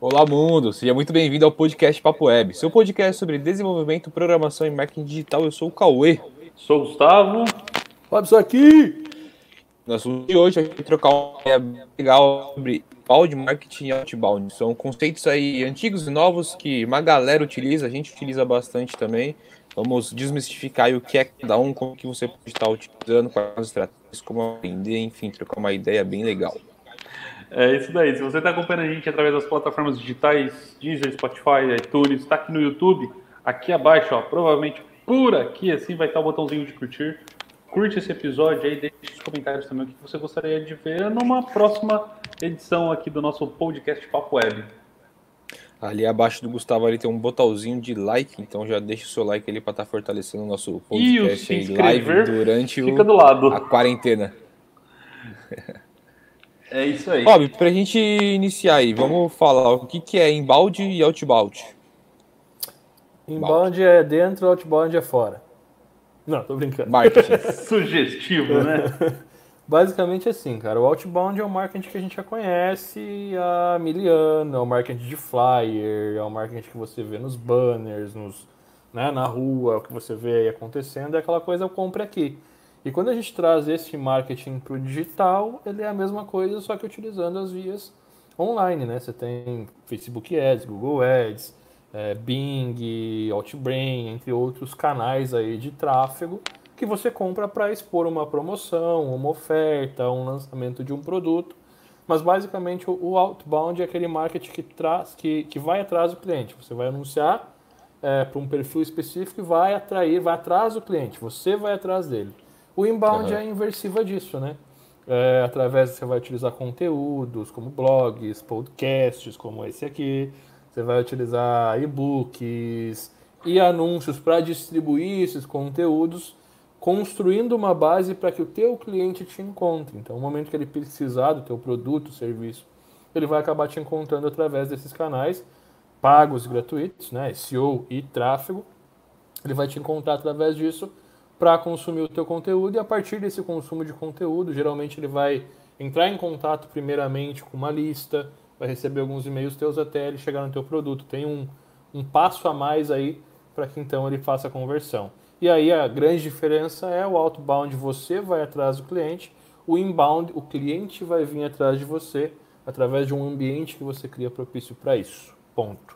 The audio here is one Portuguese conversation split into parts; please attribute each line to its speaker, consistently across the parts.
Speaker 1: Olá, mundo! Seja muito bem-vindo ao podcast Papo Web, seu podcast sobre desenvolvimento, programação e marketing digital. Eu sou o Cauê.
Speaker 2: Sou o Gustavo.
Speaker 3: Robson aqui!
Speaker 1: No assunto de hoje, a gente vai trocar uma ideia legal sobre inbound marketing e outbound. São conceitos aí antigos e novos que uma galera utiliza, a gente utiliza bastante também. Vamos desmistificar aí o que é cada um, como que você pode estar utilizando, quais as estratégias, como aprender, enfim, trocar uma ideia bem legal.
Speaker 2: É isso daí. Se você está acompanhando a gente através das plataformas digitais, Deezer, Spotify, iTunes, está aqui no YouTube, aqui abaixo, ó, provavelmente por aqui, assim, vai estar o botãozinho de curtir. Curte esse episódio aí, deixe nos comentários também o que você gostaria de ver numa próxima edição aqui do nosso podcast Papo Web.
Speaker 1: Ali abaixo do Gustavo ali tem um botãozinho de like, então já deixa o seu like ali para estar tá fortalecendo o nosso podcast
Speaker 2: e o
Speaker 1: live durante
Speaker 2: o,
Speaker 1: a quarentena.
Speaker 2: É isso aí.
Speaker 1: Rob, para a gente iniciar aí, vamos falar o que, que é inbound e outbound.
Speaker 3: Inbound é dentro, outbound é fora. Não, tô brincando.
Speaker 1: Marketing.
Speaker 2: Sugestivo, né?
Speaker 3: Basicamente assim, cara. O outbound é o marketing que a gente já conhece há mil anos. É o marketing de flyer, é o marketing que você vê nos banners, nos, né, na rua, o que você vê aí acontecendo. É aquela coisa, eu compre aqui. E quando a gente traz esse marketing para o digital, ele é a mesma coisa, só que utilizando as vias online, né? Você tem Facebook Ads, Google Ads, é, Bing, Outbrain, entre outros canais aí de tráfego que você compra para expor uma promoção, uma oferta, um lançamento de um produto. Mas basicamente o outbound é aquele marketing que, traz, que, que vai atrás do cliente. Você vai anunciar é, para um perfil específico e vai atrair, vai atrás do cliente. Você vai atrás dele. O inbound uhum. é a inversiva disso, né? É, através você vai utilizar conteúdos como blogs, podcasts como esse aqui. Você vai utilizar e-books e anúncios para distribuir esses conteúdos construindo uma base para que o teu cliente te encontre. Então, no momento que ele precisar do teu produto, serviço, ele vai acabar te encontrando através desses canais pagos e gratuitos, né, SEO e tráfego. Ele vai te encontrar através disso para consumir o teu conteúdo e a partir desse consumo de conteúdo, geralmente ele vai entrar em contato primeiramente com uma lista, vai receber alguns e-mails teus até ele chegar no teu produto. Tem um, um passo a mais aí para que então ele faça a conversão. E aí a grande diferença é o outbound, você vai atrás do cliente, o inbound, o cliente vai vir atrás de você através de um ambiente que você cria propício para isso. Ponto.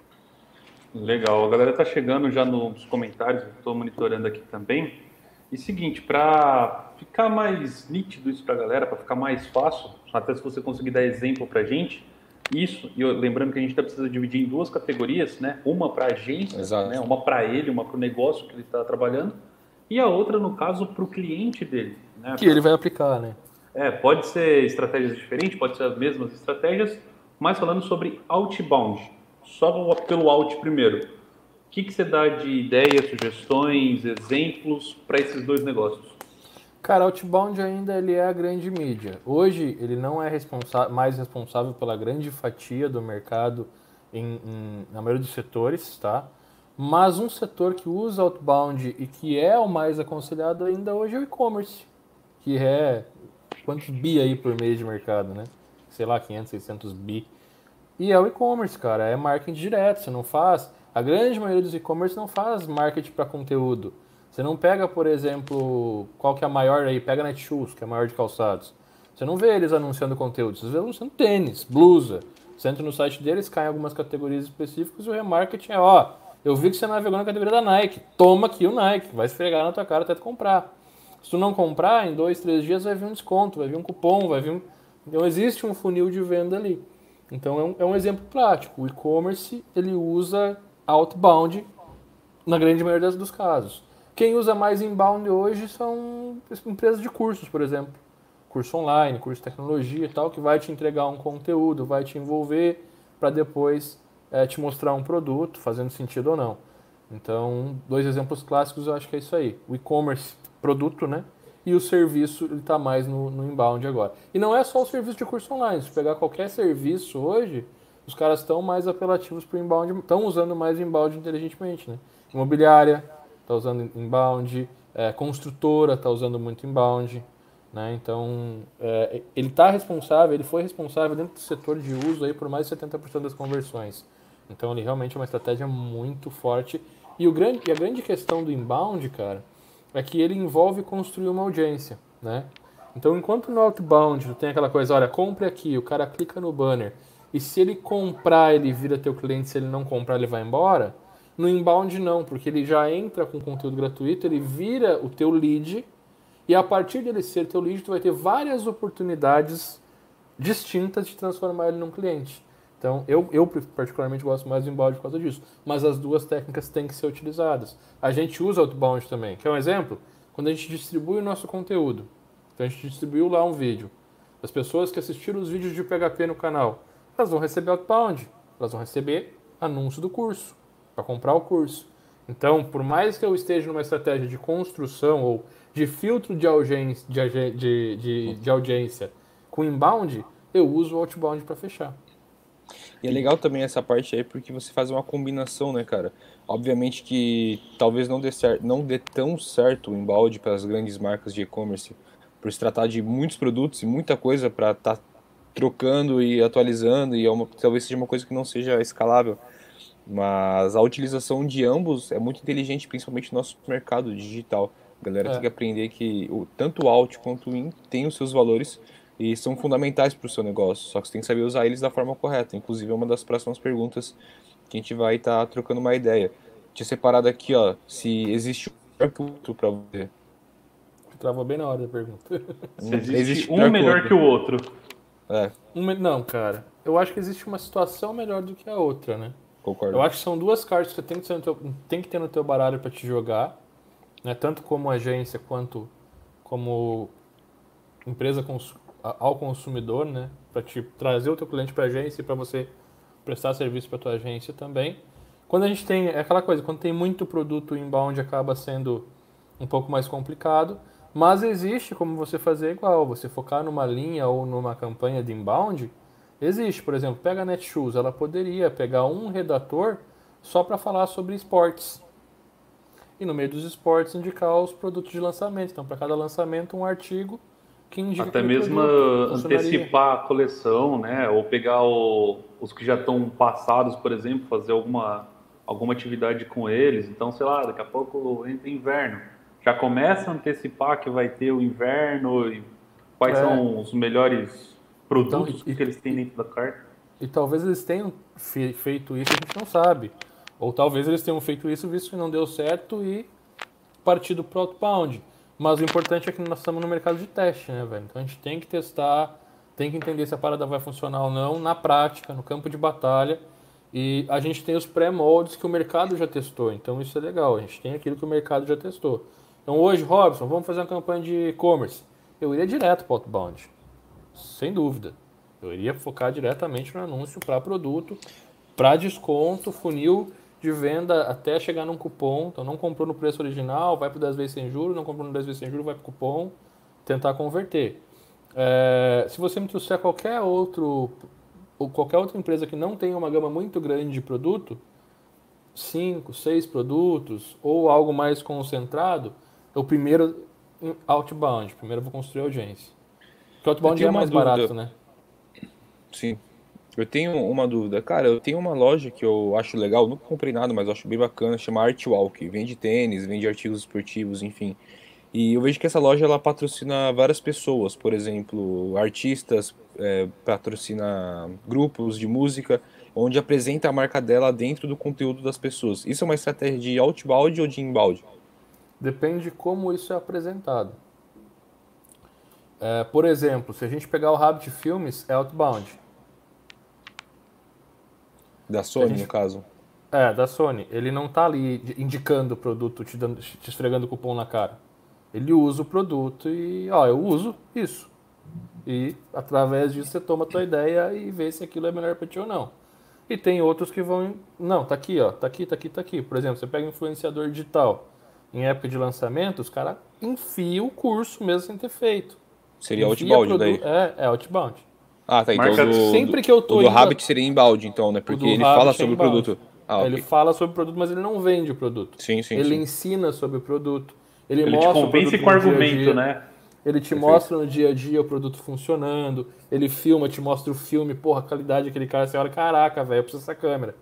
Speaker 2: Legal, a galera tá chegando já nos comentários, estou monitorando aqui também. E seguinte, para ficar mais nítido isso para a galera, para ficar mais fácil, até se você conseguir dar exemplo para gente, isso, e lembrando que a gente tá precisa dividir em duas categorias, né? Uma para agência, né? uma para ele, uma para o negócio que ele está trabalhando, e a outra, no caso, para o cliente dele. Né?
Speaker 3: Que ele vai aplicar, né?
Speaker 2: É, pode ser estratégias diferentes, pode ser as mesmas estratégias, mas falando sobre outbound, só pelo out primeiro. O que, que você dá de ideias, sugestões, exemplos para esses dois negócios?
Speaker 3: Cara, Outbound ainda ele é a grande mídia. Hoje ele não é responsa mais responsável pela grande fatia do mercado em, em, na maioria dos setores, tá? Mas um setor que usa Outbound e que é o mais aconselhado ainda hoje é o e-commerce, que é quantos bi aí por mês de mercado, né? Sei lá, 500, 600 bi. E é o e-commerce, cara, é marketing direto, você não faz... A grande maioria dos e-commerce não faz marketing para conteúdo você não pega, por exemplo, qual que é a maior aí, pega Netshoes, que é a maior de calçados. Você não vê eles anunciando conteúdo, você vê anunciando tênis, blusa. Você entra no site deles, cai em algumas categorias específicas e o remarketing é, ó, eu vi que você navegou na categoria da Nike, toma aqui o Nike, vai esfregar na tua cara até tu comprar. Se tu não comprar, em dois, três dias vai vir um desconto, vai vir um cupom, vai vir um... Então existe um funil de venda ali. Então é um, é um exemplo prático. O e-commerce, ele usa outbound na grande maioria dos casos. Quem usa mais inbound hoje são empresas de cursos, por exemplo. Curso online, curso de tecnologia e tal, que vai te entregar um conteúdo, vai te envolver para depois é, te mostrar um produto, fazendo sentido ou não. Então, dois exemplos clássicos eu acho que é isso aí. O e-commerce, produto, né? E o serviço, ele está mais no, no inbound agora. E não é só o serviço de curso online. Se pegar qualquer serviço hoje, os caras estão mais apelativos para o inbound, estão usando mais inbound inteligentemente, né? Imobiliária, está usando inbound, é, construtora está usando muito inbound, Né? Então, é, ele está responsável, ele foi responsável dentro do setor de uso aí por mais de 70% das conversões. Então, ele realmente é uma estratégia muito forte. E, o grande, e a grande questão do inbound, cara, é que ele envolve construir uma audiência, né? Então, enquanto no outbound tem aquela coisa, olha, compre aqui, o cara clica no banner, e se ele comprar, ele vira teu cliente, se ele não comprar, ele vai embora. No inbound não, porque ele já entra com conteúdo gratuito, ele vira o teu lead, e a partir dele ser teu lead, tu vai ter várias oportunidades distintas de transformar ele num cliente. Então, eu, eu particularmente gosto mais do inbound por causa disso. Mas as duas técnicas têm que ser utilizadas. A gente usa outbound também. Quer um exemplo? Quando a gente distribui o nosso conteúdo. Então, a gente distribuiu lá um vídeo. As pessoas que assistiram os vídeos de PHP no canal, elas vão receber outbound. Elas vão receber anúncio do curso, para comprar o curso. Então, por mais que eu esteja numa estratégia de construção ou de filtro de audiência, de, de, de, de audiência com inbound, eu uso o outbound para fechar.
Speaker 1: E é legal também essa parte aí porque você faz uma combinação, né, cara? Obviamente que talvez não dê, certo, não dê tão certo o inbound para as grandes marcas de e-commerce, por se tratar de muitos produtos e muita coisa para estar tá trocando e atualizando, e é uma, talvez seja uma coisa que não seja escalável. Mas a utilização de ambos é muito inteligente, principalmente no nosso mercado digital. A galera é. tem que aprender que o, tanto o out quanto o in tem os seus valores e são fundamentais para o seu negócio. Só que você tem que saber usar eles da forma correta. Inclusive, é uma das próximas perguntas que a gente vai estar tá trocando uma ideia. Tinha separado aqui, ó, se existe um melhor que o outro para você.
Speaker 3: Travou bem na hora da pergunta.
Speaker 2: Se existe, existe um melhor que o outro.
Speaker 3: É. Um, não, cara. Eu acho que existe uma situação melhor do que a outra, né?
Speaker 1: Concordo.
Speaker 3: Eu acho que são duas cartas que você tem que ter no teu, tem que ter no teu baralho para te jogar né, tanto como agência quanto como empresa cons ao consumidor, né, para te trazer o teu cliente para a agência e para você prestar serviço para tua agência também. Quando a gente tem é aquela coisa, quando tem muito produto inbound acaba sendo um pouco mais complicado, mas existe como você fazer igual, você focar numa linha ou numa campanha de inbound, existe, por exemplo, pega a Netshoes, ela poderia pegar um redator só para falar sobre esportes e no meio dos esportes indicar os produtos de lançamento. Então, para cada lançamento, um artigo que indica
Speaker 2: Até mesmo antecipar a coleção, né? Ou pegar o, os que já estão passados, por exemplo, fazer alguma, alguma atividade com eles. Então, sei lá, daqui a pouco entra inverno. Já começa a antecipar que vai ter o inverno e quais é. são os melhores produtos então, e, que eles têm dentro da carta.
Speaker 3: E talvez eles tenham feito isso, a gente não sabe. Ou talvez eles tenham feito isso, visto que não deu certo e partido pro outbound. Mas o importante é que nós estamos no mercado de teste, né, velho? Então a gente tem que testar, tem que entender se a parada vai funcionar ou não na prática, no campo de batalha. E a gente tem os pré-moldes que o mercado já testou. Então isso é legal. A gente tem aquilo que o mercado já testou. Então hoje, Robson, vamos fazer uma campanha de e-commerce. Eu iria direto para o outbound. Sem dúvida. Eu iria focar diretamente no anúncio para produto, para desconto, funil de venda até chegar num cupom. Então, não comprou no preço original, vai para 10 vezes sem juros, não comprou no 10 vezes sem juros, vai para cupom, tentar converter. É, se você me trouxer qualquer outro ou qualquer outra empresa que não tenha uma gama muito grande de produto, cinco, seis produtos ou algo mais concentrado, o primeiro outbound. Primeiro eu vou construir audiência. Porque outbound é mais dúvida. barato, né?
Speaker 1: Sim. Eu tenho uma dúvida. Cara, eu tenho uma loja que eu acho legal, nunca comprei nada, mas acho bem bacana, chama Artwalk. Vende tênis, vende artigos esportivos, enfim. E eu vejo que essa loja ela patrocina várias pessoas, por exemplo, artistas, é, patrocina grupos de música, onde apresenta a marca dela dentro do conteúdo das pessoas. Isso é uma estratégia de outbound ou de inbound?
Speaker 3: Depende de como isso é apresentado. É, por exemplo, se a gente pegar o Rabbit Filmes, é outbound.
Speaker 1: Da Sony, gente... no caso.
Speaker 3: É, da Sony. Ele não tá ali indicando o produto, te, dando, te esfregando o cupom na cara. Ele usa o produto e, ó, eu uso isso. E através disso você toma a tua ideia e vê se aquilo é melhor para ti ou não. E tem outros que vão, não, tá aqui, ó, tá aqui, tá aqui, tá aqui. Por exemplo, você pega um influenciador digital. Em época de lançamento, os caras enfiam o curso mesmo sem ter feito.
Speaker 1: Seria outbound daí?
Speaker 3: É, é outbound.
Speaker 1: Ah, tá. Então do,
Speaker 3: sempre que eu tô
Speaker 1: o do Rabbit seria embalde, então, né? Porque ele fala sobre é o produto.
Speaker 3: Ah, ele okay. fala sobre o produto, mas ele não vende o produto.
Speaker 1: Sim, sim.
Speaker 3: Ele
Speaker 1: sim.
Speaker 3: ensina sobre o produto. Ele,
Speaker 2: ele
Speaker 3: mostra
Speaker 2: te convence com argumento, dia -dia. né?
Speaker 3: Ele te Perfeito. mostra no dia a dia o produto funcionando, ele filma, te mostra o filme, porra, a qualidade daquele cara, você olha, caraca, velho, eu preciso dessa câmera.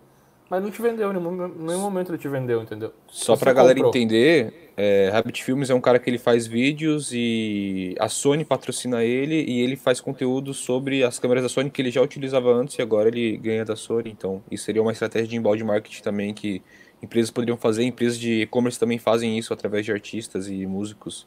Speaker 3: Mas não te vendeu, em nenhum momento ele te vendeu, entendeu?
Speaker 1: Só Você pra comprou. galera entender, é, Rabbit Filmes é um cara que ele faz vídeos e a Sony patrocina ele e ele faz conteúdo sobre as câmeras da Sony que ele já utilizava antes e agora ele ganha da Sony. Então, isso seria uma estratégia de embalde marketing também que empresas poderiam fazer. Empresas de e-commerce também fazem isso através de artistas e músicos.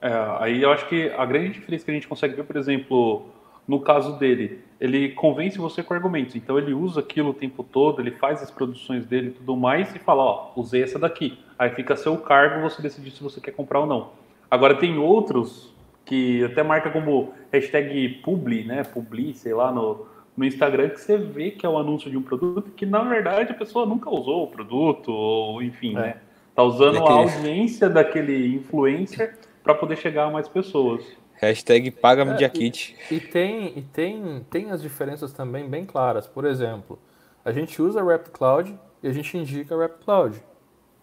Speaker 2: É, aí eu acho que a grande diferença que a gente consegue ver, por exemplo, no caso dele, ele convence você com argumentos. Então ele usa aquilo o tempo todo, ele faz as produções dele e tudo mais e fala, ó, usei essa daqui. Aí fica a seu cargo você decidir se você quer comprar ou não. Agora tem outros que até marca como hashtag publi, né? Publi, sei lá, no, no Instagram, que você vê que é o anúncio de um produto que na verdade a pessoa nunca usou o produto, ou enfim, é. né? Tá usando a audiência daquele influencer para poder chegar a mais pessoas.
Speaker 1: Hashtag paga é, kit.
Speaker 3: E, e, tem, e tem, tem as diferenças também bem claras. Por exemplo, a gente usa Rapid Cloud e a gente indica Rapid Cloud.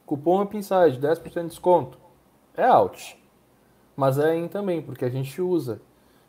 Speaker 3: Cupom UpInside, 10% de desconto. É out. Mas é in também, porque a gente usa.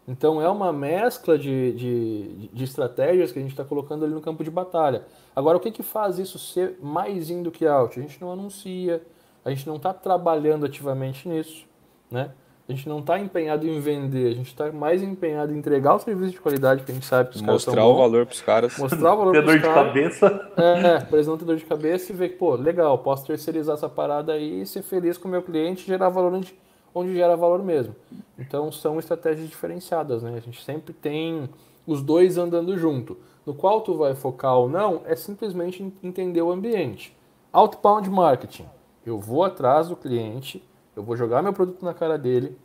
Speaker 3: Então é uma mescla de, de, de estratégias que a gente está colocando ali no campo de batalha. Agora, o que, que faz isso ser mais in do que out? A gente não anuncia, a gente não está trabalhando ativamente nisso. Né? A gente não está empenhado em vender, a gente está mais empenhado em entregar o serviço de qualidade que a gente sabe que os
Speaker 1: Mostrar caras Mostrar o valor para os caras.
Speaker 3: Mostrar o valor
Speaker 2: para os caras. Ter dor de cabeça.
Speaker 3: É, é, para eles não ter dor de cabeça e ver que, pô, legal, posso terceirizar essa parada aí e ser feliz com o meu cliente e gerar valor onde, onde gera valor mesmo. Então são estratégias diferenciadas, né? A gente sempre tem os dois andando junto. No qual tu vai focar ou não é simplesmente entender o ambiente. Outbound marketing. Eu vou atrás do cliente, eu vou jogar meu produto na cara dele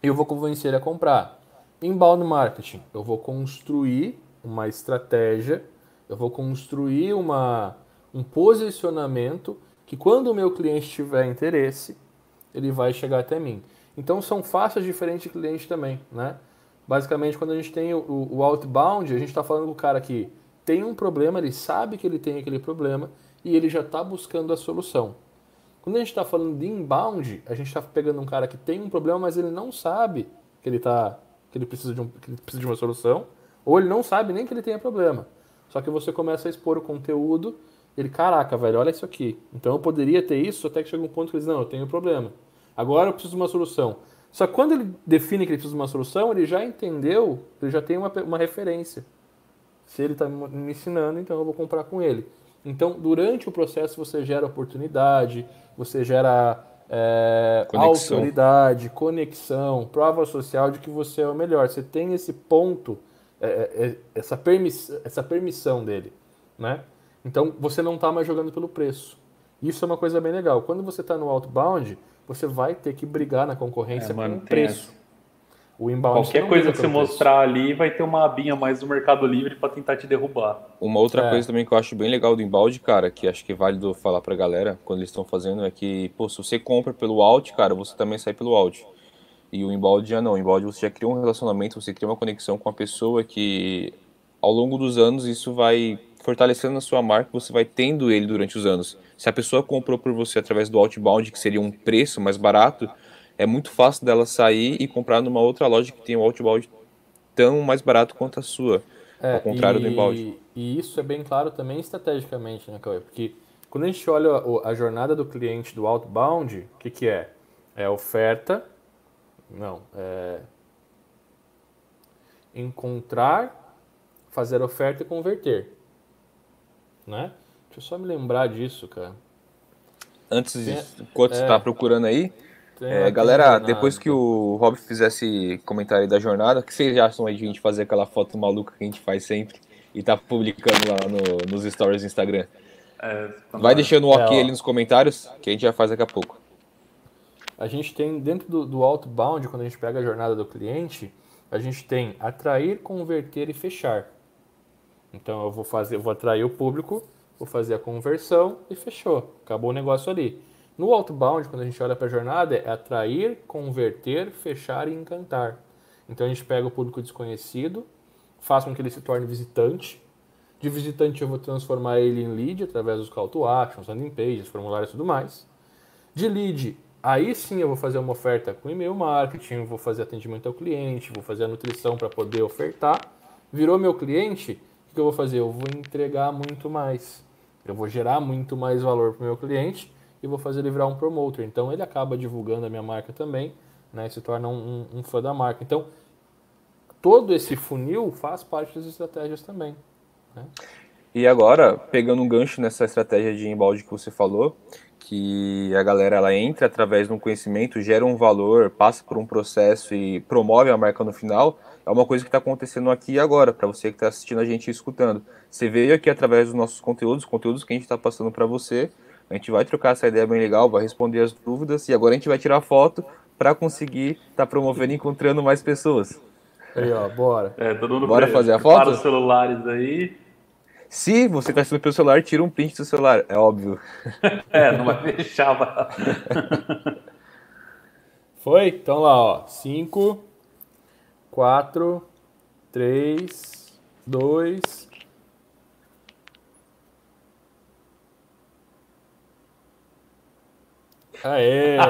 Speaker 3: e eu vou convencer ele a comprar. Inbound marketing, eu vou construir uma estratégia, eu vou construir uma, um posicionamento que quando o meu cliente tiver interesse, ele vai chegar até mim. Então são faixas diferentes de cliente também, né? Basicamente, quando a gente tem o, o outbound, a gente está falando com o cara que tem um problema, ele sabe que ele tem aquele problema e ele já está buscando a solução. Quando a gente está falando de inbound, a gente está pegando um cara que tem um problema, mas ele não sabe que ele, tá, que ele, precisa, de um, que ele precisa de uma solução, ou ele não sabe nem que ele tenha problema. Só que você começa a expor o conteúdo, ele, caraca, velho, olha isso aqui. Então eu poderia ter isso, até que chega um ponto que ele diz, não, eu tenho um problema. Agora eu preciso de uma solução. Só que quando ele define que ele precisa de uma solução, ele já entendeu, ele já tem uma, uma referência. Se ele está me ensinando, então eu vou comprar com ele. Então, durante o processo, você gera oportunidade, você gera é, conexão. autoridade, conexão, prova social de que você é o melhor. Você tem esse ponto, é, é, é essa, permiss essa permissão dele, né? Então você não está mais jogando pelo preço. Isso é uma coisa bem legal. Quando você está no outbound, você vai ter que brigar na concorrência é, com o preço.
Speaker 2: O inbound Qualquer coisa que você mostrar ali vai ter uma abinha mais do Mercado Livre para tentar te derrubar.
Speaker 1: Uma outra é. coisa também que eu acho bem legal do inbound, cara, que acho que é válido falar pra galera quando eles estão fazendo, é que, pô, se você compra pelo out, cara, você também sai pelo out. E o inbound já não. O inbound você já cria um relacionamento, você cria uma conexão com a pessoa que ao longo dos anos isso vai fortalecendo a sua marca, você vai tendo ele durante os anos. Se a pessoa comprou por você através do outbound, que seria um preço mais barato, é muito fácil dela sair e comprar numa outra loja que tem um outbound tão mais barato quanto a sua. É, ao contrário
Speaker 3: e,
Speaker 1: do inbound.
Speaker 3: E isso é bem claro também estrategicamente, né, Cauê? Porque quando a gente olha a, a jornada do cliente do outbound, o que, que é? É oferta. Não, é. Encontrar, fazer oferta e converter. Né? Deixa eu só me lembrar disso, cara.
Speaker 1: Antes, de, enquanto é, você está procurando aí, é, galera, depois que o Rob fizesse comentário da jornada, o que vocês acham aí de a gente fazer aquela foto maluca que a gente faz sempre e tá publicando lá no, nos stories do Instagram? É, Vai deixando o ok é, ali nos comentários que a gente já faz daqui a pouco.
Speaker 3: A gente tem dentro do, do outbound, quando a gente pega a jornada do cliente, a gente tem atrair, converter e fechar. Então eu vou fazer, eu vou atrair o público, vou fazer a conversão e fechou. Acabou o negócio ali. No outbound, quando a gente olha para a jornada, é atrair, converter, fechar e encantar. Então a gente pega o público desconhecido, faz com que ele se torne visitante. De visitante eu vou transformar ele em lead através dos call to actions, landing pages, formulários e tudo mais. De lead, Aí sim eu vou fazer uma oferta com e-mail marketing, vou fazer atendimento ao cliente, vou fazer a nutrição para poder ofertar. Virou meu cliente, o que eu vou fazer? Eu vou entregar muito mais. Eu vou gerar muito mais valor para o meu cliente e vou fazer ele virar um promoter. Então ele acaba divulgando a minha marca também, né? se torna um, um, um fã da marca. Então todo esse funil faz parte das estratégias também. Né?
Speaker 1: E agora, pegando um gancho nessa estratégia de embalde que você falou, que a galera ela entra através de um conhecimento, gera um valor, passa por um processo e promove a marca no final, é uma coisa que está acontecendo aqui e agora, para você que está assistindo a gente e escutando. Você veio aqui através dos nossos conteúdos, conteúdos que a gente está passando para você, a gente vai trocar essa ideia bem legal, vai responder as dúvidas e agora a gente vai tirar foto para conseguir estar tá promovendo e encontrando mais pessoas.
Speaker 3: Aí, ó, bora.
Speaker 2: É, todo mundo
Speaker 1: bora fazer a foto? Para
Speaker 2: os celulares aí.
Speaker 1: Se você está assistindo pelo celular, tira um print do celular, é óbvio.
Speaker 2: é, não vai fechar.
Speaker 3: Foi? Então lá, ó. 5, 4, 3, 2, Aê!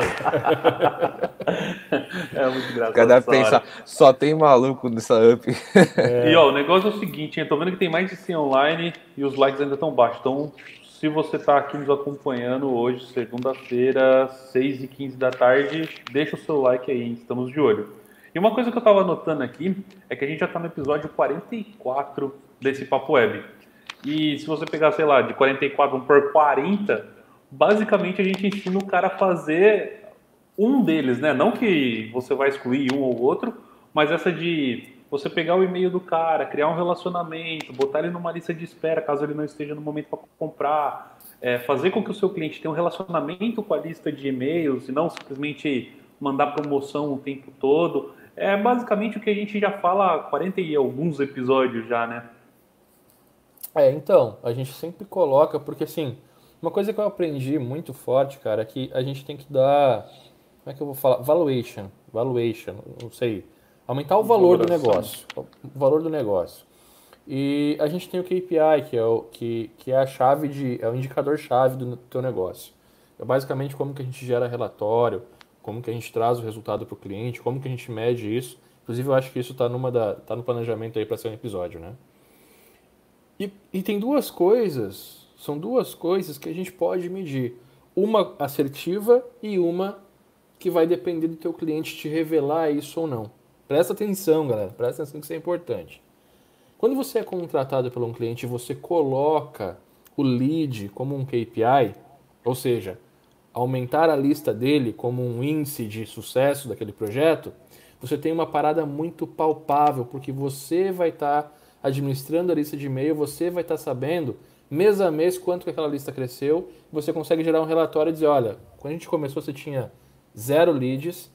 Speaker 2: é muito engraçado.
Speaker 1: Cada pensar, só tem maluco nessa up.
Speaker 2: É. E ó, o negócio é o seguinte, eu tô vendo que tem mais de 100 online e os likes ainda estão baixos. Então, se você tá aqui nos acompanhando hoje, segunda-feira, 6 e 15 da tarde, deixa o seu like aí, estamos de olho. E uma coisa que eu tava anotando aqui é que a gente já tá no episódio 44 desse Papo Web. E se você pegar, sei lá, de 44 por 40, basicamente a gente ensina o cara a fazer um deles, né? Não que você vai excluir um ou outro, mas essa de você pegar o e-mail do cara, criar um relacionamento, botar ele numa lista de espera caso ele não esteja no momento para comprar, é, fazer com que o seu cliente tenha um relacionamento com a lista de e-mails e não simplesmente mandar promoção o tempo todo. É basicamente o que a gente já fala há 40 e alguns episódios já, né?
Speaker 3: É, então, a gente sempre coloca, porque assim, uma coisa que eu aprendi muito forte, cara, é que a gente tem que dar. Como é que eu vou falar? Valuation. Valuation, não sei. Aumentar o valor do negócio. O valor do negócio. E a gente tem o KPI, que é, o, que, que é a chave de. é o indicador-chave do teu negócio. É basicamente como que a gente gera relatório, como que a gente traz o resultado para o cliente, como que a gente mede isso. Inclusive, eu acho que isso está tá no planejamento aí para ser um episódio, né? E, e tem duas coisas são duas coisas que a gente pode medir. Uma assertiva e uma que vai depender do teu cliente te revelar isso ou não. Presta atenção, galera. Presta atenção que isso é importante. Quando você é contratado por um cliente e você coloca o lead como um KPI, ou seja, aumentar a lista dele como um índice de sucesso daquele projeto, você tem uma parada muito palpável, porque você vai estar tá administrando a lista de e-mail, você vai estar tá sabendo mês a mês quanto que aquela lista cresceu. Você consegue gerar um relatório e dizer, olha, quando a gente começou você tinha zero leads,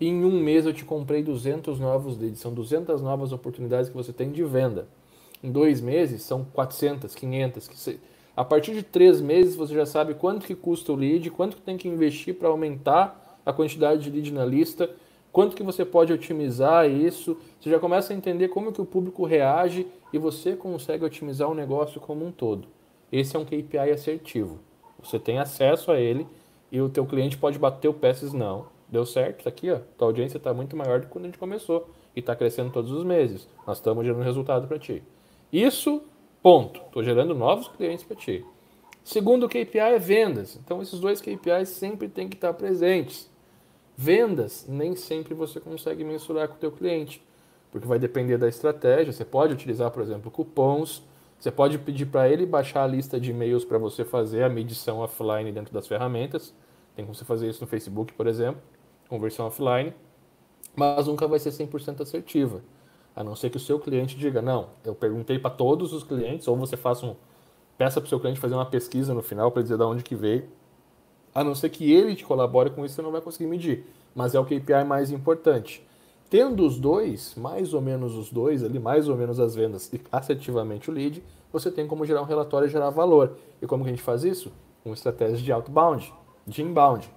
Speaker 3: e em um mês eu te comprei 200 novos leads. São 200 novas oportunidades que você tem de venda. Em dois meses são 400, 500. Que A partir de três meses você já sabe quanto que custa o lead, quanto que tem que investir para aumentar a quantidade de lead na lista, quanto que você pode otimizar isso. Você já começa a entender como que o público reage e você consegue otimizar o negócio como um todo. Esse é um KPI assertivo. Você tem acesso a ele e o teu cliente pode bater o pé não, deu certo, tá aqui, ó, tua audiência está muito maior do que quando a gente começou e está crescendo todos os meses. Nós estamos gerando resultado para ti. Isso, ponto. Estou gerando novos clientes para ti. Segundo KPI é vendas. Então esses dois KPIs sempre têm que estar presentes. Vendas nem sempre você consegue mensurar com o teu cliente, porque vai depender da estratégia. Você pode utilizar, por exemplo, cupons, você pode pedir para ele baixar a lista de e-mails para você fazer a medição offline dentro das ferramentas. Tem como você fazer isso no Facebook, por exemplo, conversão offline, mas nunca vai ser 100% assertiva. A não ser que o seu cliente diga, não, eu perguntei para todos os clientes, ou você faça um, peça para o seu cliente fazer uma pesquisa no final para dizer de onde que veio. A não ser que ele te colabore com isso, você não vai conseguir medir. Mas é o KPI mais importante. Tendo os dois, mais ou menos os dois ali, mais ou menos as vendas e assertivamente o lead, você tem como gerar um relatório e gerar valor. E como que a gente faz isso? Com estratégia de outbound, de inbound.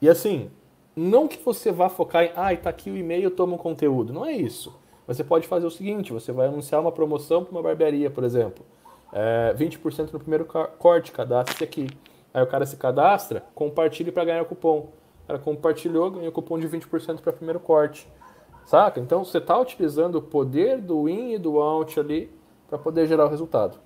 Speaker 3: E assim, não que você vá focar em, ah, está aqui o e-mail, toma um conteúdo. Não é isso. Você pode fazer o seguinte, você vai anunciar uma promoção para uma barbearia, por exemplo. É, 20% no primeiro corte, cadastre aqui. Aí o cara se cadastra, compartilhe para ganhar o cupom. cara compartilhou, ganhou cupom de 20% para primeiro corte. Saca? Então você está utilizando o poder do in e do out ali para poder gerar o resultado.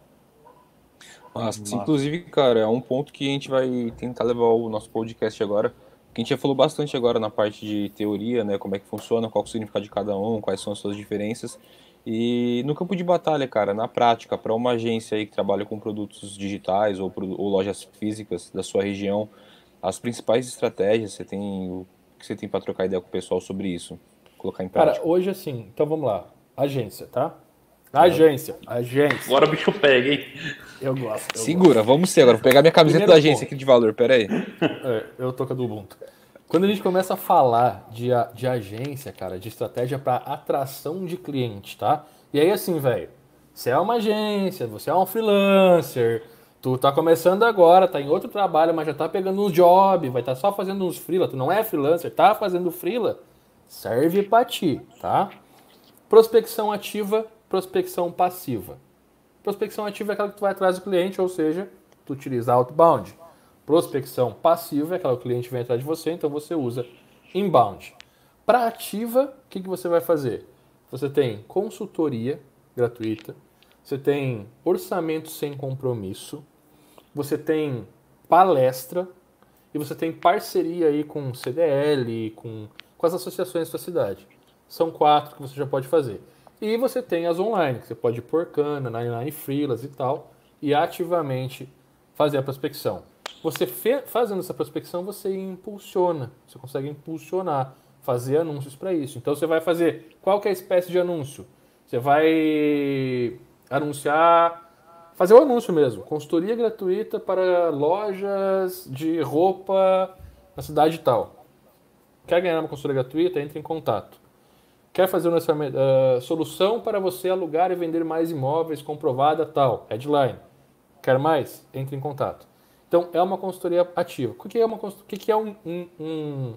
Speaker 1: Mas, inclusive, cara, é um ponto que a gente vai tentar levar o nosso podcast agora. Que a gente já falou bastante agora na parte de teoria, né? Como é que funciona, qual é o significado de cada um, quais são as suas diferenças. E no campo de batalha, cara, na prática, para uma agência aí que trabalha com produtos digitais ou, ou, lojas físicas da sua região, as principais estratégias você tem o que você tem para trocar ideia com o pessoal sobre isso, colocar em prática.
Speaker 3: Cara, hoje assim, então vamos lá, agência, tá? Agência, agência.
Speaker 2: Agora o bicho pega, hein?
Speaker 3: Eu gosto. Eu
Speaker 1: Segura,
Speaker 3: gosto.
Speaker 1: vamos ser agora. Vou pegar minha camiseta Primeiro da agência ponto. aqui de valor, pera aí.
Speaker 3: É, eu tô com a do Ubuntu. Quando a gente começa a falar de, de agência, cara, de estratégia para atração de cliente, tá? E aí assim, velho, você é uma agência, você é um freelancer, tu tá começando agora, tá em outro trabalho, mas já tá pegando um job, vai estar tá só fazendo uns freela, tu não é freelancer, tá fazendo freela, serve para ti, tá? Prospecção ativa, prospecção passiva. Prospecção ativa é aquela que tu vai atrás do cliente, ou seja, tu utiliza outbound. Prospecção passiva é aquela que o cliente vem atrás de você, então você usa inbound. Para ativa, o que, que você vai fazer? Você tem consultoria gratuita, você tem orçamento sem compromisso, você tem palestra e você tem parceria aí com CDL, com, com as associações da sua cidade. São quatro que você já pode fazer. E você tem as online, que você pode pôr cana, Nine Freelas e tal, e ativamente fazer a prospecção. Você fazendo essa prospecção, você impulsiona, você consegue impulsionar, fazer anúncios para isso. Então você vai fazer qual que é a espécie de anúncio? Você vai anunciar, fazer o anúncio mesmo, consultoria gratuita para lojas de roupa na cidade tal. Quer ganhar uma consultoria gratuita? Entre em contato. Quer fazer uma uh, solução para você alugar e vender mais imóveis comprovada tal? Headline. Quer mais? Entre em contato. Então, é uma consultoria ativa. O que é, uma, o que é um, um,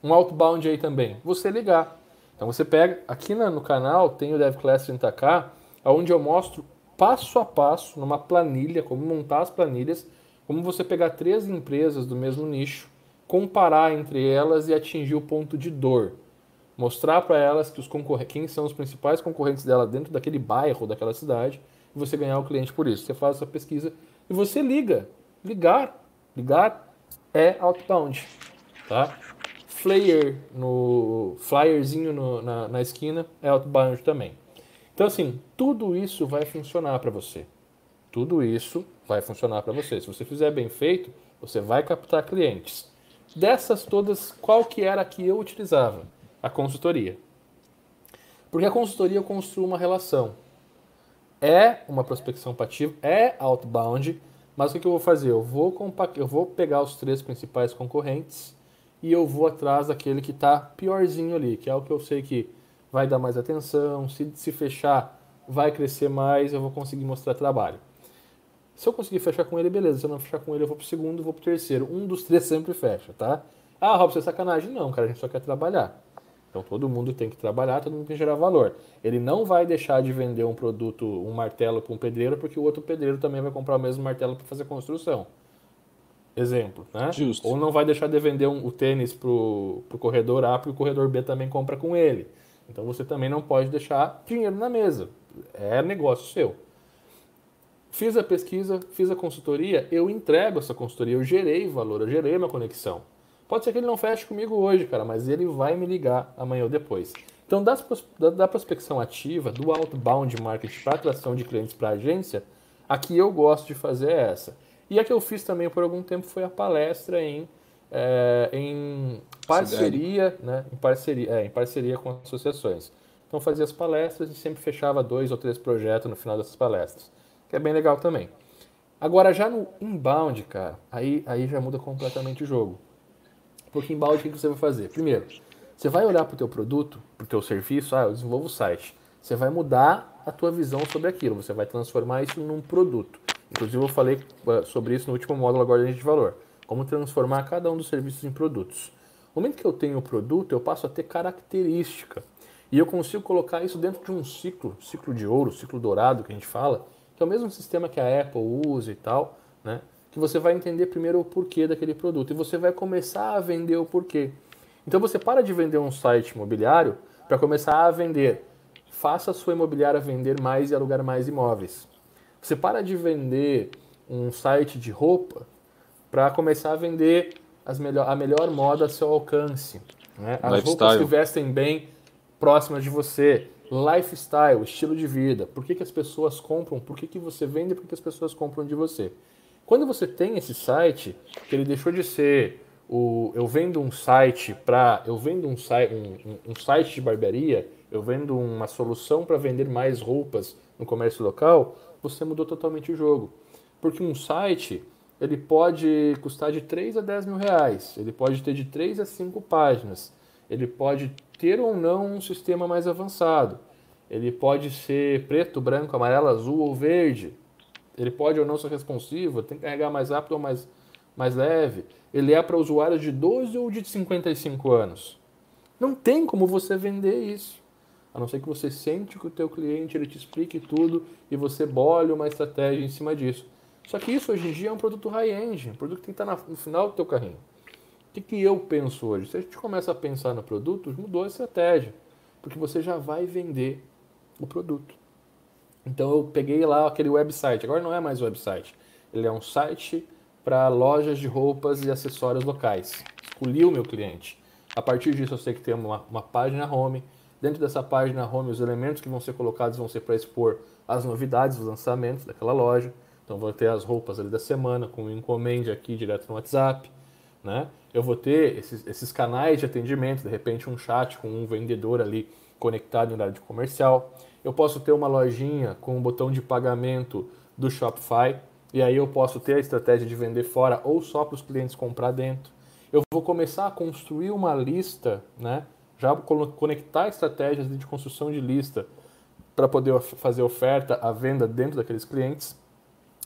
Speaker 3: um, outbound aí também? Você ligar. Então, você pega, aqui no canal tem o DevClass 30K, onde eu mostro passo a passo, numa planilha, como montar as planilhas, como você pegar três empresas do mesmo nicho, comparar entre elas e atingir o ponto de dor. Mostrar para elas que os quem são os principais concorrentes dela dentro daquele bairro, daquela cidade, e você ganhar o cliente por isso. Você faz essa pesquisa e você liga ligar. Ligar é outbound, tá? Flyer no flyerzinho no, na, na esquina é outbound também. Então assim, tudo isso vai funcionar para você. Tudo isso vai funcionar para você. Se você fizer bem feito, você vai captar clientes. Dessas todas, qual que era a que eu utilizava? A consultoria. Porque a consultoria construi uma relação. É uma prospecção passiva, é outbound, mas o que, eu vou fazer? Eu vou, eu vou pegar os três principais concorrentes e eu vou atrás daquele que está piorzinho ali, que é o que eu sei que vai dar mais atenção, se, se fechar vai crescer mais, eu vou conseguir mostrar trabalho. Se eu conseguir fechar com ele, beleza. Se eu não fechar com ele, eu vou pro segundo, vou pro terceiro. Um dos três sempre fecha, tá? Ah, Robson, é sacanagem. Não, cara, a gente só quer trabalhar. Então todo mundo tem que trabalhar, todo mundo tem que gerar valor. Ele não vai deixar de vender um produto, um martelo para um pedreiro, porque o outro pedreiro também vai comprar o mesmo martelo para fazer construção. Exemplo, né?
Speaker 1: Justo.
Speaker 3: Ou não vai deixar de vender um, o tênis para o corredor A, porque o corredor B também compra com ele. Então você também não pode deixar dinheiro na mesa. É negócio seu. Fiz a pesquisa, fiz a consultoria, eu entrego essa consultoria, eu gerei valor, eu gerei uma conexão. Pode ser que ele não feche comigo hoje, cara, mas ele vai me ligar amanhã ou depois. Então, da, da prospecção ativa, do outbound marketing para atração de clientes para agência, a que eu gosto de fazer é essa. E a que eu fiz também por algum tempo foi a palestra em, é, em parceria, né, em parceria, é, em parceria com associações. Então fazia as palestras e sempre fechava dois ou três projetos no final dessas palestras, que é bem legal também. Agora já no inbound, cara, aí, aí já muda completamente o jogo. Porque inbound, o que você vai fazer? Primeiro, você vai olhar para o teu produto, para o teu serviço, ah, eu desenvolvo o site. Você vai mudar a tua visão sobre aquilo, você vai transformar isso num produto. Inclusive eu falei eh, sobre isso no último módulo agora de valor. Como transformar cada um dos serviços em produtos. No momento que eu tenho o produto, eu passo a ter característica. E eu consigo colocar isso dentro de um ciclo, ciclo de ouro, ciclo dourado que a gente fala, que é o mesmo sistema que a Apple usa e tal, né? Que você vai entender primeiro o porquê daquele produto e você vai começar a vender o porquê. Então você para de vender um site imobiliário para começar a vender. Faça a sua imobiliária vender mais e alugar mais imóveis. Você para de vender um site de roupa para começar a vender as melhor, a melhor moda a seu alcance. Né? As Lifestyle. roupas que vestem bem próximas de você. Lifestyle, estilo de vida. Por que, que as pessoas compram? Por que, que você vende? Por que as pessoas compram de você? Quando você tem esse site, que ele deixou de ser o eu vendo um site para eu vendo um, site, um, um, site de barbearia, eu vendo uma solução para vender mais roupas no comércio local, você mudou totalmente o jogo. Porque um site ele pode custar de 3 a 10 mil reais, ele pode ter de 3 a 5 páginas, ele pode ter ou não um sistema mais avançado, ele pode ser preto, branco, amarelo, azul ou verde, ele pode ou não ser responsivo, tem que carregar mais rápido ou mais, mais leve. Ele é para usuários de 12 ou de 55 anos. Não tem como você vender isso. A não ser que você sente que o teu cliente ele te explique tudo e você bole uma estratégia em cima disso. Só que isso hoje em dia é um produto high-end, um produto que tem que estar no final do teu carrinho. O que, que eu penso hoje? Se a gente começa a pensar no produto, mudou a estratégia. Porque você já vai vender o produto. Então eu peguei lá aquele website, agora não é mais website, ele é um site para lojas de roupas e acessórios locais. Escolhi o meu cliente. A partir disso eu sei que tem uma, uma página home. Dentro dessa página home, os elementos que vão ser colocados vão ser para expor as novidades, os lançamentos daquela loja. Então vou ter as roupas ali da semana com encomende aqui direto no WhatsApp. Né? Eu vou ter esses, esses canais de atendimento, de repente um chat com um vendedor ali conectado em horário de comercial. Eu posso ter uma lojinha com um botão de pagamento do Shopify e aí eu posso ter a estratégia de vender fora ou só para os clientes comprar dentro. Eu vou começar a construir uma lista, né? já conectar estratégias de construção de lista para poder fazer oferta, a venda dentro daqueles clientes.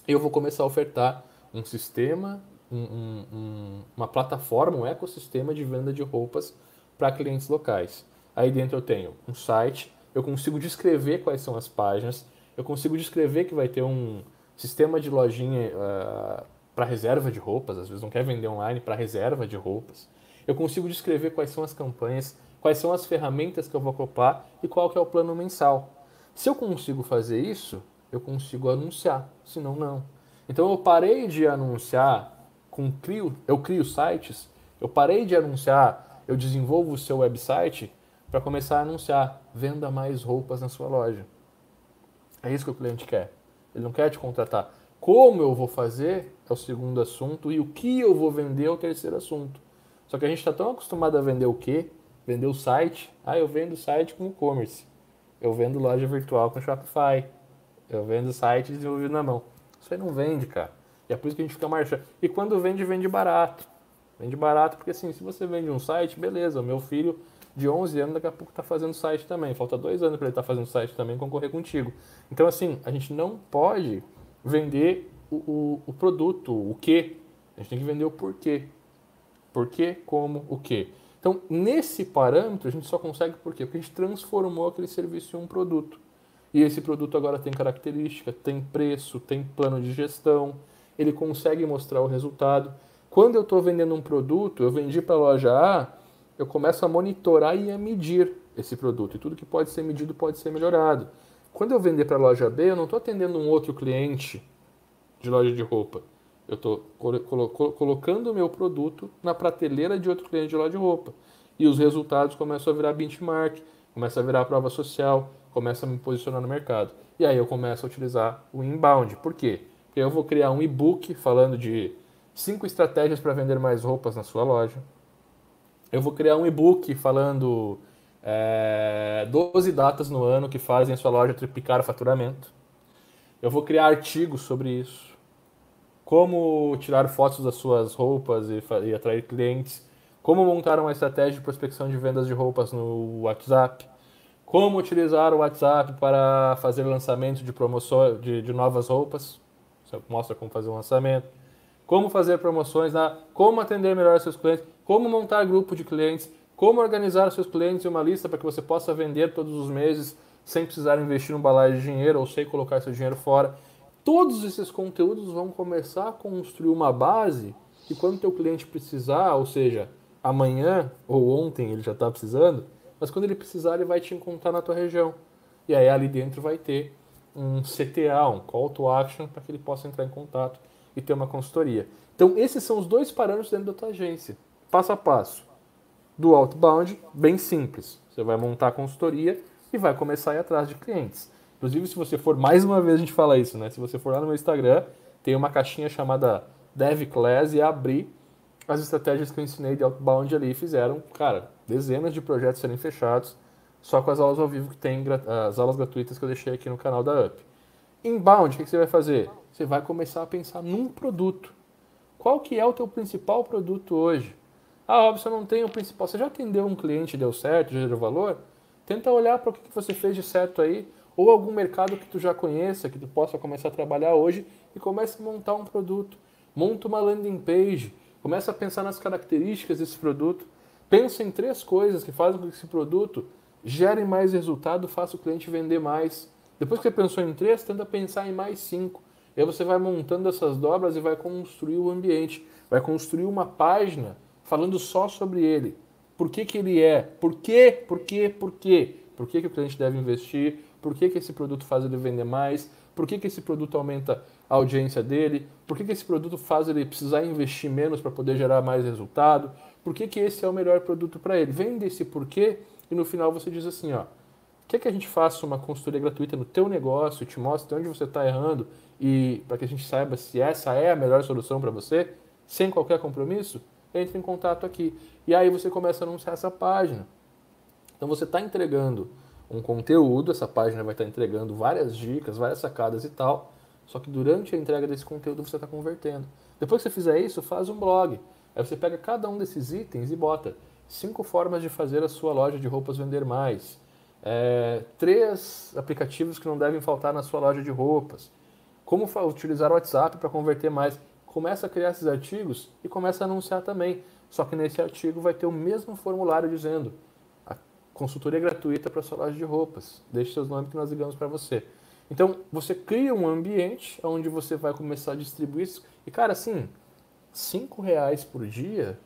Speaker 3: Eu vou começar a ofertar um sistema, um, um, uma plataforma, um ecossistema de venda de roupas para clientes locais. Aí dentro eu tenho um site, eu consigo descrever quais são as páginas, eu consigo descrever que vai ter um sistema de lojinha uh, ah, para reserva de roupas, às vezes não quer vender online para reserva de roupas. Eu consigo descrever quais são as campanhas, quais são as ferramentas que eu vou ocupar e qual que é o plano mensal. Se eu consigo fazer isso, eu consigo anunciar, senão não. Então eu parei de anunciar com crio, eu crio sites, eu parei de anunciar, eu desenvolvo o seu website para começar a anunciar, venda mais roupas na sua loja. É isso que o cliente quer. Ele não quer te contratar. Como eu vou fazer é o segundo assunto e o que eu vou vender é o terceiro assunto. Só que a gente está tão acostumado a vender o quê? Vender o site. Ah, eu vendo site com e-commerce. Eu vendo loja virtual com Shopify. Eu vendo site desenvolvido na mão. Isso aí não vende, cara. E é por isso que a gente fica marchando. E quando vende, vende barato. Vende barato porque assim, se você vende um site, beleza, o meu filho de 11 anos, daqui a pouco está fazendo site também. Falta dois anos para ele estar tá fazendo site também concorrer contigo. Então, assim, a gente não pode vender o, o, o produto, o que. A gente tem que vender o porquê. Porquê, como, o que. Então, nesse parâmetro, a gente só consegue por quê? Porque a gente transformou aquele serviço em um produto. E esse produto agora tem característica, tem preço, tem plano de gestão, ele consegue mostrar o resultado. Quando eu estou vendendo um produto, eu vendi para a loja A, eu começo a monitorar e a medir esse produto. E tudo que pode ser medido pode ser melhorado. Quando eu vender para a loja B, eu não estou atendendo um outro cliente de loja de roupa. Eu estou colo colocando o meu produto na prateleira de outro cliente de loja de roupa. E os resultados começam a virar benchmark, começam a virar prova social, começam a me posicionar no mercado. E aí eu começo a utilizar o inbound. Por quê? Porque eu vou criar um e-book falando de cinco estratégias para vender mais roupas na sua loja eu vou criar um e-book falando é, 12 datas no ano que fazem a sua loja triplicar o faturamento. Eu vou criar artigos sobre isso. Como tirar fotos das suas roupas e, e atrair clientes. Como montar uma estratégia de prospecção de vendas de roupas no WhatsApp. Como utilizar o WhatsApp para fazer lançamento de promoções de, de novas roupas. Você mostra como fazer um lançamento como fazer promoções, na, como atender melhor seus clientes, como montar grupo de clientes, como organizar seus clientes em uma lista para que você possa vender todos os meses sem precisar investir um balaio de dinheiro ou sem colocar seu dinheiro fora. todos esses conteúdos vão começar a construir uma base e quando teu cliente precisar, ou seja, amanhã ou ontem ele já está precisando, mas quando ele precisar ele vai te encontrar na tua região. E aí ali dentro vai ter um CTA, um Call to Action, para que ele possa entrar em contato e ter uma consultoria. Então esses são os dois parâmetros dentro da tua agência. Passo a passo. Do outbound, bem simples. Você vai montar a consultoria e vai começar a ir atrás de clientes. Inclusive, se você for, mais uma vez a gente fala isso, né? Se você for lá no meu Instagram, tem uma caixinha chamada Dev Class e abrir as estratégias que eu ensinei de outbound ali fizeram, cara, dezenas de projetos serem fechados só com as aulas ao vivo que tem, as aulas gratuitas que eu deixei aqui no canal da UP. Inbound, o que você vai fazer? Você vai começar a pensar num produto. Qual que é o teu principal produto hoje? Ah, você não tem o principal. Você já atendeu um cliente, deu certo, gerou valor? Tenta olhar para o que você fez de certo aí ou algum mercado que tu já conheça, que tu possa começar a trabalhar hoje e comece a montar um produto. Monta uma landing page, começa a pensar nas características desse produto. Pensa em três coisas que fazem com que esse produto gere mais resultado, faça o cliente vender mais. Depois que você pensou em três, tenta pensar em mais cinco. E aí você vai montando essas dobras e vai construir o ambiente. Vai construir uma página falando só sobre ele. Por que, que ele é? Por quê? Por quê? Por quê? Por que, que o cliente deve investir? por que, que esse produto faz ele vender mais, por que, que esse produto aumenta a audiência dele, por que, que esse produto faz ele precisar investir menos para poder gerar mais resultado, por que, que esse é o melhor produto para ele. Vende esse porquê e no final você diz assim, ó, quer que a gente faça uma consultoria gratuita no teu negócio, te mostre onde você está errando e para que a gente saiba se essa é a melhor solução para você, sem qualquer compromisso, entre em contato aqui. E aí você começa a anunciar essa página. Então você está entregando um conteúdo, essa página vai estar entregando várias dicas, várias sacadas e tal. Só que durante a entrega desse conteúdo você está convertendo. Depois que você fizer isso, faz um blog. Aí você pega cada um desses itens e bota cinco formas de fazer a sua loja de roupas vender mais. É, três aplicativos que não devem faltar na sua loja de roupas. Como utilizar o WhatsApp para converter mais. Começa a criar esses artigos e começa a anunciar também. Só que nesse artigo vai ter o mesmo formulário dizendo consultoria gratuita para sua loja de roupas. Deixe seus nomes que nós ligamos para você. Então, você cria um ambiente onde você vai começar a distribuir isso. E, cara, assim, cinco reais por dia,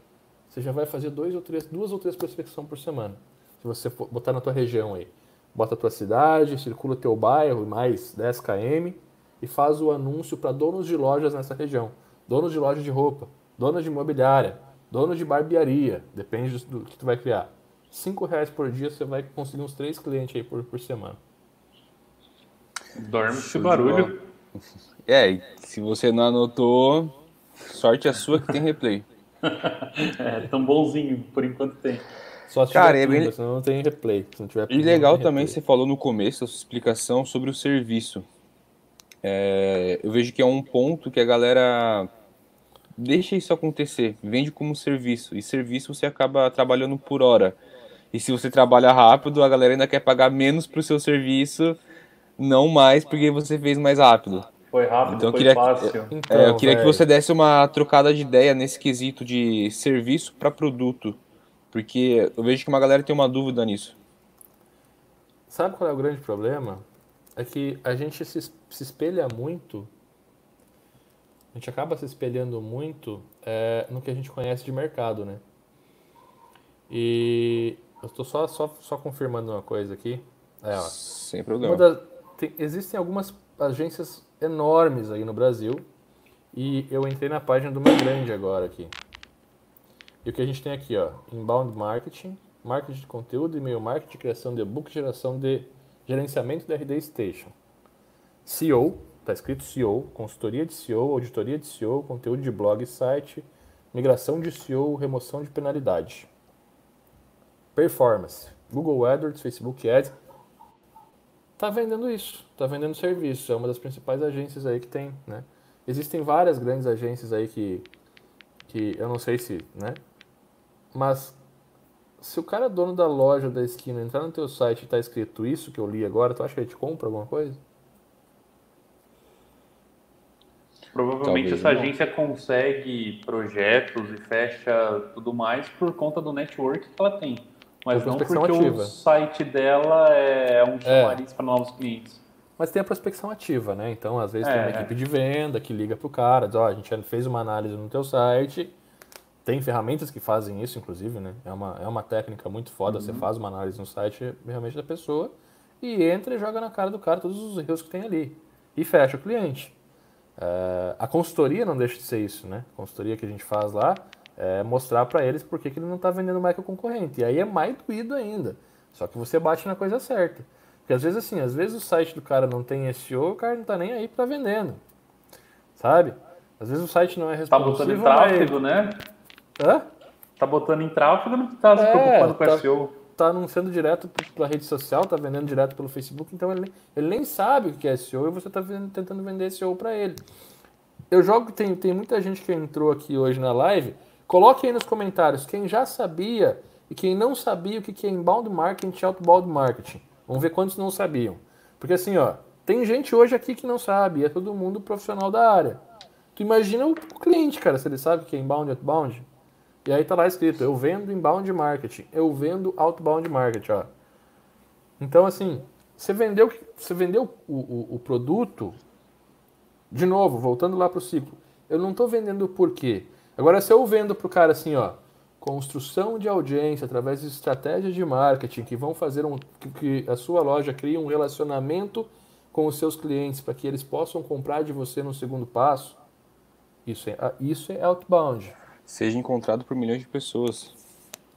Speaker 3: você já vai fazer dois ou três, duas ou três prospecções por semana. Se você botar na tua região aí. Bota a tua cidade, circula teu bairro, mais 10 km, e faz o anúncio para donos de lojas nessa região. Donos de loja de roupa, donos de imobiliária, donos de barbearia, depende do que tu vai criar. 5 reais por dia você vai conseguir uns 3 clientes aí por, por semana.
Speaker 2: Dorme com barulho.
Speaker 1: É, se você não anotou, sorte a sua que tem replay.
Speaker 2: é, tão bonzinho, por enquanto tem.
Speaker 3: Só Cara, é bem... senão não tem replay. Se não tiver
Speaker 1: e legal também, você falou no começo, a sua explicação sobre o serviço. É, eu vejo que é um ponto que a galera deixa isso acontecer, vende como serviço. E serviço você acaba trabalhando por hora. E se você trabalha rápido, a galera ainda quer pagar menos pro seu serviço, não mais porque você fez mais rápido.
Speaker 2: Foi rápido, então, foi queria, fácil.
Speaker 1: Então, é, eu queria véio. que você desse uma trocada de ideia nesse quesito de serviço para produto. Porque eu vejo que uma galera tem uma dúvida nisso.
Speaker 3: Sabe qual é o grande problema? É que a gente se, se espelha muito, a gente acaba se espelhando muito é, no que a gente conhece de mercado, né? E eu estou só, só, só confirmando uma coisa aqui.
Speaker 1: É, ó. Sem problema. Da,
Speaker 3: tem, existem algumas agências enormes aí no Brasil e eu entrei na página de uma grande agora aqui. E o que a gente tem aqui, ó, inbound marketing, marketing de conteúdo, e-mail marketing, criação de e-book, geração de gerenciamento da RD Station. SEO, está escrito SEO, consultoria de SEO, auditoria de SEO, conteúdo de blog e site, migração de SEO, remoção de penalidade. Performance. Google AdWords, Facebook Ads. Tá vendendo isso, tá vendendo serviço. É uma das principais agências aí que tem, né? Existem várias grandes agências aí que, que eu não sei se, né? Mas se o cara é dono da loja da esquina entrar no teu site e tá escrito isso que eu li agora, tu acha que ele te compra alguma coisa?
Speaker 2: Provavelmente Talvez essa não. agência consegue projetos e fecha tudo mais por conta do network que ela tem. Mas não porque ativa. o site dela é um é. chamariz é. para novos clientes.
Speaker 3: Mas tem a prospecção ativa, né? Então, às vezes, é, tem uma é. equipe de venda que liga para o cara, diz, ó, oh, a gente fez uma análise no teu site, tem ferramentas que fazem isso, inclusive, né? É uma, é uma técnica muito foda, uhum. você faz uma análise no site realmente da pessoa e entra e joga na cara do cara todos os erros que tem ali. E fecha o cliente. É, a consultoria não deixa de ser isso, né? A consultoria que a gente faz lá é mostrar para eles por que, que ele não está vendendo mais que o concorrente. E aí é mais doído ainda. Só que você bate na coisa certa. Porque às vezes assim, às vezes o site do cara não tem SEO, o cara não tá nem aí para vendendo. Sabe? Às vezes o site não é responsivo.
Speaker 2: Tá botando tráfego, né?
Speaker 3: Hã?
Speaker 2: Tá botando em tráfego, não tá se é, preocupando com
Speaker 3: tá,
Speaker 2: SEO.
Speaker 3: Tá anunciando direto pela rede social, tá vendendo direto pelo Facebook, então ele, ele nem sabe o que é SEO e você tá vendo, tentando vender SEO para ele. Eu jogo, tem, tem muita gente que entrou aqui hoje na live. Coloque aí nos comentários quem já sabia e quem não sabia o que é inbound marketing e outbound marketing. Vamos ver quantos não sabiam. Porque assim, ó, tem gente hoje aqui que não sabe, é todo mundo profissional da área. Tu imagina o cliente, cara, se ele sabe o que é inbound e outbound. E aí tá lá escrito, eu vendo inbound marketing, eu vendo outbound marketing, ó. Então, assim, você vendeu, você vendeu o, o, o produto, de novo, voltando lá pro ciclo, eu não estou vendendo por quê? Agora, se eu vendo pro cara assim, ó, construção de audiência através de estratégias de marketing que vão fazer um, que, que a sua loja crie um relacionamento com os seus clientes para que eles possam comprar de você no segundo passo. Isso é, isso é outbound.
Speaker 1: Seja encontrado por milhões de pessoas.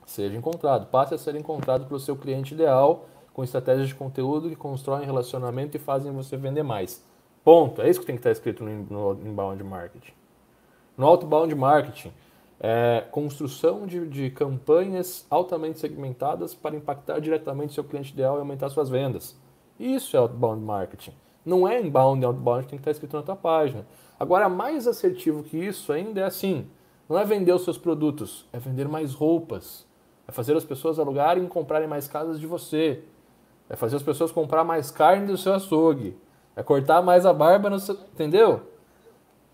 Speaker 3: Seja encontrado. Passe a ser encontrado pelo seu cliente ideal com estratégias de conteúdo que constroem relacionamento e fazem você vender mais. Ponto. É isso que tem que estar escrito no, inbound marketing. No outbound marketing, é, construção de, de, campanhas altamente segmentadas para impactar diretamente seu cliente ideal e aumentar suas vendas. Isso é outbound marketing. Não é inbound e outbound que tem que estar escrito na tua página. Agora, mais assertivo que isso ainda é assim: não é vender os seus produtos, é vender mais roupas. É fazer as pessoas alugarem e comprarem mais casas de você. É fazer as pessoas comprar mais carne do seu açougue. É cortar mais a barba no seu. Entendeu?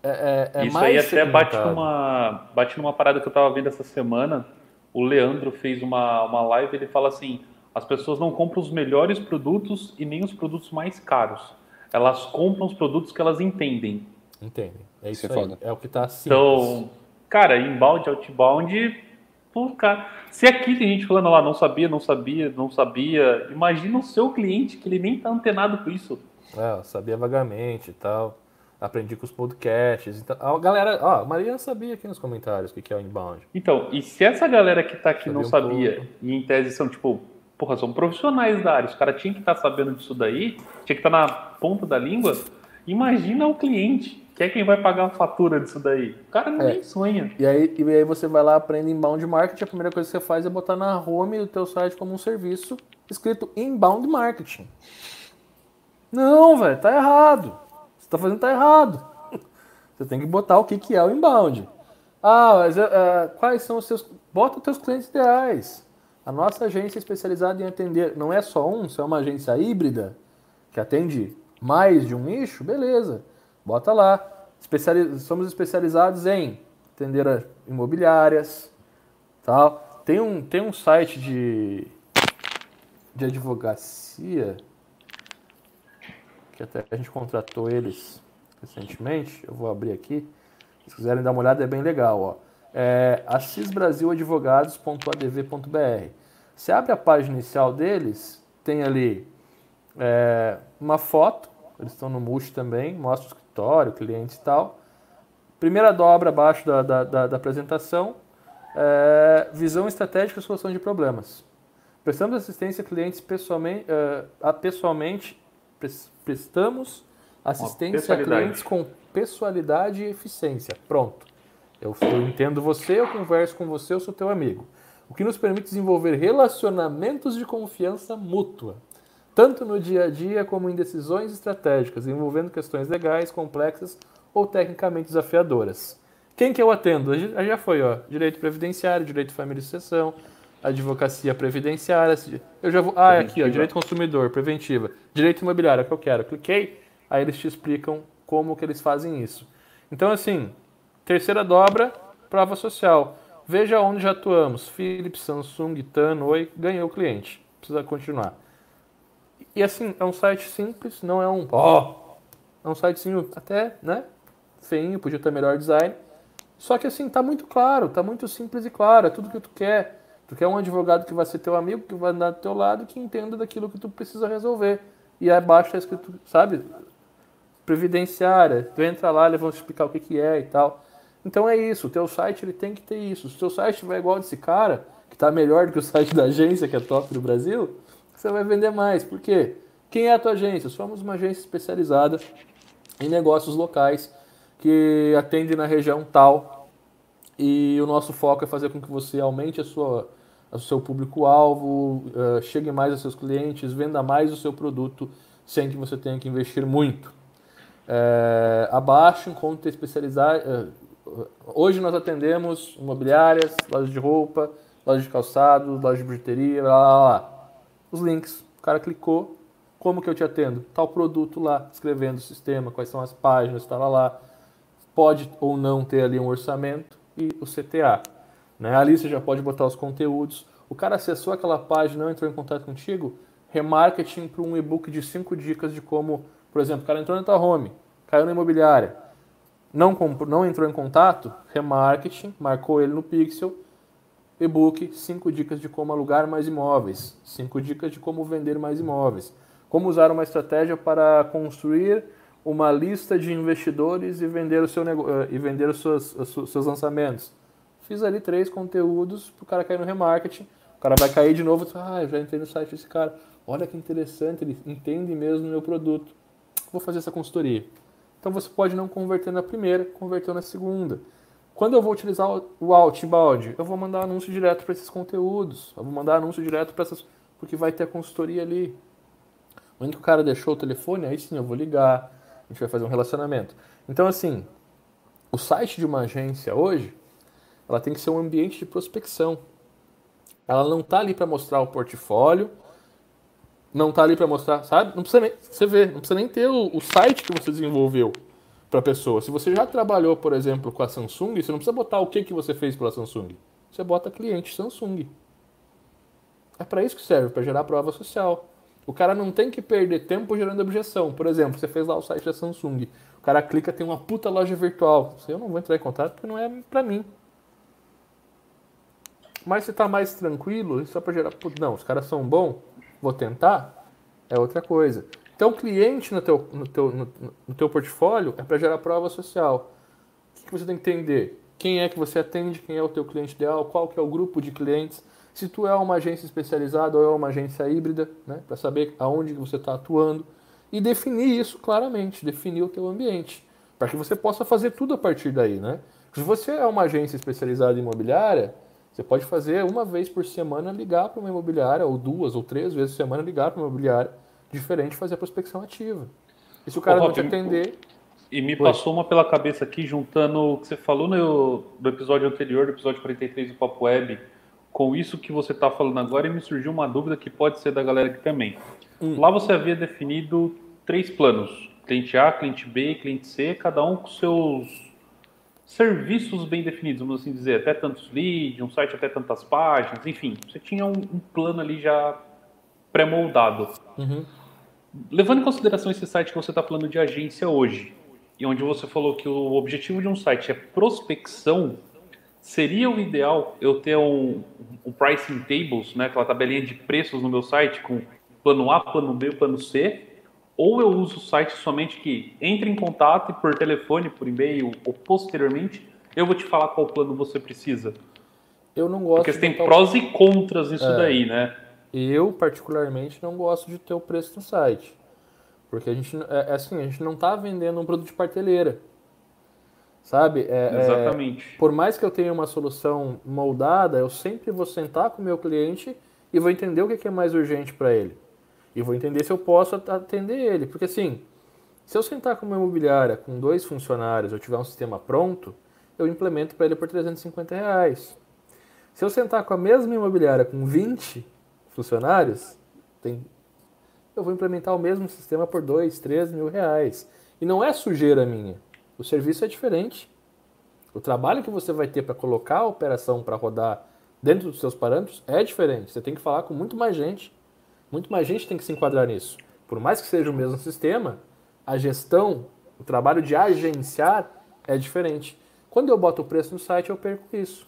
Speaker 2: É, é, é Isso aí até bate numa, bate numa parada que eu tava vendo essa semana. O Leandro fez uma, uma live ele fala assim: as pessoas não compram os melhores produtos e nem os produtos mais caros. Elas compram os produtos que elas entendem.
Speaker 3: Entendem. É isso, isso é aí. É o que tá assim.
Speaker 2: Então, cara, inbound, outbound, pô, cara. Se aqui tem gente falando lá, não sabia, não sabia, não sabia, imagina o seu cliente que ele nem tá antenado com isso.
Speaker 3: É, sabia vagamente e tal aprendi com os podcasts. Então, a galera, ó, a Maria sabia aqui nos comentários o que é o inbound.
Speaker 2: Então, e se essa galera que tá aqui sabia não sabia, um e em tese são tipo, porra, são profissionais da área, os caras tinham que estar tá sabendo disso daí, tinha que estar tá na ponta da língua, imagina o cliente. Que é quem vai pagar a fatura disso daí? O cara nem é. sonha.
Speaker 3: E aí, e aí você vai lá, aprende inbound marketing, a primeira coisa que você faz é botar na home do teu site como um serviço escrito inbound marketing. Não, velho, tá errado está fazendo tá errado. Você tem que botar o que, que é o inbound. Ah, mas uh, quais são os seus. Bota os teus clientes ideais. A nossa agência é especializada em atender, não é só um, se é uma agência híbrida, que atende mais de um nicho, beleza. Bota lá. Somos especializados em atender imobiliárias, tal. Tem um, tem um site de, de advocacia que até a gente contratou eles recentemente. Eu vou abrir aqui. Se quiserem dar uma olhada, é bem legal. Ó. É assisbrasiladvogados.adv.br. Você abre a página inicial deles, tem ali é, uma foto, eles estão no Mush também, mostra o escritório, clientes e tal. Primeira dobra abaixo da, da, da, da apresentação, é, visão estratégica e solução de problemas. Prestamos assistência a clientes pessoalmente, uh, pessoalmente prestamos assistência a clientes com pessoalidade e eficiência. Pronto. Eu, eu entendo você, eu converso com você, eu sou teu amigo. O que nos permite desenvolver relacionamentos de confiança mútua, tanto no dia a dia como em decisões estratégicas, envolvendo questões legais, complexas ou tecnicamente desafiadoras. Quem que eu atendo? Já foi, ó, direito previdenciário, direito de família e sucessão, advocacia previdenciária. Eu já vou. Ah, é aqui, ó, direito consumidor, preventiva. Direito imobiliário, é o que eu quero. Cliquei, aí eles te explicam como que eles fazem isso. Então, assim, terceira dobra, prova social. Veja onde já atuamos. Philips, Samsung, TAN, Oi, ganhou o cliente. Precisa continuar. E assim, é um site simples, não é um ó. É um sitezinho até, né? Feinho, podia ter melhor design. Só que assim, tá muito claro, tá muito simples e claro, é tudo que tu quer. Tu quer um advogado que vai ser teu amigo, que vai andar do teu lado, que entenda daquilo que tu precisa resolver. E abaixo tá escrito, sabe? Previdenciária. Tu entra lá, eles vão te explicar o que, que é e tal. Então é isso, o teu site ele tem que ter isso. Se o teu site vai igual desse cara, que está melhor do que o site da agência, que é top do Brasil, você vai vender mais. Por quê? Quem é a tua agência? Somos uma agência especializada em negócios locais que atende na região tal. E o nosso foco é fazer com que você aumente a sua, o seu público-alvo, uh, chegue mais aos seus clientes, venda mais o seu produto sem que você tenha que investir muito. É, abaixo, encontre especializar. Uh, hoje nós atendemos imobiliárias, lojas de roupa, lojas de calçados, lojas de bijuteria, lá, lá, lá. Os links, o cara clicou, como que eu te atendo? Tal produto lá, escrevendo o sistema, quais são as páginas, estava lá. Pode ou não ter ali um orçamento e o CTA. Né? Ali você já pode botar os conteúdos. O cara acessou aquela página, não entrou em contato contigo, remarketing para um e-book de 5 dicas de como, por exemplo, o cara entrou na tua home, caiu na imobiliária, não, não entrou em contato, remarketing, marcou ele no Pixel, e-book 5 dicas de como alugar mais imóveis, 5 dicas de como vender mais imóveis, como usar uma estratégia para construir uma lista de investidores e vender, o seu eh, e vender os seus, os seus lançamentos. Fiz ali três conteúdos para o cara cair no remarketing. O cara vai cair de novo. Ah, eu já entrei no site desse cara. Olha que interessante, ele entende mesmo o meu produto. Vou fazer essa consultoria. Então você pode não converter na primeira, converter na segunda. Quando eu vou utilizar o outbound, eu vou mandar anúncio direto para esses conteúdos. Eu vou mandar anúncio direto para essas. Porque vai ter a consultoria ali. Quando o cara deixou o telefone, aí sim eu vou ligar. A gente vai fazer um relacionamento. Então, assim, o site de uma agência hoje, ela tem que ser um ambiente de prospecção. Ela não está ali para mostrar o portfólio, não está ali para mostrar, sabe? Não precisa nem, você vê, não precisa nem ter o, o site que você desenvolveu para a pessoa. Se você já trabalhou, por exemplo, com a Samsung, você não precisa botar o que, que você fez pela Samsung. Você bota cliente Samsung. É para isso que serve, para gerar prova social. O cara não tem que perder tempo gerando objeção. Por exemplo, você fez lá o site da Samsung. O cara clica, tem uma puta loja virtual. Eu não vou entrar em contato porque não é para mim. Mas se tá mais tranquilo, só para gerar. Não, os caras são bons, vou tentar, é outra coisa. Então, cliente no teu, no teu, no, no teu portfólio é para gerar prova social. O que, você tem que entender? Quem é que você atende, quem é o teu cliente ideal, qual que é o grupo de clientes, se tu é uma agência especializada ou é uma agência híbrida, né, para saber aonde você está atuando e definir isso claramente, definir o teu ambiente, para que você possa fazer tudo a partir daí, né? Se você é uma agência especializada em imobiliária, você pode fazer uma vez por semana ligar para uma imobiliária, ou duas ou três vezes por semana ligar para uma imobiliária diferente fazer a prospecção ativa. E se o cara Ô, não te atender.
Speaker 2: E me passou uma pela cabeça aqui, juntando o que você falou no, no episódio anterior, do episódio 43 do Papo Web, com isso que você está falando agora, e me surgiu uma dúvida que pode ser da galera aqui também. Hum. Lá você havia definido três planos: cliente A, cliente B, cliente C, cada um com seus serviços bem definidos, vamos assim dizer, até tantos leads, um site até tantas páginas, enfim, você tinha um, um plano ali já pré-moldado. Uhum. Levando em consideração esse site que você está falando de agência hoje, e onde você falou que o objetivo de um site é prospecção, seria o ideal eu ter um, um pricing tables, né, aquela tabelinha de preços no meu site com plano A, plano B, plano C, ou eu uso o site somente que entre em contato e por telefone, por e-mail ou posteriormente eu vou te falar qual plano você precisa.
Speaker 3: Eu não gosto.
Speaker 2: Porque você tem prós e contras nisso é. daí, né?
Speaker 3: Eu, particularmente, não gosto de ter o preço no site. Porque a gente, é, é assim, a gente não está vendendo um produto de partelheira. Sabe? É,
Speaker 2: é Exatamente.
Speaker 3: É, por mais que eu tenha uma solução moldada, eu sempre vou sentar com o meu cliente e vou entender o que é mais urgente para ele. E vou entender se eu posso atender ele. Porque assim, se eu sentar com uma imobiliária com dois funcionários, eu tiver um sistema pronto, eu implemento para ele por 350 reais. Se eu sentar com a mesma imobiliária com 20, funcionários, tem, eu vou implementar o mesmo sistema por 2, 3 mil reais. E não é sujeira minha. O serviço é diferente. O trabalho que você vai ter para colocar a operação para rodar dentro dos seus parâmetros é diferente. Você tem que falar com muito mais gente. Muito mais gente tem que se enquadrar nisso. Por mais que seja o mesmo sistema, a gestão, o trabalho de agenciar é diferente. Quando eu boto o preço no site, eu perco isso.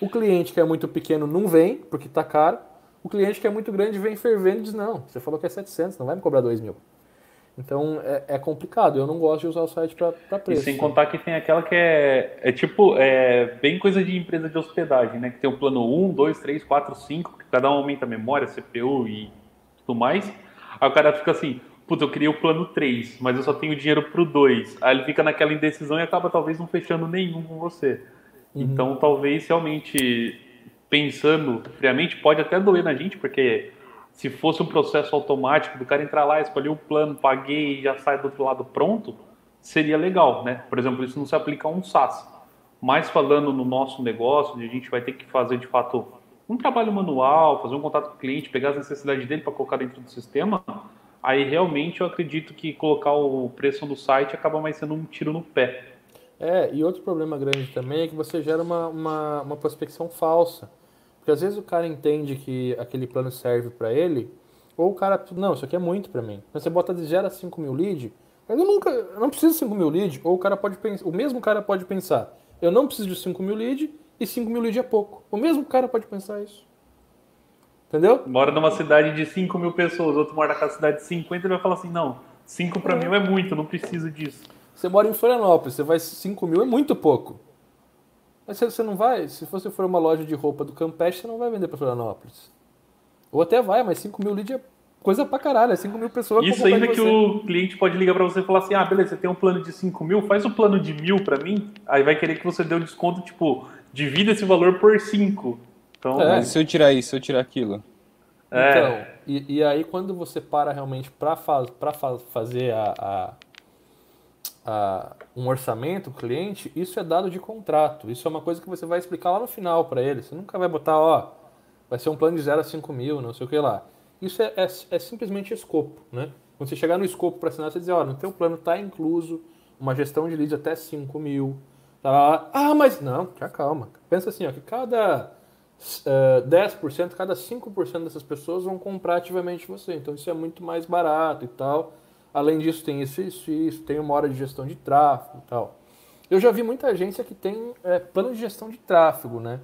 Speaker 3: O cliente que é muito pequeno não vem, porque está caro. O cliente que é muito grande vem fervendo e diz, não, você falou que é 700, não vai me cobrar 2 mil. Então é, é, complicado. Eu não gosto de usar o site para preço.
Speaker 2: E sem contar que tem aquela que é, é tipo, é bem coisa de empresa de hospedagem, né? Que tem o plano 1, 2, 3, 4, 5, que cada um aumenta a memória, CPU e tudo mais. Aí o cara fica assim, puta, eu queria o plano 3, mas eu só tenho dinheiro pro 2. Aí ele fica naquela indecisão e acaba talvez não fechando nenhum com você. Uhum. Então talvez realmente pensando friamente pode até doer na gente, porque se fosse um processo automático do cara entrar lá, escolher o plano, paguei e já sai do outro lado pronto, seria legal, né? Por exemplo, isso não se aplica a um SaaS. Mas falando no nosso negócio, a gente vai ter que fazer de fato um trabalho manual, fazer um contato com o cliente, pegar as necessidades dele para colocar dentro do sistema, aí realmente eu acredito que colocar o preço no site acaba mais sendo um tiro no pé.
Speaker 3: É, e outro problema grande também é que você gera uma, uma, uma prospecção falsa. Porque às vezes o cara entende que aquele plano serve para ele, ou o cara, não, isso aqui é muito para mim. Então você bota de 0 a 5 mil lead, eu nunca, eu não preciso de 5 mil lead, ou o cara pode pensar, o mesmo cara pode pensar, eu não preciso de 5 mil lead e 5 mil lead é pouco. O mesmo cara pode pensar isso. Entendeu?
Speaker 2: Mora numa cidade de 5 mil pessoas, outro mora naquela cidade de 50, ele vai falar assim, não, 5 para é. mim é muito, não preciso disso.
Speaker 3: Você mora em Florianópolis, você vai 5 mil é muito pouco. Mas você não vai, se você for uma loja de roupa do Campeche, você não vai vender para Florianópolis. Ou até vai, mas 5 mil leads é coisa pra caralho, é 5 mil pessoas.
Speaker 2: Isso ainda que o cliente pode ligar para você e falar assim, ah, beleza, você tem um plano de 5 mil, faz o um plano de mil para mim, aí vai querer que você dê um desconto, tipo, divida esse valor por 5.
Speaker 1: Então, é. se eu tirar isso, se eu tirar aquilo.
Speaker 3: É. Então, e, e, aí quando você para realmente para faz, pra fazer a, a, a um orçamento, o cliente, isso é dado de contrato. Isso é uma coisa que você vai explicar lá no final para ele. Você nunca vai botar, ó, vai ser um plano de 0 a 5 mil, não sei o que lá. Isso é, é, é simplesmente escopo, né? Quando você chegar no escopo para assinar, você dizer, ó, no teu plano está incluso uma gestão de leads até 5 mil. Tá lá, ah, mas não, já calma. Pensa assim, ó, que cada uh, 10%, cada 5% dessas pessoas vão comprar ativamente você. Então isso é muito mais barato e tal. Além disso, tem isso, isso, isso, tem uma hora de gestão de tráfego e tal. Eu já vi muita agência que tem é, plano de gestão de tráfego, né?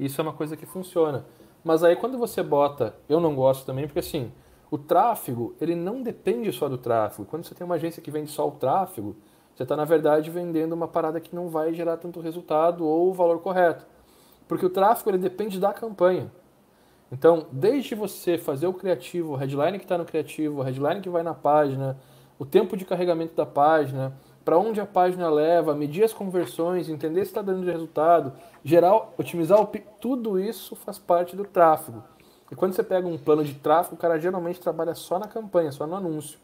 Speaker 3: Isso é uma coisa que funciona. Mas aí quando você bota, eu não gosto também, porque assim, o tráfego, ele não depende só do tráfego. Quando você tem uma agência que vende só o tráfego, você está, na verdade, vendendo uma parada que não vai gerar tanto resultado ou o valor correto. Porque o tráfego, ele depende da campanha. Então, desde você fazer o criativo, o headline que está no criativo, o headline que vai na página, o tempo de carregamento da página, para onde a página leva, medir as conversões, entender se está dando resultado, gerar, otimizar o tudo isso faz parte do tráfego. E quando você pega um plano de tráfego, o cara geralmente trabalha só na campanha, só no anúncio,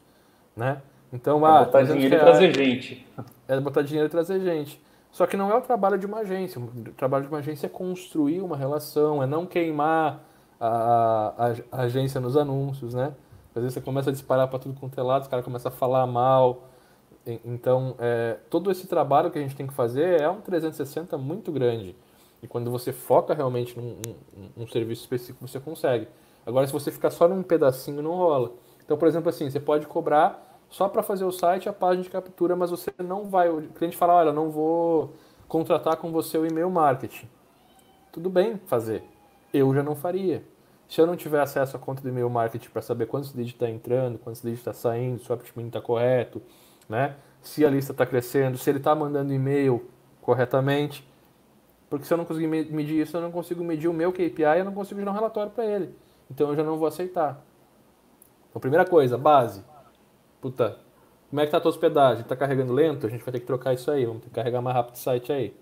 Speaker 3: né?
Speaker 2: Então, é ah, botar dinheiro reais, e trazer gente.
Speaker 3: É botar dinheiro e trazer gente. Só que não é o trabalho de uma agência. O trabalho de uma agência é construir uma relação, é não queimar a, a, a, agência nos anúncios, né? Às vezes você começa a disparar para tudo quanto é lado, os caras começam a falar mal. Então, é, todo esse trabalho que a gente tem que fazer é um 360 muito grande. E quando você foca realmente num, num, num serviço específico, você consegue. Agora, se você ficar só num pedacinho, não rola. Então, por exemplo, assim, você pode cobrar só para fazer o site a página de captura, mas você não vai. O cliente fala: olha, não vou contratar com você o e-mail marketing. Tudo bem fazer. Eu já não faria. Se eu não tiver acesso à conta do e-mail marketing para saber quantos leads está entrando, quantos leads está saindo, se o uptime está correto, né? se a lista está crescendo, se ele está mandando e-mail corretamente. Porque se eu não conseguir medir isso, eu não consigo medir o meu KPI, eu não consigo gerar um relatório para ele. Então eu já não vou aceitar. Então, primeira coisa, base. Puta, como é que tá a tua hospedagem? Tá carregando lento? A gente vai ter que trocar isso aí, vamos ter que carregar mais rápido o site aí.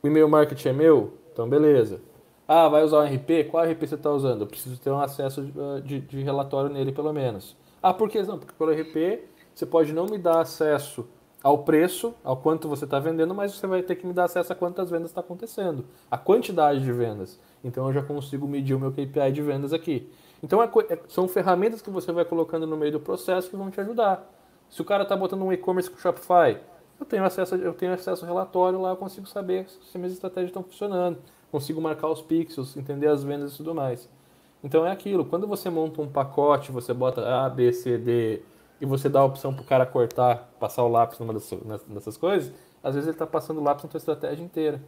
Speaker 3: O e-mail marketing é meu? Então beleza. Ah, vai usar um RP? Qual RP você está usando? Eu preciso ter um acesso de, ah, de, de, relatório nele, pelo menos. Ah, por que não? Porque pelo RP você pode não me dar acesso ao preço, ao quanto você está vendendo, mas você vai ter que me dar acesso a quantas vendas está acontecendo, a quantidade de vendas. Então eu já consigo medir o meu KPI de vendas aqui. Então é, é, são ferramentas que você vai colocando no meio do processo que vão te ajudar. Se o cara está botando um e-commerce com Shopify, eu tenho acesso, eu tenho acesso ao relatório lá, eu consigo saber se minhas estratégias estão funcionando consigo marcar os pixels, entender as vendas e tudo mais. Então é aquilo, quando você monta um pacote, você bota A, B, C, D e você dá a opção para o cara cortar, passar o lápis numa dessas coisas, às vezes ele está passando o lápis na sua estratégia inteira.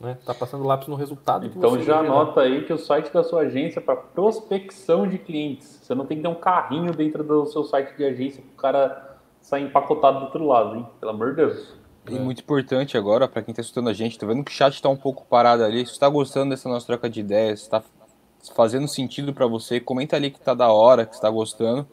Speaker 3: Né? Tá passando lápis no resultado
Speaker 2: Então já anota aí que o site da sua agência é para prospecção de clientes. Você não tem que ter um carrinho dentro do seu site de agência para o cara sair empacotado do outro lado, hein? Pelo amor de Deus.
Speaker 1: E é. muito importante agora, para quem está escutando a gente, tá vendo que o chat está um pouco parado ali. Se está gostando dessa nossa troca de ideias, está fazendo sentido para você, comenta ali que está da hora, que está gostando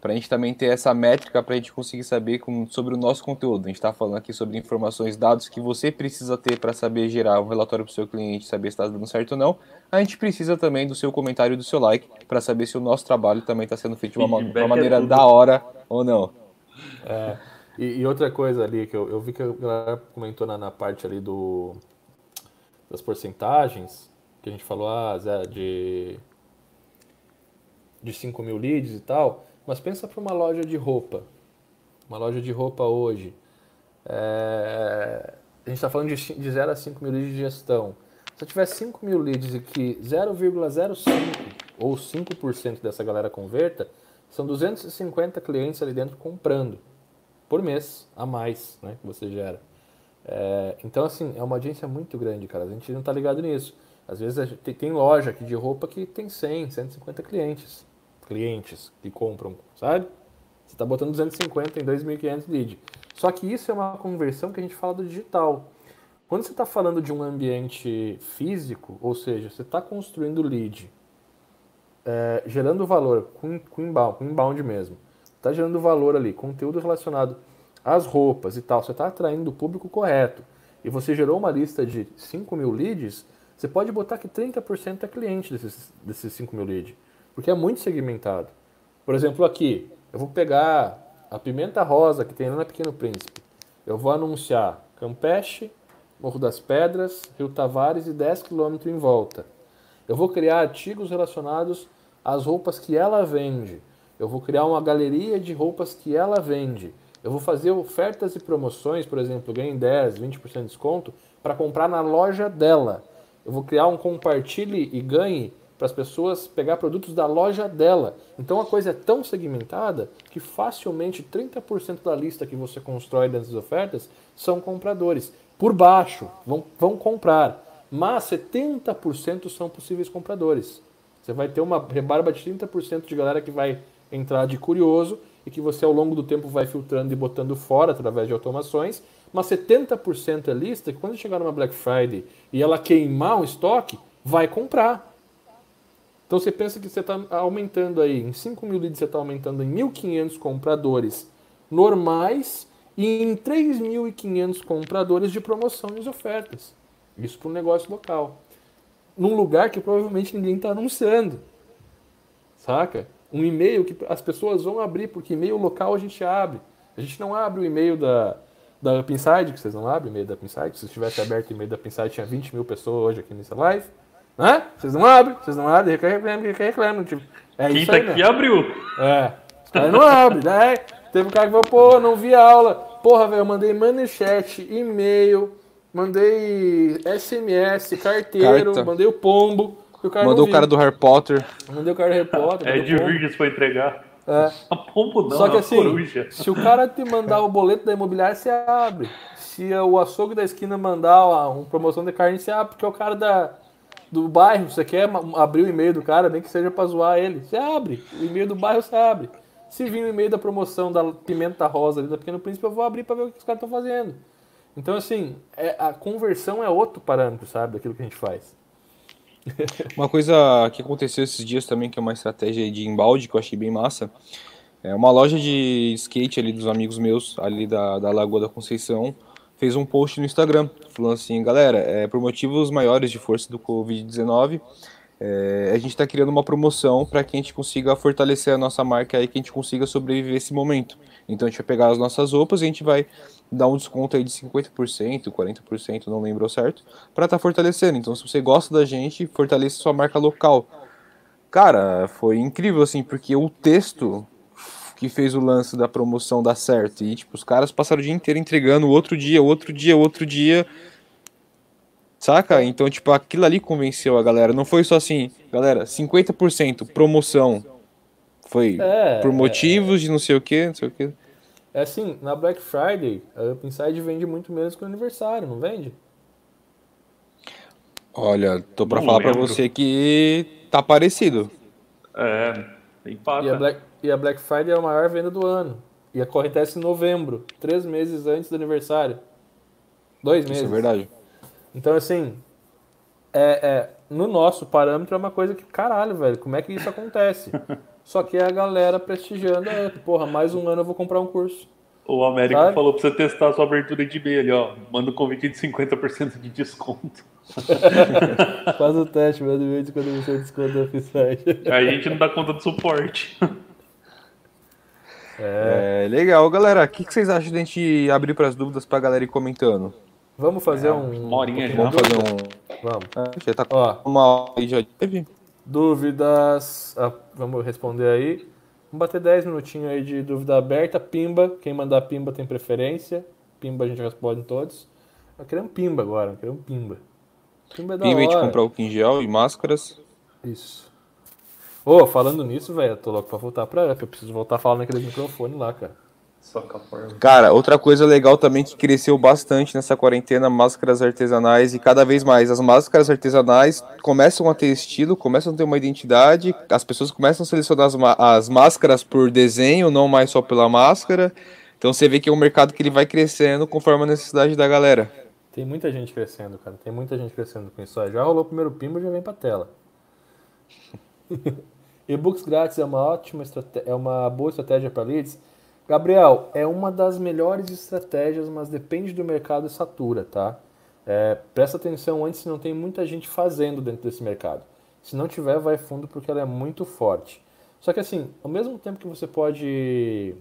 Speaker 1: para a gente também ter essa métrica para a gente conseguir saber com, sobre o nosso conteúdo. A gente está falando aqui sobre informações, dados que você precisa ter para saber gerar um relatório para o seu cliente, saber se está dando certo ou não. A gente precisa também do seu comentário e do seu like para saber se o nosso trabalho também está sendo feito de uma, uma é maneira é da hora ou não.
Speaker 3: É, e, e, outra coisa ali que eu, eu vi que a galera comentou na, na parte ali do das porcentagens, que a gente falou ah, de, de 5 mil leads e tal. Mas pensa para uma loja de roupa. Uma loja de roupa hoje. É... A gente está falando de, de 0 a 5 mil leads de gestão. Se eu tiver 5 mil leads e que 0,05 ou 5% dessa galera converta, são 250 clientes ali dentro comprando por mês a mais né, que você gera. É, então, assim, é uma audiência muito grande, cara. A gente não está ligado nisso. Às vezes tem, tem loja aqui de roupa que tem 100, 150 clientes clientes que compram, sabe? Você está botando 250 em 2.500 lead. Só que isso é uma conversão que a gente fala do digital. Quando você está falando de um ambiente físico, ou seja, você está construindo lead, é, gerando valor com, com, inbound, com inbound mesmo, está gerando valor ali, conteúdo relacionado às roupas e tal, você está atraindo o público correto, e você gerou uma lista de 5 mil leads, você pode botar que 30% é cliente desses, desses 5 mil leads porque é muito segmentado. Por exemplo, aqui, eu vou pegar a pimenta rosa que tem lá na Pequeno Príncipe. Eu vou anunciar Campeche, Morro das Pedras, Rio Tavares e 10 km em volta. Eu vou criar artigos relacionados às roupas que ela vende. Eu vou criar uma galeria de roupas que ela vende. Eu vou fazer ofertas e promoções, por exemplo, ganhe 10, 20% de desconto para comprar na loja dela. Eu vou criar um compartilhe e ganhe para as pessoas pegar produtos da loja dela. Então a coisa é tão segmentada que facilmente 30% da lista que você constrói das ofertas são compradores. Por baixo, vão, vão comprar. Mas 70% são possíveis compradores. Você vai ter uma rebarba de 30% de galera que vai entrar de curioso e que você ao longo do tempo vai filtrando e botando fora através de automações. Mas 70% é lista que quando chegar numa Black Friday e ela queimar o estoque, vai comprar. Então você pensa que você está aumentando aí, em 5 mil leads você está aumentando em 1.500 compradores normais e em 3.500 compradores de promoções e ofertas. Isso para um negócio local. Num lugar que provavelmente ninguém está anunciando. Saca? Um e-mail que as pessoas vão abrir, porque e-mail local a gente abre. A gente não abre o e-mail da, da Pinside, que vocês não abrem o e-mail da Pinside. Se tivesse aberto o e-mail da Pinside, tinha 20 mil pessoas hoje aqui nessa live. Né? Vocês não abrem, vocês não abrem, reclamam, reclamam. Tipo,
Speaker 2: é Quem isso tá aí, aqui né? abriu.
Speaker 3: É. Os caras não abrem, né? Teve um cara que falou, pô, não vi aula. Porra, velho, eu mandei manchete, e-mail, mandei SMS, carteiro, Carta. mandei o pombo.
Speaker 1: O Mandou o cara do Harry Potter.
Speaker 3: Mandei o cara do Harry Potter.
Speaker 2: É de Virgis foi entregar.
Speaker 3: É.
Speaker 2: A pombo não,
Speaker 3: Só que assim, coruja. se o cara te mandar o boleto da imobiliária, você abre. Se o açougue da esquina mandar uma promoção de carne, você abre, porque é o cara da, do bairro, você quer abrir o e-mail do cara, nem que seja para zoar ele, você abre. O e-mail do bairro você abre. Se vir o e-mail da promoção da Pimenta Rosa ali da Pequeno Príncipe, eu vou abrir para ver o que os caras estão fazendo. Então, assim, é, a conversão é outro parâmetro, sabe, daquilo que a gente faz.
Speaker 1: Uma coisa que aconteceu esses dias também, que é uma estratégia de embalde, que eu achei bem massa, é uma loja de skate ali dos amigos meus, ali da, da Lagoa da Conceição, fez um post no Instagram falando assim, galera, é, por motivos maiores de força do Covid-19, é, a gente está criando uma promoção para que a gente consiga fortalecer a nossa marca e que a gente consiga sobreviver esse momento. Então a gente vai pegar as nossas roupas e a gente vai dar um desconto aí de 50%, 40%, não lembro certo, para estar tá fortalecendo. Então se você gosta da gente, fortaleça sua marca local. Cara, foi incrível assim, porque o texto que fez o lance da promoção dar certo. E, tipo, os caras passaram o dia inteiro entregando, outro dia, outro dia, outro dia. Saca? Então, tipo, aquilo ali convenceu a galera. Não foi só assim, galera, 50% promoção. Foi
Speaker 3: É,
Speaker 1: por motivos de não sei o que, não sei o que.
Speaker 3: É assim, na Black Friday, a Up Inside vende muito menos que o aniversário, não vende?
Speaker 1: Olha, tô pra
Speaker 2: Não
Speaker 1: falar pra
Speaker 2: lembro.
Speaker 1: você que tá parecido.
Speaker 2: É, tem
Speaker 3: E a. Black, e a Black Friday é a maior venda do ano. E acontece em novembro, três meses antes do aniversário. Dois meses.
Speaker 1: Isso é verdade.
Speaker 3: Então, assim, é, é, no nosso parâmetro é uma coisa que, caralho, velho, como é que isso acontece? Só que é a galera prestigiando a Up. Porra, mais um ano eu vou comprar um curso.
Speaker 2: O Américo
Speaker 3: Sabe?
Speaker 2: falou pra você testar a sua abertura de e-mail ali, ó. Manda um convite de 50% de desconto.
Speaker 3: Faz o teste, manda e-mail de quando você desconto da.
Speaker 2: Aí a gente não dá conta do suporte.
Speaker 3: É.
Speaker 1: É, legal, galera. O que, que vocês acham de a gente abrir pras dúvidas pra galera ir comentando?
Speaker 3: Vamos fazer um.
Speaker 2: uma horinha
Speaker 3: um
Speaker 2: já.
Speaker 1: Vamos fazer um.
Speaker 3: Vamos.
Speaker 1: Ah, Já tá
Speaker 3: Ó,
Speaker 1: com uma hora aí já teve?
Speaker 3: dúvidas. ah, vamos responder aí. Vamos bater 10 minutinhos aí de dúvida aberta. Pimba. Quem mandar pimba tem preferência. Pimba a gente responde todos. Eu queria um pimba agora. Eu queria um pimba. Pimba é da
Speaker 1: Pimba
Speaker 3: hora.
Speaker 1: comprar o em gel e máscaras.
Speaker 3: Isso. Ô, falando nisso, velho, eu tô louco pra voltar pra Up. Eu preciso voltar falar naquele microfone lá, cara.
Speaker 1: Cara, outra coisa legal também que cresceu bastante nessa quarentena, máscaras artesanais e cada vez mais as máscaras artesanais começam a ter estilo, começam a ter uma identidade, as pessoas começam a selecionar as, as máscaras por desenho, não mais só pela máscara. Então você vê que é um mercado que ele vai crescendo conforme a necessidade da galera.
Speaker 3: Tem muita gente crescendo, cara. Tem muita gente crescendo com isso. Já rolou o primeiro pimba, já vem pra tela. E-books grátis é uma ótima é uma boa estratégia para leads. Gabriel, é uma das melhores estratégias, mas depende do mercado e satura, tá? É, presta atenção antes se não tem muita gente fazendo dentro desse mercado. Se não tiver, vai fundo porque ela é muito forte. Só que assim, ao mesmo tempo que você pode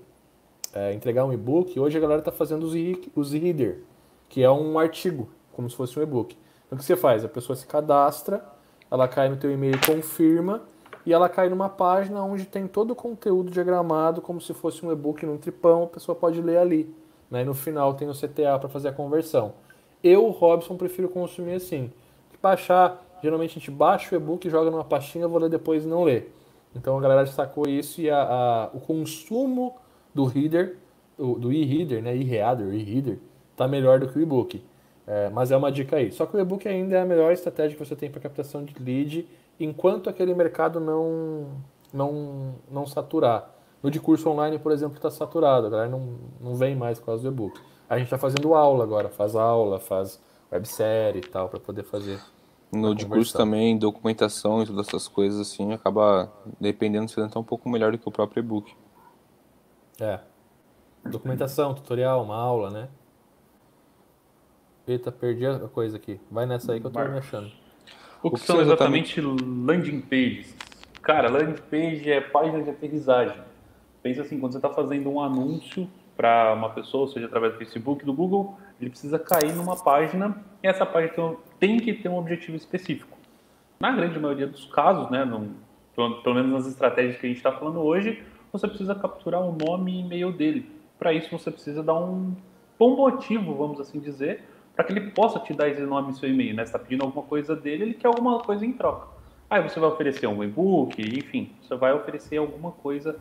Speaker 3: é, entregar um e-book, hoje a galera está fazendo os e-reader, que é um artigo, como se fosse um e-book. Então o que você faz? A pessoa se cadastra, ela cai no teu e-mail e confirma, e ela cai numa página onde tem todo o conteúdo diagramado, como se fosse um e-book num tripão, a pessoa pode ler ali. Né? E no final tem o CTA para fazer a conversão. Eu, Robson, prefiro consumir assim. Baixar, geralmente a gente baixa o e-book, joga numa pastinha, vou ler depois e não ler. Então a galera destacou isso e a, a- o consumo do reader, do, e-reader, né? E-reader, e-reader, tá melhor do que o e-book. É, mas é uma dica aí. Só que o e-book ainda é a melhor estratégia que você tem para captação de lead, enquanto aquele mercado não, não, não saturar. No de curso online, por exemplo, está saturado, a galera não, não vem mais por causa do e-book. A gente está fazendo aula agora, faz aula, faz websérie e tal, para poder fazer.
Speaker 1: No de curso também, documentação e todas essas coisas assim, acaba dependendo se até um pouco melhor do que o próprio e-book.
Speaker 3: É. Documentação, tutorial, uma aula, né? Eita, perdi a coisa aqui. Vai nessa aí que eu tô
Speaker 2: Marcos.
Speaker 3: me achando.
Speaker 2: O que
Speaker 1: que
Speaker 2: são
Speaker 1: são
Speaker 2: exatamente landing pages? Cara, landing page é página de aterrissagem. Pensa assim, quando você está fazendo um anúncio para uma pessoa, seja através do Facebook, do Google, ele precisa cair numa página e essa página tem- que ter um objetivo específico. Na grande maioria dos casos, né, pelo, pelo menos nas estratégias que a gente está falando hoje, você precisa capturar o nome e e-mail dele. Para isso, você precisa dar um bom motivo, vamos assim dizer, para que ele possa te dar esse nome e seu e-mail. Né? Você está pedindo alguma coisa dele, ele quer alguma coisa em troca. Aí você vai oferecer um e-book, enfim, você vai oferecer alguma coisa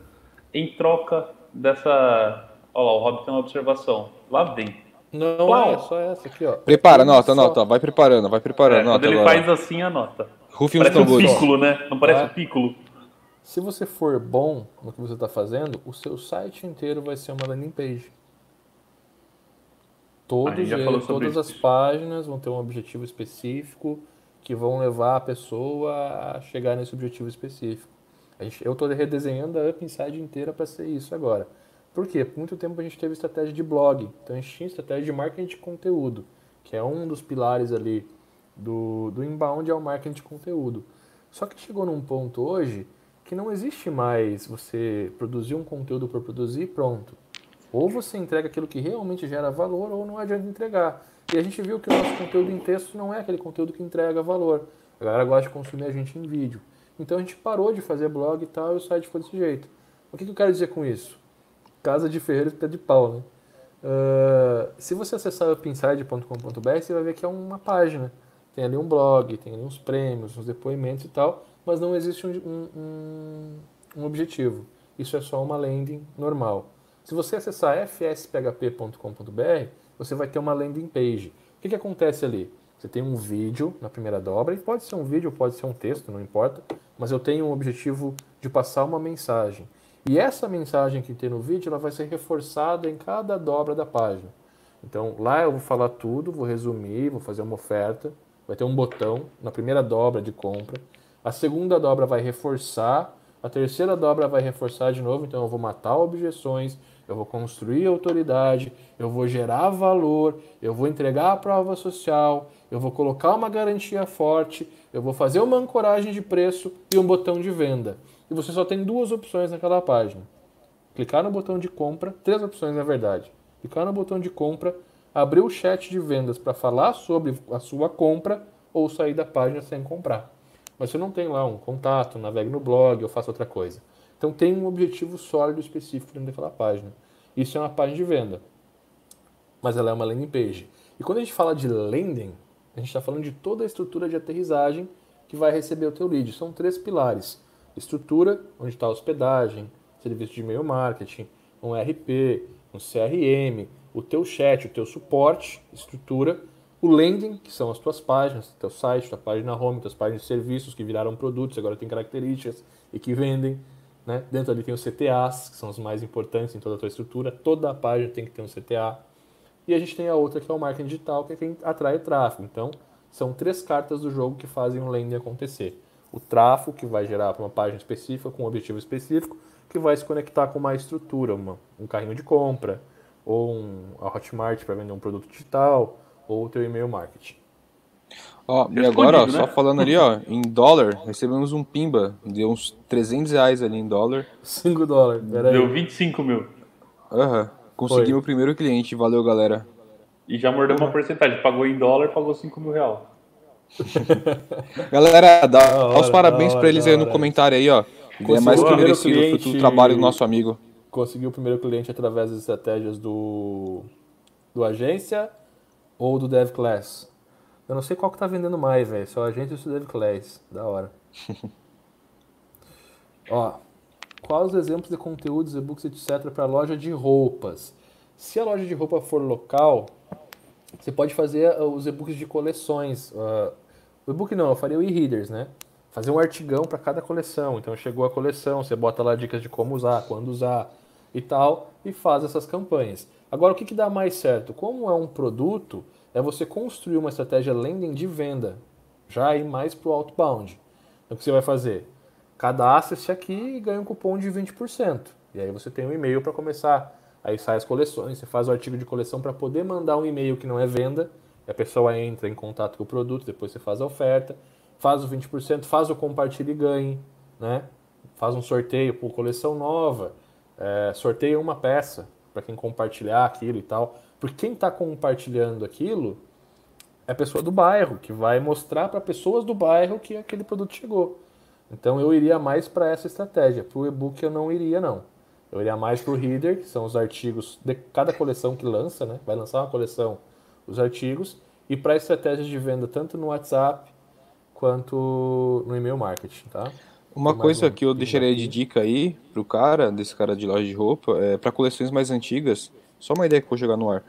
Speaker 2: em troca dessa. Olha lá, o Rob tem uma observação. Lá vem.
Speaker 3: Não
Speaker 2: Uau.
Speaker 3: é só essa aqui, ó.
Speaker 1: Prepara, anota, anota, vai preparando, vai preparando,
Speaker 2: É, quando
Speaker 1: anota
Speaker 2: ele
Speaker 1: agora.
Speaker 2: faz assim, anota.
Speaker 1: Rufem
Speaker 2: Parece um pículo, né? Não parece
Speaker 3: Ah.
Speaker 2: um pículo?
Speaker 3: Se você for bom no que você está fazendo, o seu site inteiro vai ser uma landing page. Todos eles- todas
Speaker 2: isso.
Speaker 3: as páginas vão ter um objetivo específico que vão levar a pessoa a chegar nesse objetivo específico. Gente, eu estou redesenhando a Up Inside inteira para ser isso agora. Por quê? Por muito tempo a gente teve estratégia de blog, então a gente tinha estratégia de marketing de conteúdo, que é um dos pilares ali do, do inbound é o marketing de conteúdo. Só que chegou num ponto hoje que não existe mais você produzir um conteúdo por produzir e pronto. Ou você entrega aquilo que realmente gera valor, ou não adianta entregar. E a gente viu que o nosso conteúdo em texto não é aquele conteúdo que entrega valor. A galera gosta de consumir a gente em vídeo. Então a gente parou de fazer blog e tal, e o site foi desse jeito. O que, que eu quero dizer com isso? Casa de ferreiro pé de pau, né? Ah, se você acessar upinside.com.br, você vai ver que é uma página tem ali um blog, tem ali uns prêmios, uns depoimentos e tal, mas não existe um, um, um objetivo. Isso é só uma landing normal. Se você acessar fsphp.com.br, você vai ter uma landing page. O que, que acontece ali? Você tem um vídeo na primeira dobra, e pode ser um vídeo, pode ser um texto, não importa, mas eu tenho um objetivo de passar uma mensagem. E essa mensagem que tem no vídeo, ela vai ser reforçada em cada dobra da página. Então, lá eu vou falar tudo, vou resumir, vou fazer uma oferta, vai ter um botão na primeira dobra de compra. A segunda dobra vai reforçar, a terceira dobra vai reforçar de novo, então eu vou matar objeções, eu vou construir autoridade, eu vou gerar valor, eu vou entregar a prova social, eu vou colocar uma garantia forte, eu vou fazer uma ancoragem de preço e um botão de venda. E você só tem duas opções naquela página. Clicar no botão de compra, três opções na verdade. Clicar no botão de compra, abrir o chat de vendas para falar sobre a sua compra ou sair da página sem comprar. Mas você não tem lá um contato, navegue no blog ou faça outra coisa. Então tem um objetivo sólido específico dentro daquela página. Isso é uma página de venda. Mas ela é uma landing page. E quando a gente fala de landing, a gente está falando de toda a estrutura de aterrissagem que vai receber o teu lead. São três pilares. Estrutura, onde está a hospedagem, serviço de e-mail marketing, um RP, um CRM, o teu chat, o teu suporte, estrutura, o landing, que são as tuas páginas, teu site, tua página home, tuas páginas de serviços que viraram produtos, agora tem características e que vendem. Né? Dentro ali tem os CTAs, que são os mais importantes em toda a tua estrutura. Toda a página tem que ter um CTA. E a gente tem a outra que é o marketing digital, que é quem atrai o tráfego. Então, são três cartas do jogo que fazem o landing acontecer. O tráfego, que vai gerar para uma página específica, com um objetivo específico, que vai se conectar com uma estrutura, uma, um carrinho de compra, ou um, a Hotmart para vender um produto digital, ou o teu e-mail marketing.
Speaker 1: Ó, e agora, ó, né? só falando ali, ó, em dólar, recebemos um pimba, deu uns 300 reais ali em dólar.
Speaker 3: 5 dólares, peraí.
Speaker 2: Deu 25 mil.
Speaker 1: Aham. Uhum. Consegui meu primeiro cliente, valeu galera.
Speaker 2: E já mordeu uma porcentagem, pagou em dólar, pagou 5 mil real.
Speaker 1: galera, dá, hora, os parabéns para eles aí no comentário aí, ó. é mais que merecido, cliente... foi tudo trabalho do nosso amigo.
Speaker 3: Conseguiu o primeiro cliente através das estratégias do, do agência ou do Dev Class. Eu não sei qual que tá vendendo mais, velho. Só a agência ou o Dev Class. Da hora. ó, Quais os exemplos de conteúdos, e-books, etc. para loja de roupas? Se a loja de roupa for local, você pode fazer uh, os e-books de coleções. Uh, o e-book não, eu faria o e-readers, né? Fazer um artigão para cada coleção. Então chegou a coleção, você bota lá dicas de como usar, quando usar e tal, e faz essas campanhas. Agora, o que, que dá mais certo? Como é um produto, é você construir uma estratégia landing de venda, já ir mais para o outbound. Então, o que você vai fazer? cadastre-se aqui e ganha um cupom de 20%. E aí você tem um e-mail para começar. Aí sai as coleções, você faz o artigo de coleção para poder mandar um e-mail que não é venda. a pessoa entra em contato com o produto, depois você faz a oferta, faz o 20%, faz o compartilhe e ganhe, né? Faz um sorteio por coleção nova, é, sorteia uma peça para quem compartilhar aquilo e tal. Porque quem está compartilhando aquilo é a pessoa do bairro, que vai mostrar para pessoas do bairro que aquele produto chegou. Então eu iria mais para essa estratégia. Para o e-book eu não iria não. Eu iria mais para o reader, que são os artigos de cada coleção que lança, né? Vai lançar uma coleção, os artigos, e para estratégias de venda tanto no WhatsApp quanto no e-mail marketing, tá?
Speaker 1: Uma coisa que eu deixaria de dica aí pro cara, desse cara de loja de roupa, é para coleções mais antigas, só uma ideia que eu vou jogar no ar.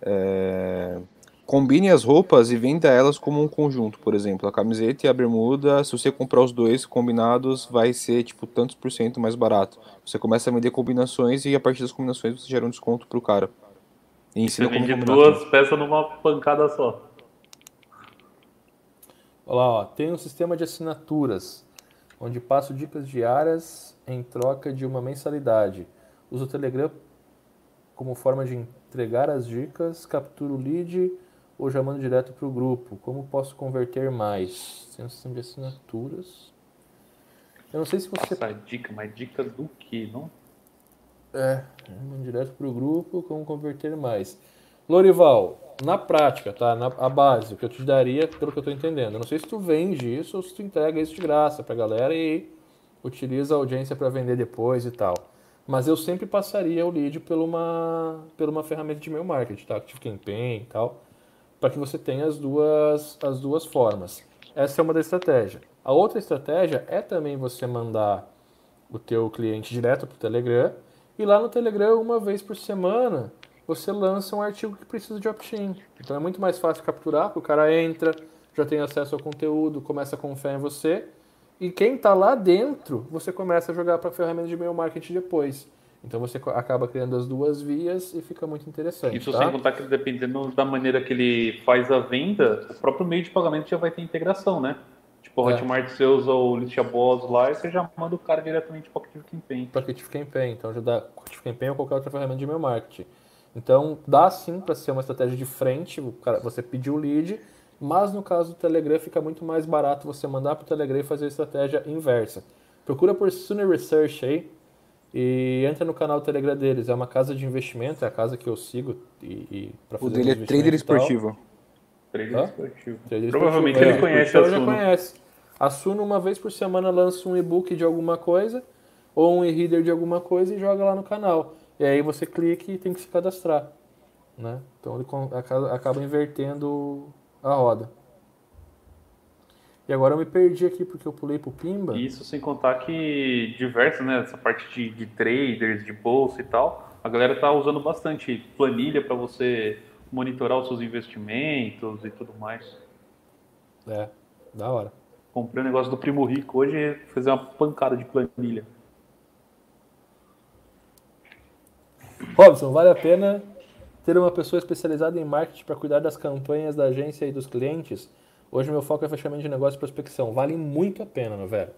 Speaker 1: É, combine as roupas e venda elas como um conjunto, por exemplo, a camiseta e a bermuda, se você comprar os dois combinados, vai ser tipo tantos por cento mais barato. Você começa a vender combinações e a partir das combinações você gera um desconto pro cara.
Speaker 2: E ensina você vende duas peças numa pancada só.
Speaker 3: Olha lá, ó, tem um sistema de assinaturas, onde passo dicas diárias em troca de uma mensalidade. Uso o Telegram como forma de entregar as dicas, capturo o lead ou já mando direto para o grupo? Como posso converter mais? Tem um sistema de assinaturas. Eu não sei se você.
Speaker 2: Passa dica, mas dicas do que, não?
Speaker 3: É, mando direto para o grupo, como converter mais. Lorival, na prática, tá? Na, a base, o que eu te daria, pelo que eu estou entendendo. Eu não sei se tu vende isso ou se tu entrega isso de graça para a galera e utiliza a audiência para vender depois e tal. Mas eu sempre passaria o lead por uma, por uma ferramenta de e-mail marketing, tá? Tipo Campaign e tal para que você tenha as duas, as duas formas. Essa é uma da estratégia. A outra estratégia é também você mandar o teu cliente direto para o Telegram e lá no Telegram, uma vez por semana, você lança um artigo que precisa de opt-in. Então é muito mais fácil capturar, porque o cara entra, já tem acesso ao conteúdo, começa a confiar em você. E quem está lá dentro, você começa a jogar para a ferramenta de e-mail marketing depois. Então você acaba criando as duas vias e fica muito interessante.
Speaker 2: Isso
Speaker 3: tá?
Speaker 2: sem contar que dependendo da maneira que ele faz a venda, o próprio meio de pagamento já vai ter integração, né? Tipo, o
Speaker 3: É.
Speaker 2: Hotmart você usa o List Boss lá e você já manda o cara diretamente para o Active Campaign.
Speaker 3: para Active Campaign. Então já dá Active Campaign ou qualquer outra ferramenta de e-mail marketing. Então dá sim para ser uma estratégia de frente, o cara, você pediu o lead, mas no caso do Telegram fica muito mais barato você mandar para o Telegram e fazer a estratégia inversa. Procura por Sooner Research aí e entra no canal do Telegram deles. É uma casa de investimento, é a casa que eu sigo e, e para
Speaker 1: O
Speaker 3: fazer
Speaker 1: dele é trader esportivo.
Speaker 2: Trader
Speaker 3: Hã?
Speaker 2: esportivo.
Speaker 3: Trader
Speaker 2: Provavelmente
Speaker 3: esportivo,
Speaker 2: ele
Speaker 3: é.
Speaker 2: conhece a
Speaker 3: já
Speaker 2: Suno.
Speaker 3: conhece. A Suno uma vez por semana lança um e-book de alguma coisa ou um e-reader de alguma coisa e joga lá no canal. E aí você clica e tem que se cadastrar. Né? Então ele acaba invertendo a roda. E agora eu me perdi aqui porque eu pulei pro Pimba.
Speaker 2: Isso sem contar que diversos, né? Essa parte de, de traders, de bolsa e tal, a galera tá usando bastante planilha para você monitorar os seus investimentos e tudo mais.
Speaker 3: É, da hora.
Speaker 2: Comprei um negócio do Primo Rico hoje e fazer uma pancada de planilha.
Speaker 3: Robson, vale a pena ter uma pessoa especializada em marketing para cuidar das campanhas da agência e dos clientes? Hoje meu foco é fechamento de negócio e prospecção. Vale muito a pena, meu velho.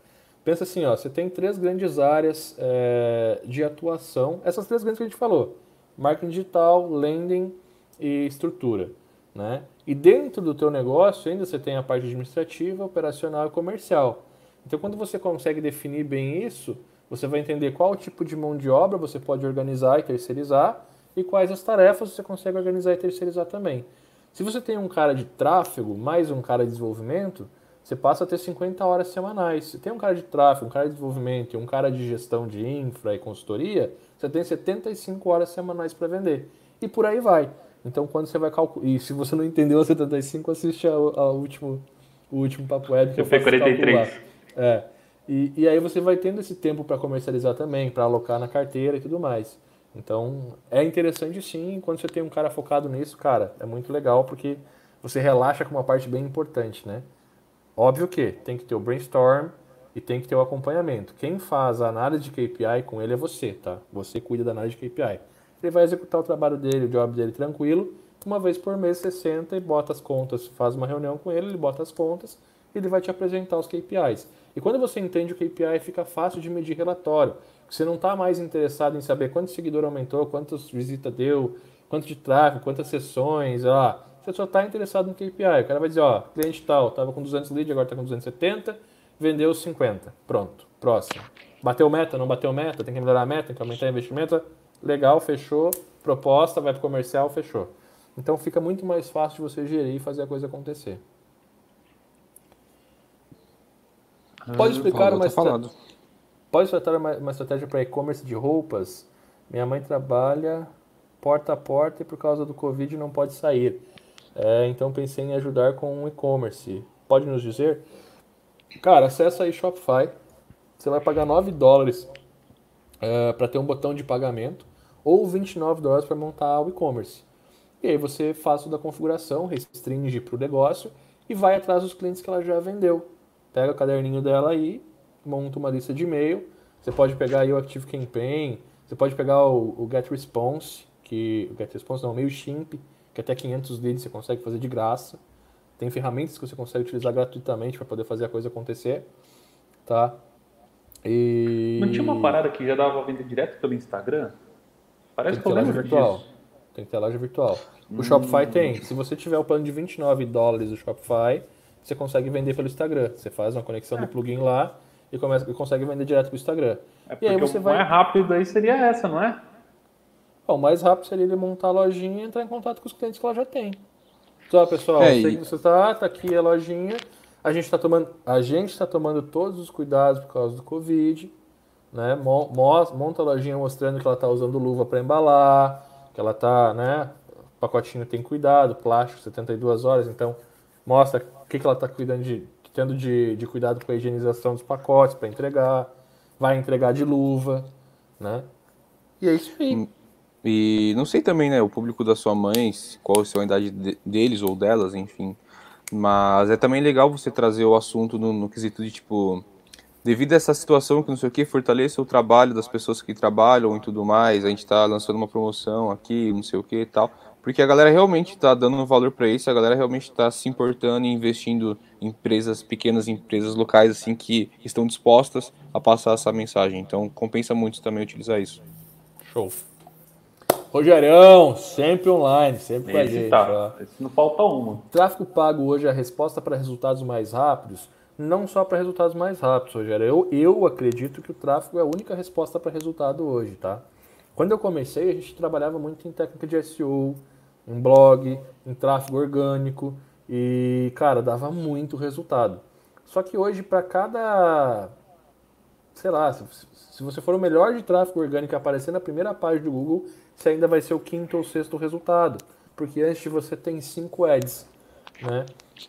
Speaker 3: Pensa assim, ó, você tem três grandes áreas é, de atuação. Essas três grandes que a gente falou. Marketing digital, lending e estrutura. Né? E dentro do teu negócio ainda você tem a parte administrativa, operacional e comercial. Então quando você consegue definir bem isso, você vai entender qual tipo de mão de obra você pode organizar e terceirizar e quais as tarefas você consegue organizar e terceirizar também. Se você tem um cara de tráfego mais um cara de desenvolvimento, você passa a ter 50 horas semanais. Se tem um cara de tráfego, um cara de desenvolvimento e um cara de gestão de infra e consultoria, você tem 75 horas semanais para vender. E por aí vai. Então, quando você vai calcular. E se você não entendeu a 75, assiste ao, ao último, o último Papo Web que eu faço
Speaker 2: CP43.
Speaker 3: calcular. É. E, e aí você vai tendo esse tempo para comercializar também, para alocar na carteira e tudo mais. Então, é interessante sim, quando você tem um cara focado nisso, cara, é muito legal porque você relaxa com uma parte bem importante, né? Óbvio que tem que ter o brainstorm e tem que ter o acompanhamento. Quem faz a análise de KPI com ele é você, tá? Você cuida da análise de KPI. Ele vai executar o trabalho dele, o job dele tranquilo. Uma vez por mês você senta e bota as contas, faz uma reunião com ele, ele bota as contas e ele vai te apresentar os KPIs. E quando você entende o KPI, fica fácil de medir relatório. Você não está mais interessado em saber quantos seguidor aumentou, quantas visitas deu, quanto de tráfego, quantas sessões, lá. Você só está interessado no KPI. O cara vai dizer, ó, cliente tal, estava com 200 leads, agora está com 270, vendeu 50. Pronto, próximo. Bateu meta, não bateu meta, tem que melhorar a meta, tem que aumentar o investimento. Legal, fechou. Proposta, vai para comercial, fechou. Então fica muito mais fácil de você gerir e fazer a coisa acontecer. Pode explicar uma
Speaker 1: tá falado.
Speaker 3: Pode explicar uma, uma estratégia para e-commerce de roupas? Minha mãe trabalha porta a porta e por causa do Covid não pode sair. É, então pensei em ajudar com um e-commerce. Pode nos dizer? Cara, acessa aí Shopify. Você vai pagar 9 dólares para ter um botão de pagamento ou 29 dólares para montar o e-commerce. E aí você faz toda a configuração, restringe para o negócio e vai atrás dos clientes que ela já vendeu. Pega o caderninho dela aí, monta uma lista de e-mail. Você pode pegar aí o Active Campaign, você pode pegar o, o Get Response, que o Get Response não, o MailChimp, que até 500 leads você consegue fazer de graça. Tem ferramentas que você consegue utilizar gratuitamente para poder fazer a coisa acontecer, tá? E
Speaker 2: Não tinha uma parada que já dava venda direto pelo Instagram? Parece
Speaker 3: tem
Speaker 2: que eu lembro
Speaker 3: virtual.
Speaker 2: disso.
Speaker 3: Tem que ter loja virtual. O Shopify tem. Se você tiver o plano de 29 dólares do Shopify, você consegue vender pelo Instagram. Você faz uma conexão do plugin lá e, começa, e consegue vender direto pro Instagram.
Speaker 2: É
Speaker 3: e
Speaker 2: porque
Speaker 3: aí você
Speaker 2: o
Speaker 3: vai.
Speaker 2: mais rápido aí seria essa, não é?
Speaker 3: Ó, o mais rápido seria ele montar a lojinha e entrar em contato com os clientes que ela já tem. Então, pessoal,
Speaker 1: É,
Speaker 3: sei que você tá, tá aqui a lojinha. A gente está tomando, a gente tá tomando todos os cuidados por causa do Covid, né? Monta a lojinha mostrando que ela tá usando luva para embalar, que ela tá, né, pacotinho tem cuidado, plástico, 72 horas, então mostra o que, que ela está cuidando de, tendo de, de cuidado com a higienização dos pacotes para entregar, vai entregar de luva, né? E é isso aí.
Speaker 1: E não sei também, né, o público da sua mãe, qual é a idade de, deles ou delas, enfim. Mas é também legal você trazer o assunto no, no quesito de, tipo, devido a essa situação que não sei o que, fortaleça o trabalho das pessoas que trabalham e tudo mais. A gente tá lançando uma promoção aqui, não sei o que e tal. Porque a galera realmente está dando um valor para isso, a galera realmente está se importando e investindo em empresas, pequenas empresas locais, assim, que estão dispostas a passar essa mensagem. Então compensa muito também utilizar isso.
Speaker 3: Show. Rogerão, sempre online, sempre com a gente.
Speaker 2: Tá. Esse não falta uma.
Speaker 3: Tráfego pago hoje é a resposta para resultados mais rápidos? Não só para resultados mais rápidos, Rogério. Eu, eu acredito que o tráfego é a única resposta para resultado hoje, tá? Quando eu comecei, a gente trabalhava muito em técnica de SEO, em blog, em tráfego orgânico e, cara, dava muito resultado. Só que hoje, para cada. Sei lá, se, você for o melhor de tráfego orgânico aparecer na primeira página do Google, você ainda vai ser o quinto ou sexto resultado. Porque antes você tem cinco ads, né?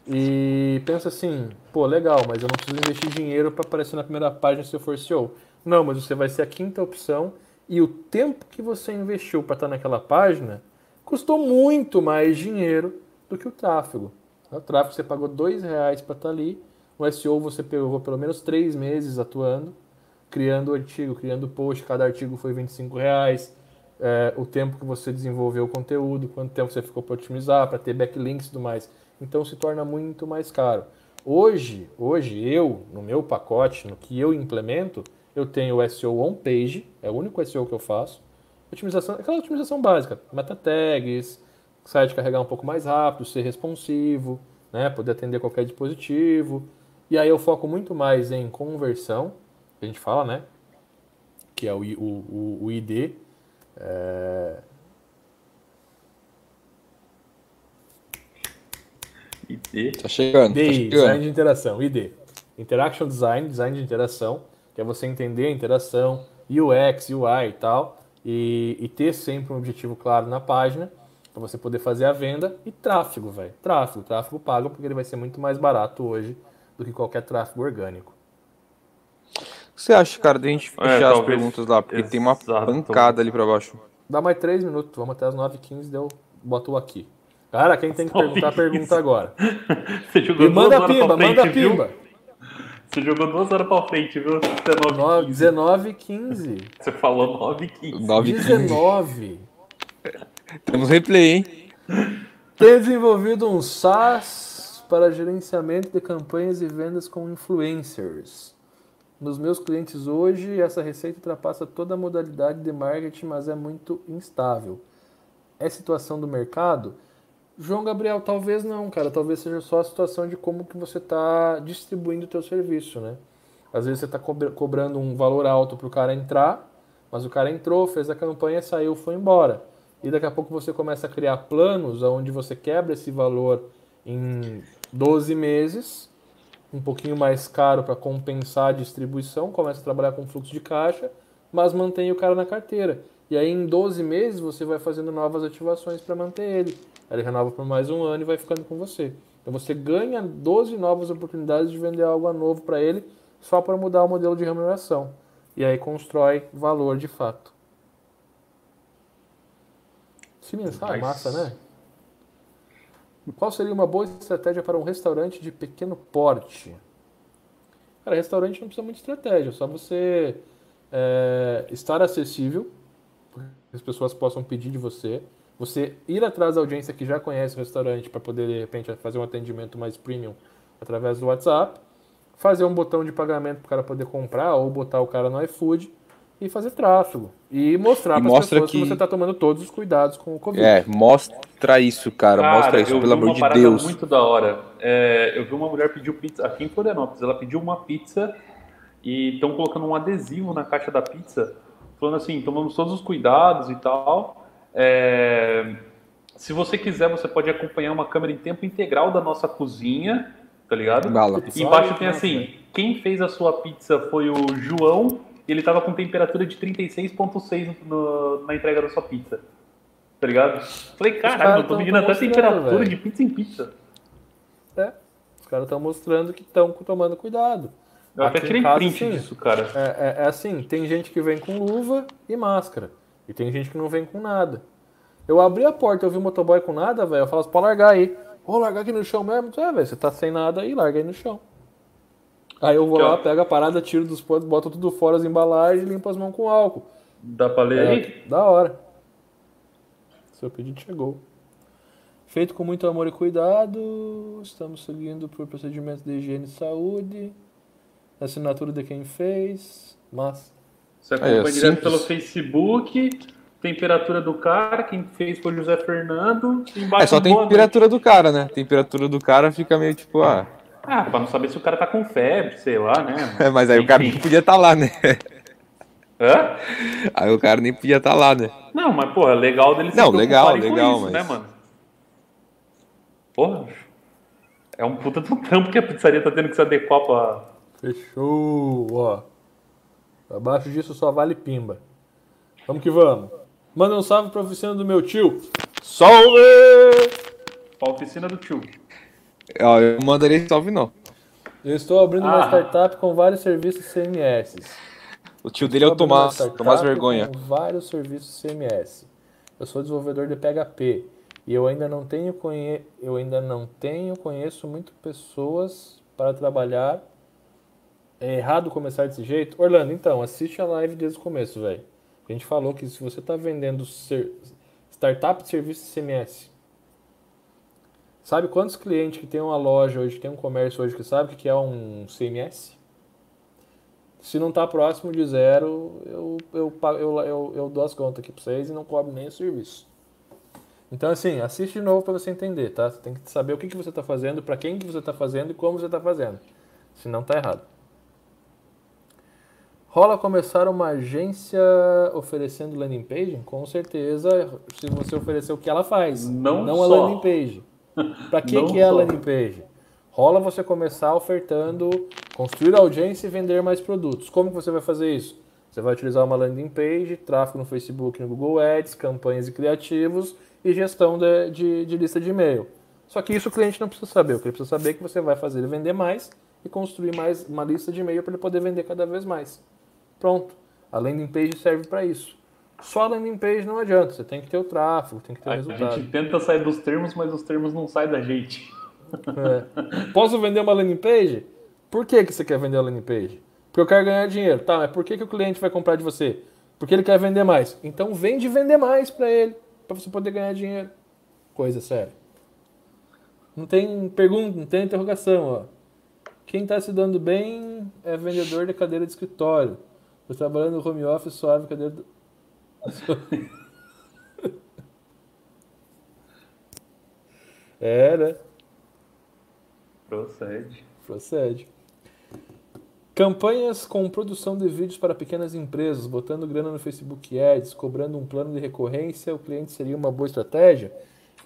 Speaker 3: E pensa assim, pô, legal, mas eu não preciso investir dinheiro para aparecer na primeira página se eu for SEO. Não, mas você vai ser a quinta opção e o tempo que você investiu para estar naquela página custou muito mais dinheiro do que o tráfego. O tráfego você pagou dois reais para estar ali, o SEO você pegou pelo menos três meses atuando, criando artigo, criando post, cada artigo foi 25 reais, é, o tempo que você desenvolveu o conteúdo, quanto tempo você ficou para otimizar, para ter backlinks e tudo mais. Então se torna muito mais caro. Hoje, hoje eu, no meu pacote, no que eu implemento, eu tenho o SEO on page, é o único SEO que eu faço. Otimização, aquela otimização básica, meta tags, site carregar um pouco mais rápido, ser responsivo, né, poder atender qualquer dispositivo. E aí eu foco muito mais em conversão, que a gente fala, né, que é o, o, o ID. É...
Speaker 1: ID. Tá chegando,
Speaker 3: ID,
Speaker 1: tá chegando.
Speaker 3: design de interação, ID. Interaction Design, design de interação, que é você entender a interação, UX, UI e tal e, e ter sempre um objetivo claro na página para você poder fazer a venda e tráfego, velho. Tráfego, tráfego pago porque ele vai ser muito mais barato hoje do que qualquer tráfego orgânico.
Speaker 1: O que você acha, cara, de a gente é, fechar é, as perguntas lá? Porque tem uma pancada ali para baixo.
Speaker 3: Dá mais três minutos, vamos até as 9h15, deu, boto aqui. Cara, quem tem que perguntar, pergunta agora.
Speaker 2: Você jogou e
Speaker 3: manda pimba, manda pimba.
Speaker 2: Você jogou duas horas pra frente, viu?
Speaker 3: 19, 19 e 15.
Speaker 2: Você falou 9 e 15.
Speaker 3: 9 19.
Speaker 1: Temos replay, hein?
Speaker 3: Tem desenvolvido um SaaS para gerenciamento de campanhas e vendas com influencers. Nos meus clientes hoje, essa receita ultrapassa toda a modalidade de marketing, mas é muito instável. É situação do mercado? João Gabriel, talvez não, cara. Talvez seja só a situação de como que você está distribuindo o teu serviço, né? Às vezes você está cobrando um valor alto para o cara entrar, mas o cara entrou, fez a campanha, saiu, foi embora. E daqui a pouco você começa a criar planos onde você quebra esse valor em 12 meses, um pouquinho mais caro para compensar a distribuição, começa a trabalhar com fluxo de caixa, mas mantém o cara na carteira. E aí em 12 meses você vai fazendo novas ativações para manter ele ele renova por mais um ano e vai ficando com você. Então você ganha 12 novas oportunidades de vender algo novo para ele só para mudar o modelo de remuneração. E aí constrói valor de fato. Que mensagem massa, né? Qual seria uma boa estratégia para um restaurante de pequeno porte? Cara, restaurante não precisa muita estratégia, é só você é, estar acessível, que as pessoas possam pedir de você você ir atrás da audiência que já conhece o restaurante para poder, de repente, fazer um atendimento mais premium através do WhatsApp, fazer um botão de pagamento para o cara poder comprar ou botar o cara no iFood e fazer tráfego. E mostrar para as pessoas que... que você está tomando todos os cuidados com o Covid.
Speaker 1: É, mostra isso, cara. cara mostra isso, pelo amor de Deus.
Speaker 2: muito da hora. É, eu vi uma mulher pedir pizza aqui em Florianópolis. Ela pediu uma pizza e estão colocando um adesivo na caixa da pizza, falando assim: tomamos todos os cuidados e tal. É, se você quiser, você pode acompanhar uma câmera em tempo integral da nossa cozinha, tá ligado?
Speaker 1: Bala.
Speaker 2: Embaixo tem assim, quem fez a sua pizza foi o João, ele tava com temperatura de 36.6 na entrega da sua pizza. tá ligado? Falei, caralho, eu tô medindo até temperatura véio. de pizza em pizza.
Speaker 3: É, os caras estão mostrando que estão tomando cuidado.
Speaker 2: Eu Aqui até tirei casa, print disso, cara.
Speaker 3: É, é, é assim, tem gente que vem com luva e máscara. E tem gente que não vem com nada. Eu abri a porta, eu vi o motoboy com nada, velho. Eu falo pode largar aí. Vou largar aqui no chão mesmo? É, velho, você tá sem nada aí, larga aí no chão. Aí eu vou lá, pego a parada, tiro dos pontos, boto tudo fora as embalagens e limpo as mãos com álcool.
Speaker 2: Dá pra ler é, aí?
Speaker 3: Da hora. Seu pedido chegou. Feito com muito amor e cuidado, estamos seguindo por procedimentos de higiene e saúde. Assinatura de quem fez, mas.
Speaker 2: Você acompanha é, direto pelo Facebook, temperatura do cara, quem fez foi José Fernando.
Speaker 1: É só temperatura do cara, né? Temperatura do cara fica meio tipo, ah.
Speaker 2: Ah, pra não saber se o cara tá com febre, sei lá, né?
Speaker 1: É, mas aí Enfim. o cara nem podia estar tá lá, né?
Speaker 2: Hã?
Speaker 1: Aí o cara nem podia estar tá lá, né?
Speaker 2: Não, mas, porra, legal dele
Speaker 1: Não, legal, legal, isso, mas... né, mano?
Speaker 2: Porra, é um puta do trampo que a pizzaria tá tendo que se adequar pra...
Speaker 3: Fechou, ó. Abaixo disso só vale pimba. Vamos que vamos. Manda um salve pra oficina do meu tio. Salve!
Speaker 2: Pra oficina do tio.
Speaker 1: Eu mandaria salve não.
Speaker 3: Eu estou abrindo ah. uma startup com vários serviços CMS.
Speaker 1: O tio dele é o Tomás, Tomás Vergonha.
Speaker 3: Com vários serviços CMS. Eu sou desenvolvedor de PHP e eu ainda não tenho conhe... eu ainda não tenho conheço muito pessoas para trabalhar. É errado começar desse jeito? Orlando, então, assiste a live desde o começo, velho. A gente falou que se você está vendendo ser... startup de serviço CMS Sabe quantos clientes que tem uma loja hoje, que tem um comércio hoje que sabe que é um CMS? Se não está próximo de zero, eu, eu, eu, eu, eu dou as contas aqui para vocês e não cobro nem o serviço. Então, assim, assiste de novo para você entender, tá? Você tem que saber o que, que você está fazendo, para quem que você está fazendo e como você está fazendo. Senão tá errado. Rola começar uma agência oferecendo landing page? Com certeza, se você oferecer o que ela faz,
Speaker 2: não,
Speaker 3: não a landing page. Para que, que é a landing page? Rola você começar ofertando, construir audiência e vender mais produtos. Como que você vai fazer isso? Você vai utilizar uma landing page, tráfego no Facebook, no Google Ads, campanhas e criativos e gestão de, de, de lista de e-mail. Só que isso o cliente não precisa saber. O que ele precisa saber é que você vai fazer ele vender mais e construir mais uma lista de e-mail para ele poder vender cada vez mais. Pronto. A landing page serve para isso. Só a landing page não adianta, você tem que ter o tráfego, tem que ter o resultado.
Speaker 2: A gente tenta sair dos termos, mas os termos não saem da gente.
Speaker 3: É. Posso vender uma landing page? Por que, que você quer vender a landing page? Porque eu quero ganhar dinheiro. Tá, mas por que, que o cliente vai comprar de você? Porque ele quer vender mais. Então vende vender mais para ele, para você poder ganhar dinheiro. Coisa séria. Não tem pergunta, não tem interrogação, ó. Quem está se dando bem é vendedor de cadeira de escritório. Estou trabalhando no home office suave, cadeira do... É, né?
Speaker 2: Procede.
Speaker 3: Procede. Campanhas com produção de vídeos para pequenas empresas, botando grana no Facebook Ads, cobrando um plano de recorrência, o cliente seria uma boa estratégia?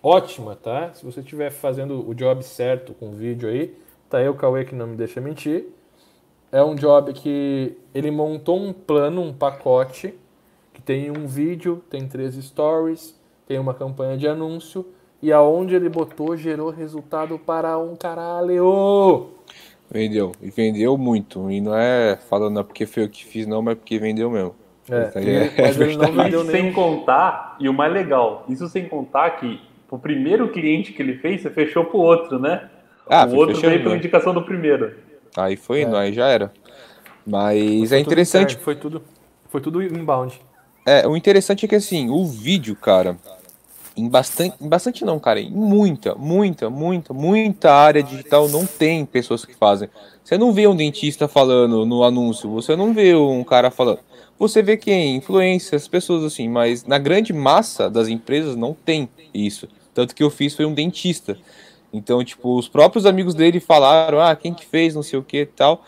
Speaker 3: Ótima, tá? Se você estiver fazendo o job certo com o vídeo aí, tá aí o Cauê que não me deixa mentir. É um job que ele montou um plano, um pacote que tem um vídeo, tem três stories, tem uma campanha de anúncio e aonde ele botou gerou resultado para um caralho.
Speaker 1: Vendeu, e vendeu muito. E não é falando porque foi eu que fiz, não, mas porque vendeu mesmo.
Speaker 2: É, é, mas ele não vendeu nem... Sem contar, e o mais legal, isso sem contar que o primeiro cliente que ele fez, você fechou pro outro, né? Ah, o outro veio pela indicação do primeiro.
Speaker 1: Aí foi indo, é. aí já era. Mas é interessante.
Speaker 3: Foi tudo, foi tudo inbound.
Speaker 1: É, o interessante é que assim, o vídeo, cara, em bastante, em bastante não, cara, em muita, muita, muita, muita área digital não tem pessoas que fazem. Você não vê um dentista falando no anúncio, você não vê um cara falando. Você vê quem? Influências, pessoas assim, mas na grande massa das empresas não tem isso. Tanto que eu fiz foi um dentista. Então, tipo, os próprios amigos dele falaram, ah, quem que fez, não sei o que e tal,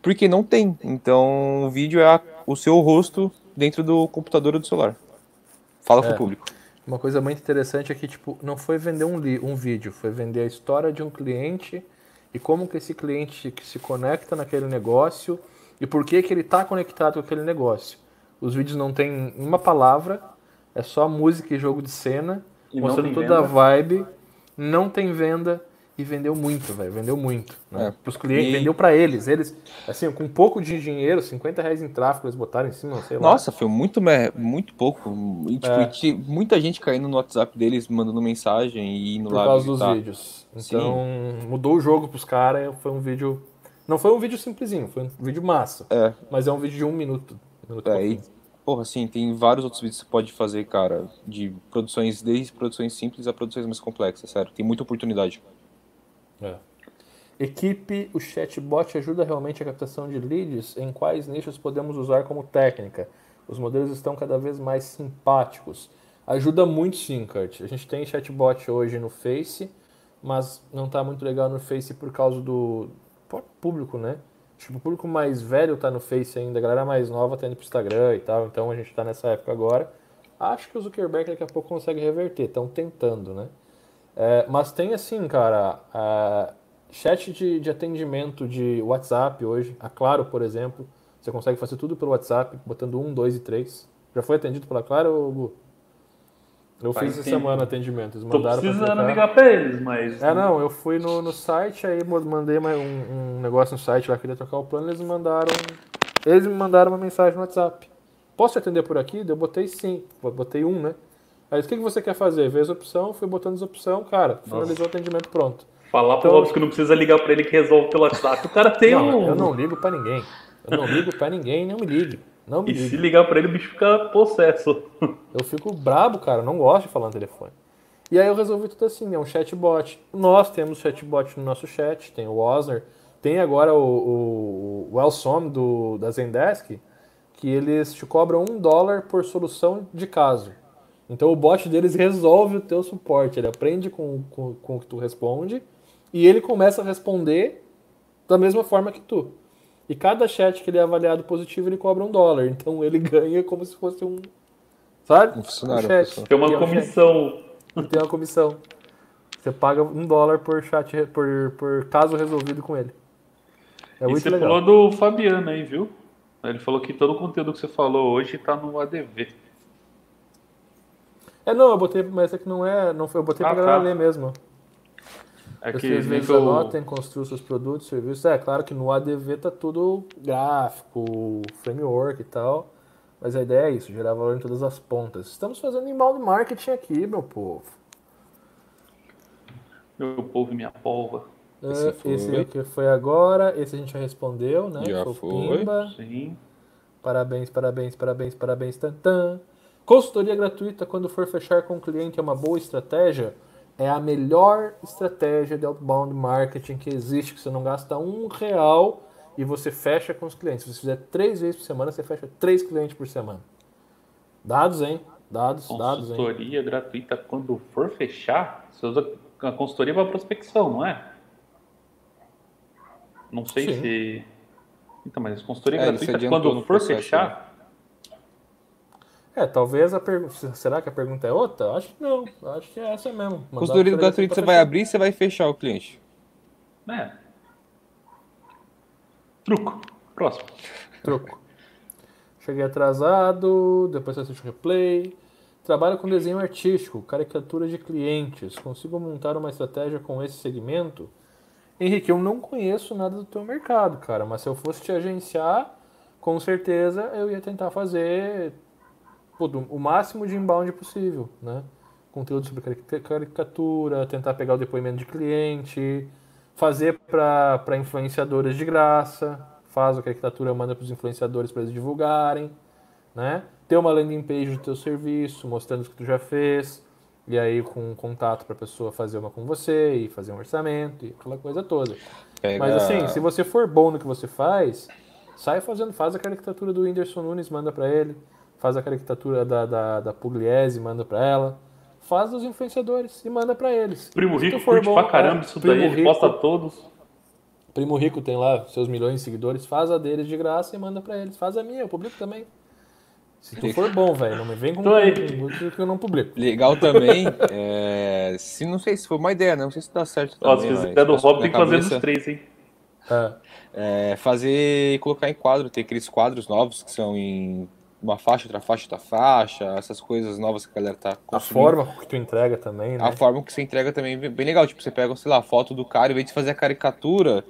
Speaker 1: porque não tem. Então, o vídeo é a, o seu rosto dentro do computador ou do celular. Fala é. com o público.
Speaker 3: Uma coisa muito interessante é que tipo, não foi vender um, um vídeo, foi vender a história de um cliente e como que esse cliente se conecta naquele negócio e por que, que ele está conectado com aquele negócio. Os vídeos não têm uma palavra, É só música e jogo de cena,
Speaker 2: E
Speaker 3: mostrando
Speaker 2: tem
Speaker 3: toda a vibe. Não tem venda e vendeu muito, velho. Vendeu muito. Né?
Speaker 1: É.
Speaker 3: Pros clientes,
Speaker 1: E-
Speaker 3: vendeu pra eles. Eles, assim, com um pouco de dinheiro, 50 reais em tráfego, eles botaram em cima, sei lá.
Speaker 1: Nossa, foi muito, muito pouco. E, tipo,
Speaker 3: É.
Speaker 1: muita gente caindo no WhatsApp deles, mandando mensagem e indo
Speaker 3: por
Speaker 1: lá
Speaker 3: causa dos
Speaker 1: visitar.
Speaker 3: vídeos. Então, mudou o jogo pros caras. Foi um vídeo. Não foi um vídeo simplesinho, foi um vídeo massa.
Speaker 1: É,
Speaker 3: Mas é um vídeo de um minuto. um minuto
Speaker 1: é, e. porra, assim, tem vários outros vídeos que você pode fazer, cara, de produções, desde produções simples a produções mais complexas, sério. Tem muita oportunidade.
Speaker 3: É. Equipe, o chatbot ajuda realmente a captação de leads? Em quais nichos podemos usar como técnica? Os modelos estão cada vez mais simpáticos. Ajuda muito sim, Kurt. A gente tem chatbot hoje no Face, mas não está muito legal no Face por causa do público, né? Tipo, o público mais velho tá no Face ainda, a galera mais nova tá indo pro Instagram e tal, então a gente tá nessa época agora. Acho que o Zuckerberg daqui a pouco consegue reverter, estão tentando, né? É, mas tem assim, cara, a chat de, de atendimento de WhatsApp hoje, a Claro, por exemplo, você consegue fazer tudo pelo WhatsApp, botando um, dois e três. Já foi atendido pela Claro, Gu? Eu
Speaker 2: Faz
Speaker 3: fiz essa
Speaker 2: tempo.
Speaker 3: semana atendimento, eles
Speaker 2: Tô
Speaker 3: mandaram pra
Speaker 2: precisando ligar pra eles, mas.
Speaker 3: É, não, eu fui no, no site, aí mandei um, um negócio no site lá, queria trocar o plano, eles me mandaram. Eles me mandaram uma mensagem no WhatsApp. Posso te atender por aqui? Eu botei sim, botei um, né? Aí o que, que você quer fazer? Vê as opções, fui botando as opções, cara, finalizou o atendimento pronto.
Speaker 2: Falar pro
Speaker 3: Então-
Speaker 2: Robson que não precisa ligar pra ele que resolve pelo WhatsApp. O cara tem
Speaker 3: Não,
Speaker 2: um.
Speaker 3: eu não ligo pra ninguém. Eu não ligo pra ninguém, não me ligue. Não me
Speaker 2: E se ligar pra ele, o bicho fica possesso.
Speaker 3: Eu fico brabo, cara, não gosto de falar no telefone. E aí eu resolvi tudo assim, é um chatbot. Nós temos chatbot no nosso chat, tem o Osner, tem agora o, o, o Elsom do, da Zendesk, que eles te cobram um dólar por solução de caso. Então o bot deles resolve o teu suporte, ele aprende com, com, com o que tu responde e ele começa a responder da mesma forma que tu. E cada chat que ele é avaliado positivo, ele cobra um dólar. Então ele ganha como se fosse um. Sabe?
Speaker 1: Um funcionário,
Speaker 3: chat.
Speaker 1: pessoal.
Speaker 2: Tem uma
Speaker 3: é um chat.
Speaker 2: comissão.
Speaker 3: Tem uma comissão. Você paga um dólar por chat, por, por caso resolvido com ele. É
Speaker 2: e
Speaker 3: muito
Speaker 2: você
Speaker 3: legal.
Speaker 2: falou do Fabiano aí, viu? Ele falou que todo o conteúdo que você falou hoje tá no ADV.
Speaker 3: É, não, eu botei, mas é que não é. Não foi, eu botei
Speaker 2: Ah,
Speaker 3: pra galera
Speaker 2: tá.
Speaker 3: ler mesmo.
Speaker 2: É que
Speaker 3: Vocês vezes
Speaker 2: nível-
Speaker 3: anotem, construam seus produtos, serviços. É claro que no ADV tá tudo gráfico, framework e tal. Mas a ideia é isso, gerar valor em todas as pontas. Estamos fazendo inbound marketing aqui, meu povo.
Speaker 2: Meu povo e minha polva.
Speaker 1: Esse
Speaker 3: É,
Speaker 1: foi.
Speaker 3: Esse aqui foi agora, esse a gente já respondeu, né?
Speaker 1: Já
Speaker 3: o
Speaker 1: foi.
Speaker 3: Pimba.
Speaker 2: Sim.
Speaker 3: Parabéns, parabéns, parabéns, parabéns, tantan. Consultoria gratuita quando for fechar com o cliente é uma boa estratégia? É a melhor estratégia de outbound marketing que existe, que você não gasta um real e você fecha com os clientes. Se você fizer três vezes por semana, você fecha três clientes por semana. Dados, hein? Dados, dados, hein?
Speaker 2: Consultoria gratuita quando for fechar, você usa a consultoria para prospecção, não é? Não sei
Speaker 3: Sim.
Speaker 2: se. Então, mas consultoria
Speaker 1: É,
Speaker 2: gratuita quando for
Speaker 1: processo,
Speaker 2: fechar.
Speaker 3: É, talvez a pergunta. Será que a pergunta é outra? Acho que não. Acho que é essa mesmo. Mandar
Speaker 1: Consultoria
Speaker 3: pra
Speaker 1: você vai abrir e você vai fechar o cliente.
Speaker 2: né? Truco. Próximo.
Speaker 3: Troco. Cheguei atrasado, depois você assiste o replay. Trabalho com desenho artístico, caricatura de clientes. Consigo montar uma estratégia com esse segmento? Henrique, eu não conheço nada do teu mercado, cara, mas se eu fosse te agenciar, com certeza eu ia tentar fazer pô, do- o máximo de inbound possível, né? Conteúdo sobre carica- caricatura, tentar pegar o depoimento de cliente, fazer para influenciadores de graça, faz a caricatura, manda para os influenciadores para eles divulgarem, né? Ter uma landing page do teu serviço, mostrando o que tu já fez, e aí com um contato para a pessoa fazer uma com você e fazer um orçamento e aquela coisa toda.
Speaker 1: Pega...
Speaker 3: Mas assim, se você for bom no que você faz, sai fazendo, faz a caricatura do Whindersson Nunes, manda pra ele, faz a caricatura da, da, da Pugliese, manda pra ela, faz dos influenciadores e manda pra eles.
Speaker 2: Primo
Speaker 3: Se
Speaker 2: Rico
Speaker 3: for
Speaker 2: curte
Speaker 3: bom,
Speaker 2: pra caramba
Speaker 3: é,
Speaker 2: isso
Speaker 3: Primo
Speaker 2: daí, ele
Speaker 3: Rico-
Speaker 2: posta todos.
Speaker 3: Primo Rico tem lá seus milhões de seguidores, faz a deles de graça e manda pra eles. Faz a minha, eu publico também. Se tu for bom, velho, não me vem com com- que eu não publico.
Speaker 1: Legal também, é, se não sei se foi uma ideia, né? não sei se dá certo
Speaker 2: Ó,
Speaker 1: também.
Speaker 2: se
Speaker 1: mas
Speaker 2: fizer do Rob, tem que fazer dos três, hein?
Speaker 3: É.
Speaker 1: é, fazer e colocar em quadro, tem aqueles quadros novos que são em uma faixa, outra faixa, outra faixa, essas coisas novas que a galera tá
Speaker 3: consumindo. A forma que tu entrega também, né?
Speaker 1: A forma que você entrega também é bem legal. Tipo, você pega, sei lá, a foto do cara, em vez de fazer a caricatura,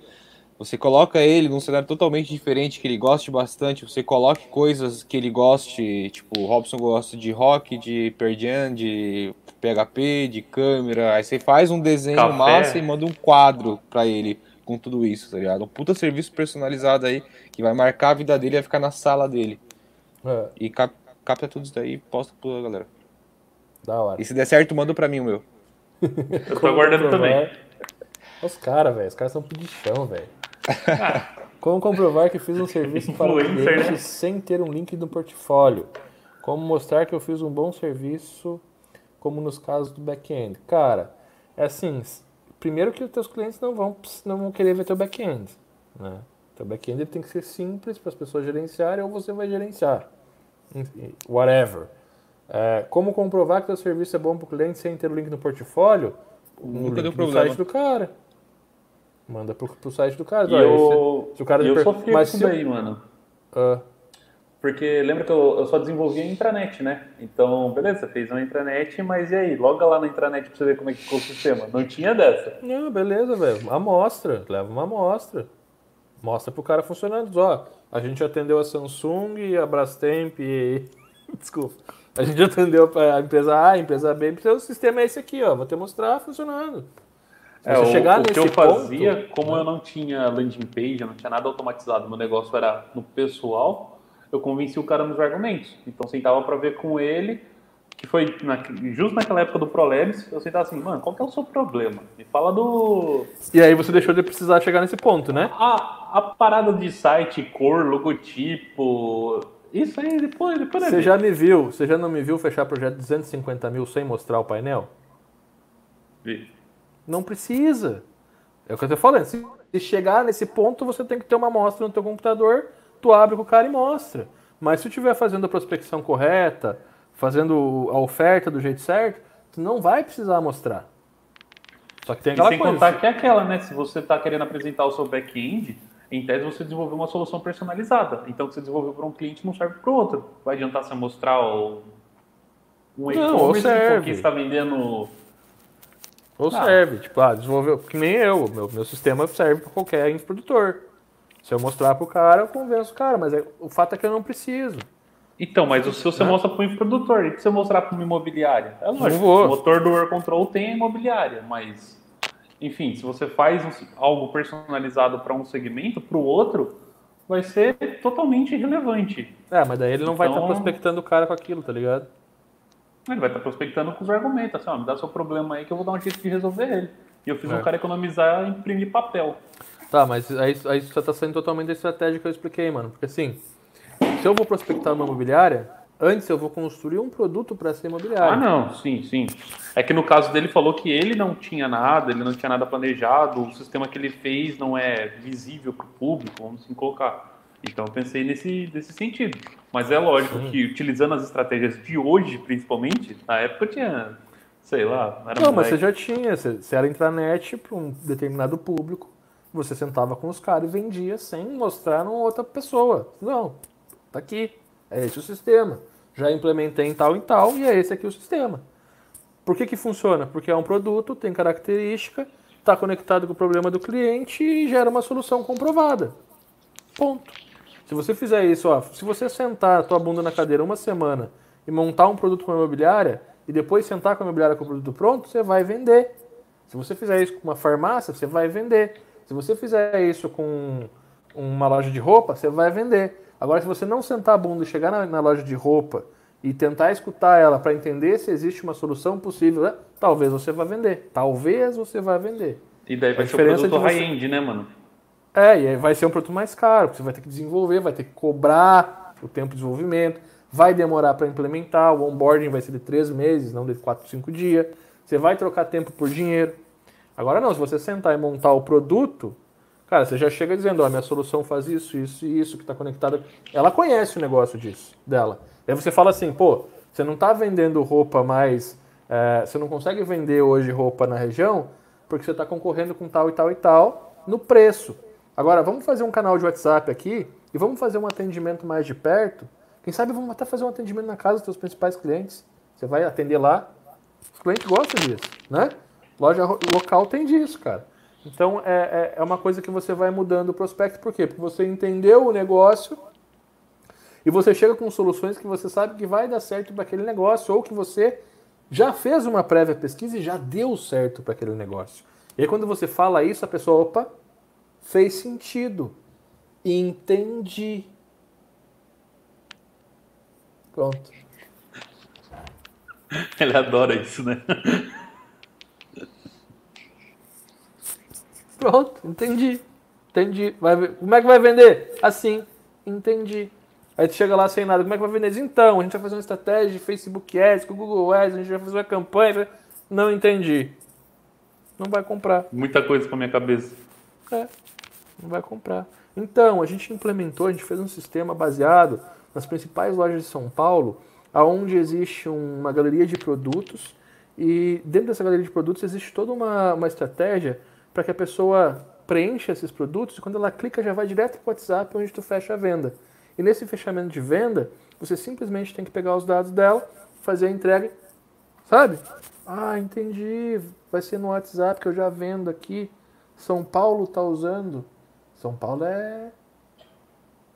Speaker 1: você coloca ele num cenário totalmente diferente, que ele goste bastante, você coloque coisas que ele goste, tipo, o Robson gosta de rock, de Perdian, de PHP, de câmera, aí você faz um desenho Café. massa e manda um quadro pra ele com tudo isso, tá ligado? Um puta serviço personalizado aí, que vai marcar a vida dele e vai ficar na sala dele. É. E cap capta tudo isso daí e posta pra galera.
Speaker 3: Da hora.
Speaker 1: E se der certo, manda pra mim o meu.
Speaker 2: Eu tô aguardando também.
Speaker 3: Os caras, velho. Os caras são chão, velho. Como comprovar que fiz um serviço para o cliente né? sem ter um link no portfólio? Como mostrar que eu fiz um bom serviço, como nos casos do back-end? Cara, é assim, primeiro que os teus clientes não vão, não vão querer ver teu back-end, né? Teu back-end tem que ser simples para as pessoas gerenciarem ou você vai gerenciar. Whatever. É, como comprovar que teu serviço é bom para o cliente sem ter o link no portfólio?
Speaker 1: Nunca link deu problema.
Speaker 3: site do cara. Manda pro, pro site do cara.
Speaker 2: E eu, se, se o cara eu per... sofri Mas isso daí, mano.
Speaker 3: Uh.
Speaker 2: Porque lembra que eu, eu só desenvolvia intranet, né? Então, beleza, você fez uma intranet, mas e aí? Loga lá na intranet pra você ver como é que ficou o sistema. Não tinha dessa.
Speaker 3: Não, beleza, velho. Amostra. Leva uma amostra. Mostra pro cara funcionando. Ó, a gente atendeu a Samsung, a Brastemp e... Desculpa. A gente atendeu a empresa A, a empresa B. O sistema é esse aqui, ó. Vou te mostrar funcionando.
Speaker 2: É, o, chegar o que eu fazia, ponto, como né? eu não tinha landing page, eu não tinha nada automatizado, meu negócio era no pessoal, eu convenci o cara nos argumentos. Então sentava para ver com ele, que foi na, justo naquela época do Prolabs, eu sentava assim, mano, qual que é o seu problema? Me fala do.
Speaker 3: E aí você deixou de precisar chegar nesse ponto, né?
Speaker 2: A, a parada de site, cor, logotipo. Isso aí, depois, depois
Speaker 3: Você já me viu, você já não me viu fechar projeto de 250 mil sem mostrar o painel?
Speaker 2: Vi.
Speaker 3: Não precisa. É o que eu estou falando. Se chegar nesse ponto, você tem que ter uma amostra no teu computador, tu abre com o cara e mostra. Mas se tu estiver fazendo a prospecção correta, fazendo a oferta do jeito certo, tu não vai precisar mostrar.
Speaker 2: Só que tem aquela e sem coisa. contar que é aquela, né? Se você está querendo apresentar o seu back-end, em tese você desenvolveu uma solução personalizada. Então, o que você desenvolveu para um cliente não serve para o outro. Vai adiantar você mostrar o, um e-commerce que está vendendo
Speaker 3: ou ah. serve, tipo, ah, desenvolveu, que nem eu, meu, meu sistema serve para qualquer infoprodutor. Se eu mostrar pro cara, eu convenço o cara, mas é, o fato é que eu não preciso.
Speaker 2: Então, mas se você né? mostra para o infoprodutor, e se você mostrar para uma imobiliária? É lógico, o motor do Air Control tem a imobiliária, mas, enfim, se você faz algo personalizado para um segmento, para o outro, vai ser totalmente irrelevante.
Speaker 3: É, mas daí ele não tá então... vai estar tá prospectando o cara com aquilo, tá ligado?
Speaker 2: Ele vai estar prospectando com os argumentos, assim, ó, me dá seu problema aí que eu vou dar um jeito de resolver ele. E eu fiz é. um cara economizar e imprimir papel.
Speaker 3: Tá, mas aí, aí você está saindo totalmente da estratégia que eu expliquei, mano. Porque assim, se eu vou prospectar uma imobiliária, antes eu vou construir um produto para essa imobiliária.
Speaker 2: Ah, não, sim, sim. É que no caso dele falou que ele não tinha nada, ele não tinha nada planejado, o sistema que ele fez não é visível para o público, vamos assim colocar. Então eu pensei nesse, nesse sentido. Mas é lógico Sim. que utilizando as estratégias de hoje, principalmente, na época tinha, sei lá,
Speaker 3: era Não, mas você já tinha, você, você era intranet para um determinado público, você sentava com os caras e vendia sem mostrar uma outra pessoa. Não, tá aqui, é esse o sistema. Já implementei em tal e tal e é esse aqui o sistema. Por que, que funciona? Porque é um produto, tem característica, está conectado com o problema do cliente e gera uma solução comprovada. Ponto. Se você fizer isso, ó, se você sentar a tua bunda na cadeira uma semana e montar um produto com a imobiliária e depois sentar com a imobiliária com o produto pronto, você vai vender. Se você fizer isso com uma farmácia, você vai vender. Se você fizer isso com uma loja de roupa, você vai vender. Agora, se você não sentar a bunda e chegar na, na loja de roupa e tentar escutar ela para entender se existe uma solução possível, né? talvez você vá vender. Talvez você vá vender.
Speaker 2: E daí vai a ser o produto high-end, né, mano?
Speaker 3: É, e aí vai ser um produto mais caro, porque você vai ter que desenvolver, vai ter que cobrar o tempo de desenvolvimento, vai demorar para implementar, o onboarding vai ser de três meses, não de quatro, cinco dias. Você vai trocar tempo por dinheiro. Agora não, se você sentar e montar o produto, cara, você já chega dizendo, ó, minha solução faz isso, isso e isso, que está conectada. Ela conhece o negócio disso, dela. Aí você fala assim, pô, você não está vendendo roupa mais, é, você não consegue vender hoje roupa na região, porque você está concorrendo com tal e tal e tal no preço. Agora, vamos fazer um canal de WhatsApp aqui e vamos fazer um atendimento mais de perto, Quem sabe vamos até fazer um atendimento na casa dos seus principais clientes. Você vai atender lá. Os clientes gostam disso, né? Loja local tem disso, cara. Então é, é, é uma coisa que você vai mudando o prospecto. Por quê? Porque você entendeu o negócio e você chega com soluções que você sabe que vai dar certo para aquele negócio ou que você já fez uma prévia pesquisa e já deu certo para aquele negócio. E aí quando você fala isso, a pessoa, opa, fez sentido. Entendi. Pronto.
Speaker 2: Ele adora isso, né?
Speaker 3: Pronto, entendi. Entendi. Vai, como é que vai vender? Assim, entendi. Aí tu chega lá sem nada, como é que vai vender? Então, a gente vai fazer uma estratégia de Facebook Ads, com Google Ads, a gente vai fazer uma campanha. Não entendi. Não vai comprar.
Speaker 2: Muita coisa pra minha cabeça.
Speaker 3: É, não vai comprar. Então, a gente implementou, a gente fez um sistema baseado nas principais lojas de São Paulo, aonde existe uma galeria de produtos e dentro dessa galeria de produtos existe toda uma, uma estratégia para que a pessoa preencha esses produtos e quando ela clica já vai direto para o WhatsApp onde tu fecha a venda. E nesse fechamento de venda, você simplesmente tem que pegar os dados dela, fazer a entrega, sabe? Ah, entendi. Vai ser no WhatsApp que eu já vendo aqui. São Paulo tá usando. São Paulo é.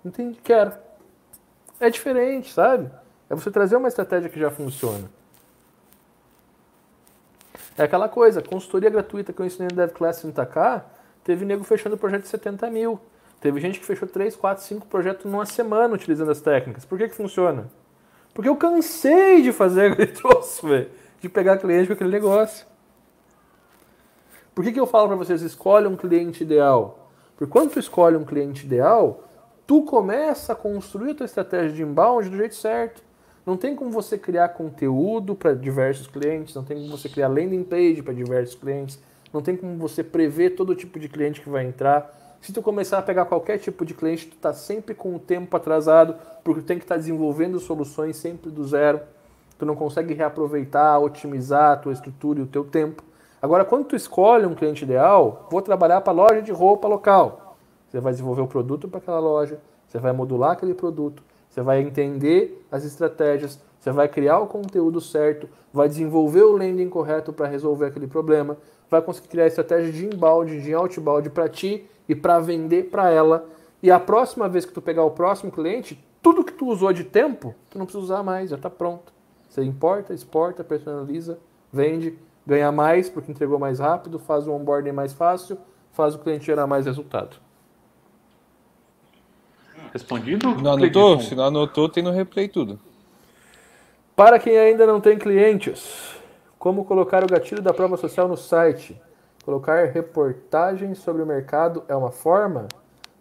Speaker 3: Entendi, quero. É diferente, sabe? É você trazer uma estratégia que já funciona. É aquela coisa, consultoria gratuita que eu ensinei no DevClass no Itacar, teve nego fechando projeto de 70 mil. Teve gente que fechou 3, 4, 5 projetos numa semana utilizando as técnicas. Por que que funciona? Porque eu cansei de fazer aquele troço, velho. De pegar cliente com aquele negócio. Por que, que eu falo para vocês, escolhe um cliente ideal? Porque quando tu escolhe um cliente ideal, tu começa a construir a tua estratégia de inbound do jeito certo. Não tem como você criar conteúdo para diversos clientes, não tem como você criar landing page para diversos clientes, não tem como você prever todo tipo de cliente que vai entrar. Se tu começar a pegar qualquer tipo de cliente, tu está sempre com o tempo atrasado, porque tu tem que estar tá desenvolvendo soluções sempre do zero. Tu não consegue reaproveitar, otimizar a tua estrutura e o teu tempo. Agora, quando tu escolhe um cliente ideal, vou trabalhar para loja de roupa local. Você vai desenvolver o produto para aquela loja, você vai modular aquele produto, você vai entender as estratégias, você vai criar o conteúdo certo, vai desenvolver o landing correto para resolver aquele problema, vai conseguir criar estratégia de inbound, de outbound para ti e para vender para ela. E a próxima vez que tu pegar o próximo cliente, tudo que tu usou de tempo, tu não precisa usar mais, já está pronto. Você importa, exporta, personaliza, vende, ganha mais porque entregou mais rápido, faz o onboarding mais fácil, faz o cliente gerar mais resultado.
Speaker 2: Respondido?
Speaker 1: Não anotou? Se não anotou, tem no replay tudo.
Speaker 3: Para quem ainda não tem clientes, como colocar o gatilho da prova social no site? Colocar reportagens sobre o mercado é uma forma?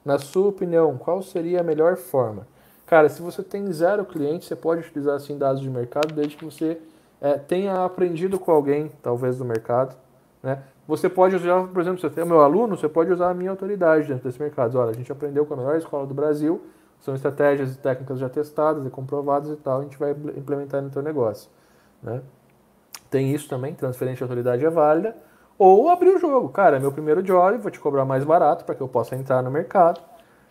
Speaker 3: Na sua opinião, qual seria a melhor forma? Cara, se você tem zero clientes, você pode utilizar assim dados de mercado desde que você é, tenha aprendido com alguém, talvez do mercado, né? Você pode usar, por exemplo, você é meu aluno, você pode usar a minha autoridade dentro desse mercado. Olha, a gente aprendeu com a melhor escola do Brasil, são estratégias e técnicas já testadas e comprovadas e tal, a gente vai implementar no teu negócio, né? Tem isso também, transferência de autoridade é válida. Ou abrir o jogo. Cara, é meu primeiro job, vou te cobrar mais barato para que eu possa entrar no mercado.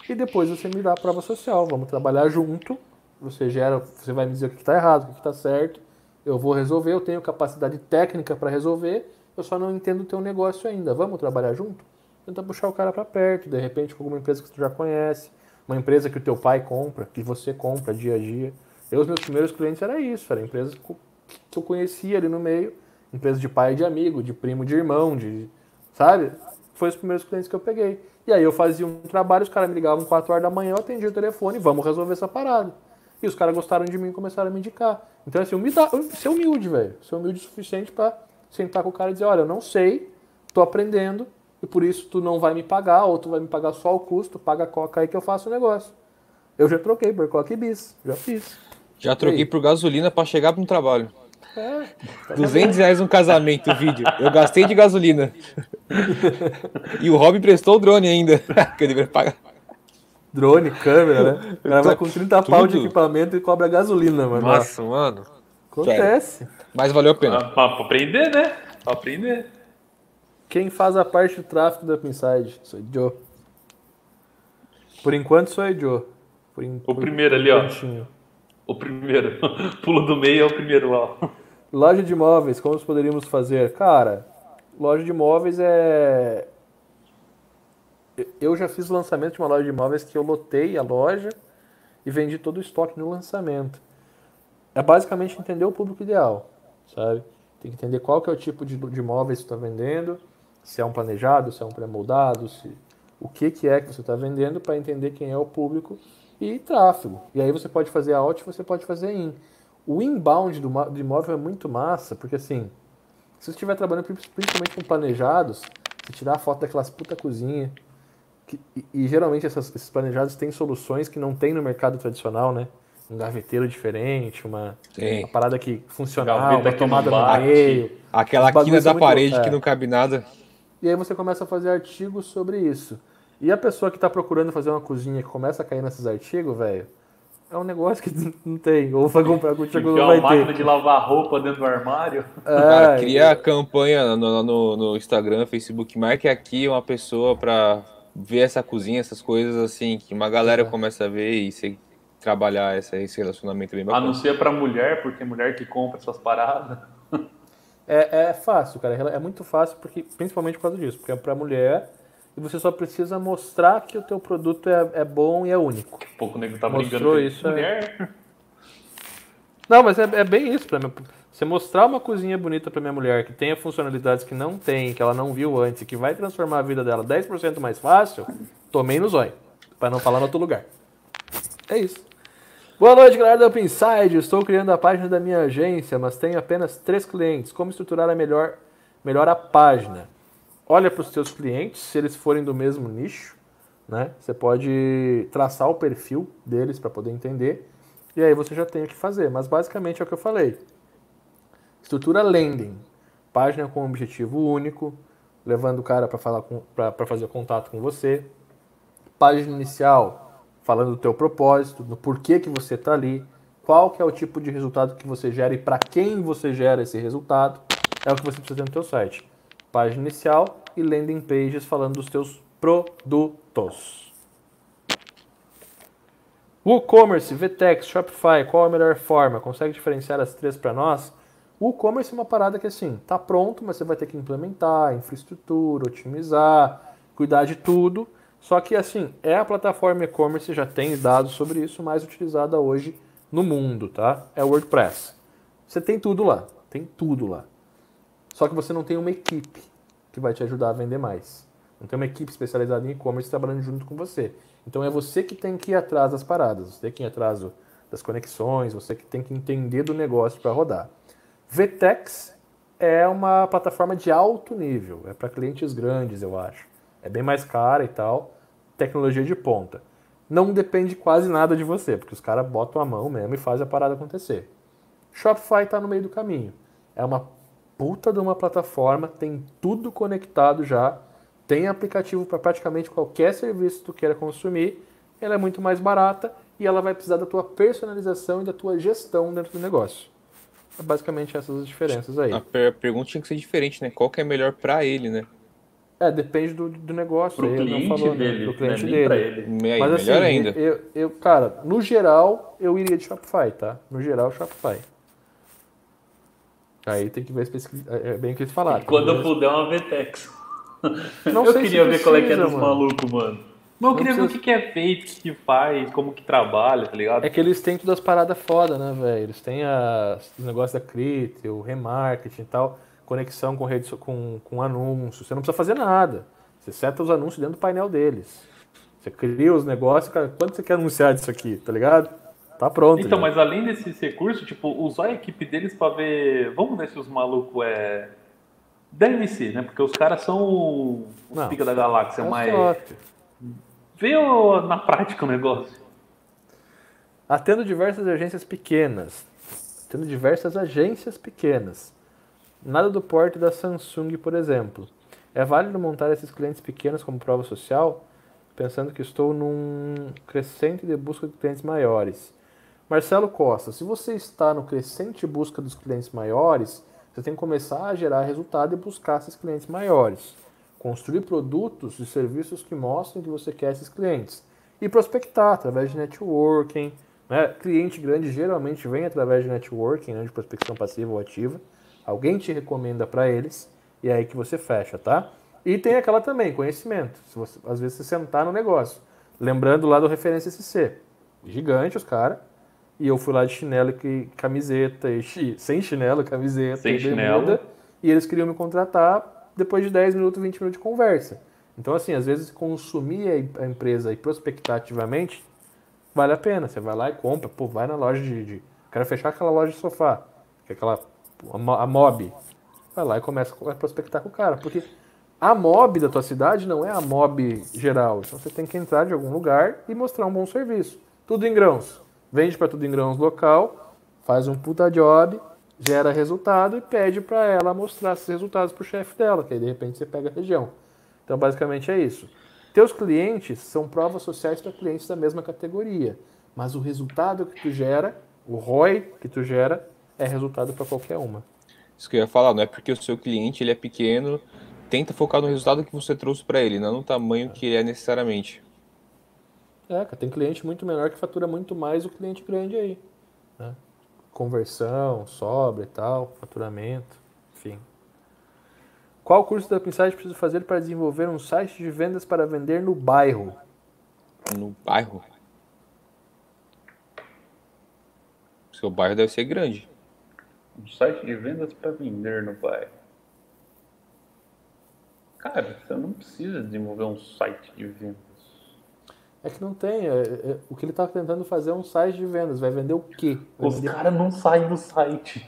Speaker 3: E depois você me dá a prova social. Vamos trabalhar junto. Você gera, você vai me dizer o que está errado, o que está certo. Eu vou resolver, eu tenho capacidade técnica para resolver. Eu só não entendo o teu negócio ainda. Vamos trabalhar junto? Tenta puxar o cara para perto, de repente com alguma empresa que tu já conhece, uma empresa que o teu pai compra, que você compra dia a dia. Eu, os meus primeiros clientes era isso, era empresas que eu conhecia ali no meio Empresa de pai de amigo, de primo de irmão, de. Sabe? Foi os primeiros clientes que eu peguei. E aí eu fazia um trabalho, os caras me ligavam 4 horas da manhã, eu atendia o telefone, vamos resolver essa parada. E os caras gostaram de mim e começaram a me indicar. Então, assim, humildade, ser humilde, velho. Ser humilde o suficiente para sentar com o cara e dizer, olha, eu não sei, tô aprendendo, e por isso tu não vai me pagar, ou tu vai me pagar só o custo, paga a coca aí que eu faço o negócio. Eu já troquei por coca e bis, já fiz.
Speaker 1: Já troquei por gasolina para chegar para um trabalho. É, 200 reais um casamento, vídeo. Eu gastei de gasolina. e o Rob prestou o drone ainda. que ele vai pagar.
Speaker 3: Drone, câmera, né? O cara vai com 30 Tudo. pau de equipamento e cobra gasolina, mano.
Speaker 1: Nossa, mano.
Speaker 3: Acontece.
Speaker 1: Mas valeu a pena.
Speaker 2: Ah, pra aprender, né? Pra aprender.
Speaker 3: Quem faz a parte do tráfego da Pinside? Sou Joe. Por enquanto sou Joe.
Speaker 2: Por in... o primeiro ali, ó. O primeiro. Pulo do meio é o primeiro ó.
Speaker 3: Loja de imóveis, como poderíamos fazer? Cara, loja de imóveis é. Eu já fiz o lançamento de uma loja de imóveis que eu lotei a loja e vendi todo o estoque no lançamento. É basicamente entender o público ideal, sabe? Tem que entender qual que é o tipo de, de imóveis que você está vendendo, se é um planejado, se é um pré-moldado, se, o que, que é que você está vendendo para entender quem é o público e tráfego. E aí você pode fazer out, você pode fazer in. O inbound do, do imóvel é muito massa, porque assim, se você estiver trabalhando principalmente com planejados, você tirar a foto daquelas puta cozinha, que, e, e, geralmente essas, esses planejados têm soluções que não tem no mercado tradicional, né? Um gaveteiro diferente, uma, uma parada que funcional, uma tomada no meio.
Speaker 1: Aquela quina da parede é. que não cabe nada.
Speaker 3: E aí você começa a fazer artigos sobre isso. E a pessoa que está procurando fazer uma cozinha que começa a cair nesses artigos, velho, é um negócio que não tem. Ou vai comprar contigo
Speaker 2: não vai ter. uma máquina de lavar roupa dentro do armário.
Speaker 1: É, Cara, cria a campanha no, no, no, Instagram, Facebook, marque aqui uma pessoa para ver essa cozinha, essas coisas assim, que uma galera é. começa a ver e você trabalhar essa, esse relacionamento bem
Speaker 2: bacana. A não ser para mulher, porque é mulher que compra essas paradas.
Speaker 3: É, é fácil, cara. É muito fácil, porque, principalmente por causa disso. Porque é para mulher e você só precisa mostrar que o teu produto é, é bom e é único.
Speaker 2: A pouco o nego tá
Speaker 3: Mostrou isso. É... Não, mas é, é bem isso. Pra mim. Você mostrar uma cozinha bonita para minha mulher, que tenha funcionalidades que não tem, que ela não viu antes, que vai transformar a vida dela 10% mais fácil, tomei no zóio. Para não falar em outro lugar. É isso. Boa noite, galera da Upside. Estou criando a página da minha agência, mas tenho apenas três clientes. Como estruturar a melhor, melhor a página? olha para os seus clientes, se eles forem do mesmo nicho, né? Você pode traçar o perfil deles para poder entender, e aí você já tem o que fazer. Mas basicamente é o que eu falei. Estrutura landing, página com objetivo único, levando o cara para falar para fazer contato com você. Página inicial, falando do teu propósito, do porquê que você está ali, qual que é o tipo de resultado que você gera e para quem você gera esse resultado. É o que você precisa ter no teu site página inicial e landing pages falando dos teus produtos. WooCommerce, VTEX, Shopify, qual a melhor forma? Consegue diferenciar as três para nós? O e-commerce é uma parada que assim, tá pronto, mas você vai ter que implementar, infraestrutura, otimizar, cuidar de tudo. Só que assim, é a plataforma e-commerce, já tem dados sobre isso, mais utilizada hoje no mundo, tá? É o WordPress. Você tem tudo lá, tem tudo lá. Só que você não tem uma equipe que vai te ajudar a vender mais. Não tem uma equipe especializada em e-commerce trabalhando junto com você. Então é você que tem que ir atrás das paradas, você tem que ir atrás das conexões, você que tem que entender do negócio para rodar. VTEX é uma plataforma de alto nível, é para clientes grandes, eu acho. É bem mais cara e tal, tecnologia de ponta. Não depende quase nada de você, porque os caras botam a mão mesmo e fazem a parada acontecer. Shopify está no meio do caminho. É uma puta de uma plataforma, tem tudo conectado já, tem aplicativo para praticamente qualquer serviço que tu queira consumir, ela é muito mais barata e ela vai precisar da tua personalização e da tua gestão dentro do negócio. É basicamente essas as diferenças aí.
Speaker 1: A pergunta tinha que ser diferente, né? Qual que é melhor para ele, né?
Speaker 3: É, depende do, do negócio.
Speaker 2: Pro cliente falou, né? dele. Né?
Speaker 3: Pro cliente dele.
Speaker 1: ele. Mas assim, melhor ainda.
Speaker 3: Eu, eu, cara, no geral, eu iria de Shopify, tá? No geral, Shopify. Aí tem que ver é, é bem o que eles falaram.
Speaker 2: Quando eu puder uma VTEX. Não eu queria ver precisa, qual é que é dos malucos, mano. Mas eu queria ver o que, que é feito, o que, faz, como que trabalha, tá ligado?
Speaker 3: É que eles têm todas as paradas foda, né, velho? Eles têm as, os negócios da crit, o remarketing e tal, conexão com rede com, com anúncios. Você não precisa fazer nada. Você seta os anúncios dentro do painel deles. Você cria os negócios, cara, quanto você quer anunciar disso aqui, tá ligado? Tá pronto.
Speaker 2: Então, já. mas além desses recursos, tipo, usar a equipe deles para ver. Vamos ver se os malucos é. Deve ser, né? Porque os caras são os pica da galáxia, é mas. Top. Vê na prática o negócio.
Speaker 3: Atendo diversas agências pequenas. Atendo diversas agências pequenas. Nada do porte da Samsung, por exemplo. É válido montar esses clientes pequenos como prova social, pensando que estou num crescente de busca de clientes maiores. Marcelo Costa, se você está no crescente busca dos clientes maiores, você tem que começar a gerar resultado e buscar esses clientes maiores. Construir produtos e serviços que mostrem que você quer esses clientes. E prospectar através de networking, Né? Cliente grande geralmente vem através de networking, né, de prospecção passiva ou ativa. Alguém te recomenda para eles e é aí que você fecha, tá? E tem aquela também, conhecimento. Se você, às vezes você sentar no negócio. Lembrando lá do referência SC. Gigante os caras. E eu fui lá de chinelo e camiseta, e sem chinelo, camiseta
Speaker 2: sem
Speaker 3: e
Speaker 2: chinelo.
Speaker 3: E eles queriam me contratar depois de 10 minutos, 20 minutos de conversa. Então, assim, às vezes consumir a empresa e prospectar ativamente vale a pena. Você vai lá e compra, pô, vai na loja de. de quero fechar aquela loja de sofá, que é aquela. A mob. Vai lá e começa a prospectar com o cara. Porque a mob da tua cidade não é a mob geral. Então você tem que entrar de algum lugar e mostrar um bom serviço. Tudo em grãos. Vende para tudo em grãos local, faz um puta job, gera resultado e pede para ela mostrar esses resultados para o chefe dela, que aí de repente você pega a região. Então basicamente é isso. Teus clientes são provas sociais para clientes da mesma categoria, mas o resultado que tu gera, o ROI que tu gera, é resultado para qualquer uma.
Speaker 1: Isso que eu ia falar, não é porque o seu cliente ele é pequeno, tenta focar no resultado que você trouxe para ele, não no tamanho que ele é necessariamente.
Speaker 3: É, tem cliente muito menor que fatura muito mais o cliente grande aí. Né? Conversão, sobra e tal, faturamento, enfim. Qual curso da Pinside preciso fazer para desenvolver um site de vendas para vender no bairro?
Speaker 1: No bairro? Seu bairro deve ser grande.
Speaker 2: Um site de vendas para vender no bairro. Cara, você não precisa desenvolver um site de vendas.
Speaker 3: É que não tem. É, é, o que ele está tentando fazer é um site de vendas. Vai vender o quê? Vai
Speaker 2: Os
Speaker 3: vender...
Speaker 2: caras não saem do site.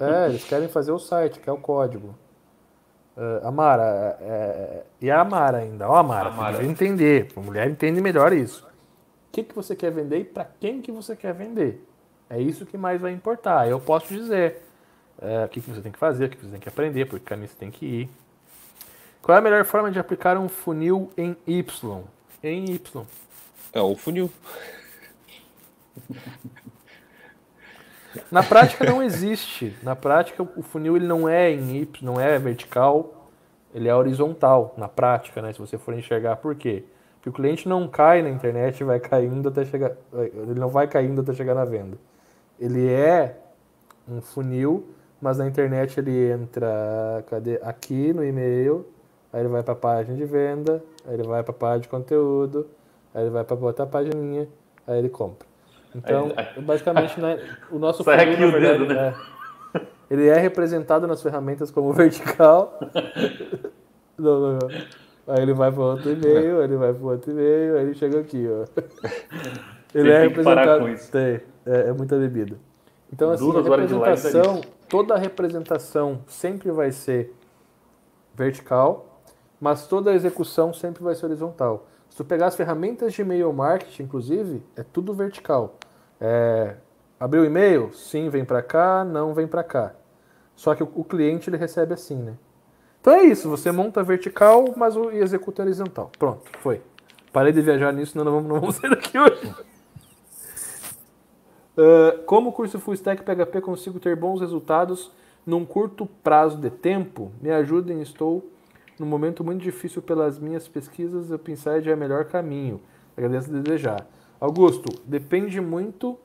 Speaker 3: É, eles querem fazer o site, que é o código. Uh, Amara, é, é, e a Amara ainda, ó Amara, Amara. Você entender, a mulher entende melhor isso. O que, que você quer vender e para quem que você quer vender? É isso que mais vai importar. Eu posso dizer uh, o que, você tem que fazer, o que você tem que aprender, por que caminho você tem que ir. Qual é a melhor forma de aplicar um funil em Y? Em Y.
Speaker 1: É o funil.
Speaker 3: Na prática não existe. Na prática o funil ele não é em Y, não é vertical, ele é horizontal na prática, né? Se você for enxergar por quê? Porque o cliente não cai na internet e vai caindo até chegar, ele não vai caindo até chegar na venda. Ele é um funil, mas na internet ele entra, cadê? Aqui no e-mail, aí ele vai para a página de venda, aí ele vai para a página de conteúdo, aí ele vai para outra página, aí ele compra. Então, basicamente, né, o nosso
Speaker 2: Sai funil, aqui o verdade, dedo, né?
Speaker 3: É, ele é representado nas ferramentas como vertical. não, não, não. Aí ele vai para outro e-mail, ele vai para outro e-mail, aí ele chega aqui, ó. Ele
Speaker 2: Tem
Speaker 3: é
Speaker 2: representado.
Speaker 3: Tem, é, é, muita bebida. Então, assim, Duas a representação, toda a representação sempre vai ser vertical, mas toda a execução sempre vai ser horizontal. Se tu pegar as ferramentas de e-mail marketing, inclusive, é tudo vertical. É, abriu o e-mail? Sim, vem para cá, não vem para cá. Só que o, o, cliente ele recebe assim, né? Então é isso, você monta vertical, mas o, e executa horizontal. Pronto, foi. Parei de viajar nisso, senão não vamos, não vamos sair daqui hoje. Uh, como o curso Full Stack PHP consigo ter bons resultados num curto prazo de tempo? Me ajudem, estou num momento muito difícil pelas minhas pesquisas, o Pinside é o melhor caminho. Agradeço desejar. Augusto, depende muito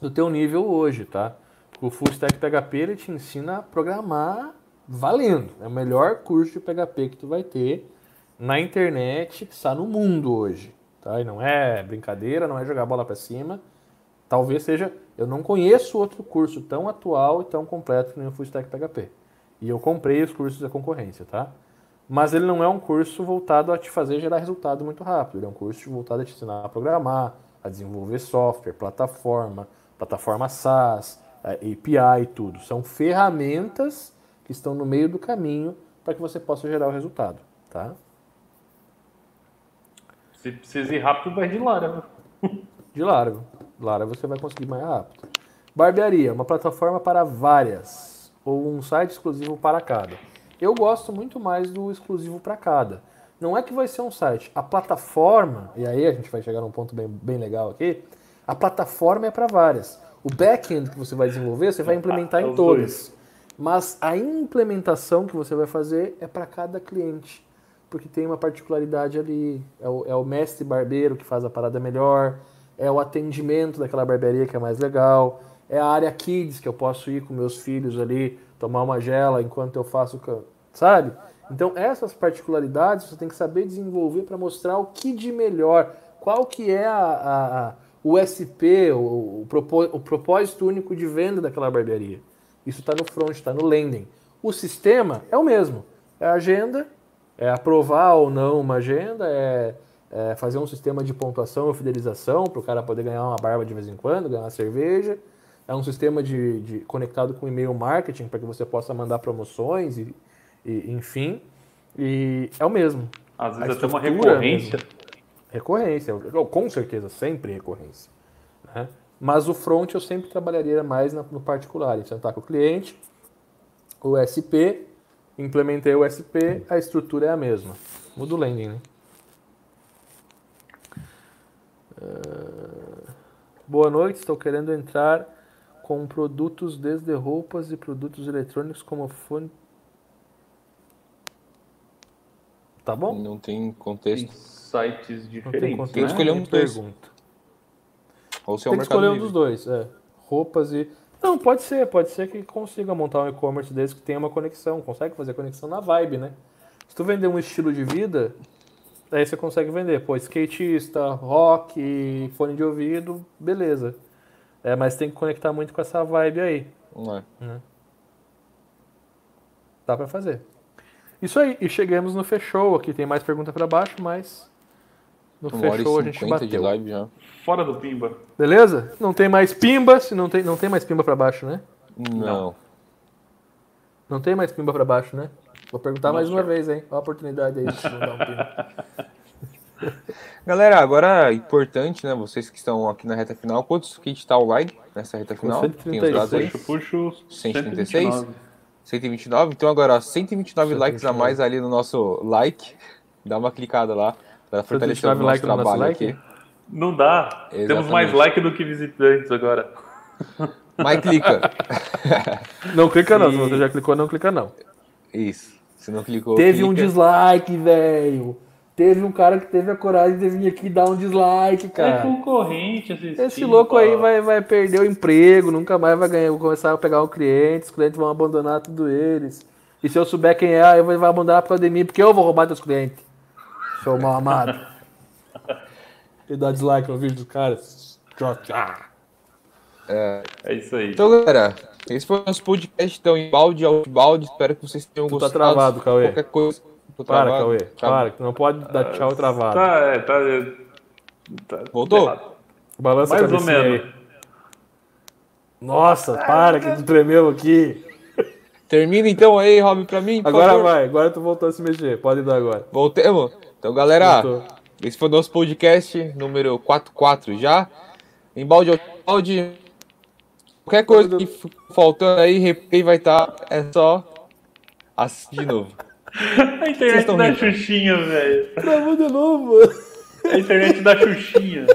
Speaker 3: do teu nível hoje, tá? O Full Stack PHP ele te ensina a programar valendo. É o melhor curso de PHP que tu vai ter na internet que está no mundo hoje, tá? E não é brincadeira, não é jogar bola para cima. Talvez seja, eu não conheço outro curso tão atual e tão completo que nem o Full Stack PHP. E eu comprei os cursos da concorrência, tá? mas ele não é um curso voltado a te fazer gerar resultado muito rápido. Ele é um curso voltado a te ensinar a programar, a desenvolver software, plataforma, plataforma SaaS, API e tudo. São ferramentas que estão no meio do caminho para que você possa gerar o resultado, tá?
Speaker 2: Se precisa ir rápido, vai de Lara.
Speaker 3: De Lara. Lara você vai conseguir mais rápido. Barbearia, uma plataforma para várias, ou um site exclusivo para cada. Eu gosto muito mais do exclusivo para cada. Não é que vai ser um site. A plataforma, e aí a gente vai chegar num ponto bem, bem legal aqui, a plataforma é para várias. O back-end que você vai desenvolver, você vai implementar em todas. Mas a implementação que você vai fazer é para cada cliente. Porque tem uma particularidade ali. É o, é o mestre barbeiro que faz a parada melhor, é o atendimento daquela barbearia que é mais legal, é a área kids que eu posso ir com meus filhos ali, tomar uma gela enquanto eu faço, sabe? Então essas particularidades você tem que saber desenvolver para mostrar o que de melhor, qual que é a, a, a o SP, o, o, o propósito único de venda daquela barbearia. Isso está no front, está no landing. O sistema é o mesmo. É a agenda, é aprovar ou não uma agenda, é, é fazer um sistema de pontuação ou fidelização para o cara poder ganhar uma barba de vez em quando, ganhar uma cerveja. É um sistema de, de conectado com e-mail marketing para que você possa mandar promoções e, e, enfim. E é o mesmo.
Speaker 2: Às vezes até uma recorrência.
Speaker 3: Recorrência, com certeza, sempre recorrência. Né? Mas o front eu sempre trabalharia mais no particular, em sentar com o cliente, o SP, implementei o SP, a estrutura é a mesma. Muda o landing, né? Uh, boa noite, estou querendo entrar com produtos desde roupas e produtos eletrônicos como fone. Tá bom?
Speaker 1: Não tem contexto. Tem
Speaker 2: sites diferentes. Tem,
Speaker 1: tem que escolher um pergunta.
Speaker 3: Ou se é tem que escolher um dos dois, é. Roupas e não, pode ser, pode ser que consiga montar um e-commerce desse que tenha uma conexão, consegue fazer conexão na vibe, né? Se tu vender um estilo de vida, aí você consegue vender, pô, skatista, rock, fone de ouvido, beleza. É, mas tem que conectar muito com essa vibe aí.
Speaker 1: Não é. Né?
Speaker 3: Dá pra fazer. Isso aí, e chegamos no fechou. Aqui tem mais pergunta para baixo, mas
Speaker 1: no fechou a gente bateu. de live já.
Speaker 2: Fora do Pimba.
Speaker 3: Beleza? Não tem mais Pimba, se não tem, não tem mais Pimba para baixo, né?
Speaker 1: Não.
Speaker 3: Não tem mais Pimba para baixo, né? Vou perguntar mais uma vez, hein? Olha a oportunidade aí de mandar um Pimba.
Speaker 1: Galera, agora importante, né? Vocês que estão aqui na reta final, quantos que está o like nessa reta final?
Speaker 3: 136. Tem os dados aí?
Speaker 2: Puxo, puxo
Speaker 1: 136. 129. 129. Então agora, 129 129. likes a mais ali no nosso like. Dá uma clicada lá. Para fortalecer o nosso like trabalho nosso like? aqui.
Speaker 2: Não dá. Exatamente. Temos mais like do que visitantes agora.
Speaker 1: Mas clica.
Speaker 3: não clica não. Se você já clicou, não clica não.
Speaker 1: Isso. Se não clicou.
Speaker 3: Teve clica. um dislike, velho. Teve um cara que teve a coragem de vir aqui dar um dislike, cara.
Speaker 2: É concorrente
Speaker 3: esse Esse louco aí vai, vai perder o emprego, nunca mais vai ganhar, vou começar a pegar um cliente, os clientes vão abandonar tudo eles. E se eu souber quem é, eu vou abandonar por causa de mim, porque eu vou roubar teus clientes seu mal amado. e dá dislike no vídeo dos caras.
Speaker 1: É,
Speaker 2: é isso aí.
Speaker 1: Então, galera, esse foi o nosso podcast então, em balde, balde. Espero que vocês tenham tu tá
Speaker 3: gostado. Tá travado, Cauê.
Speaker 1: Qualquer coisa.
Speaker 3: Tô para, travado. Cauê. Tchau. Para, que não pode dar tchau travado.
Speaker 2: Tá, é, tá.
Speaker 1: tá Voltou?
Speaker 3: Balança Mais a ou menos. Aí. Nossa, para que tu tremeu aqui.
Speaker 1: Termina então aí, Rob, pra mim.
Speaker 3: Agora favor. vai, agora tu voltou a se mexer. Pode dar agora.
Speaker 1: Voltemos? Então, galera, esse foi o nosso podcast número 44 já. Em balde balde. Qualquer coisa que faltando aí, replay vai estar. Tá, é só assistir de novo.
Speaker 2: A internet da rindo. Xuxinha, velho.
Speaker 3: Travou de novo.
Speaker 2: A internet da Xuxinha.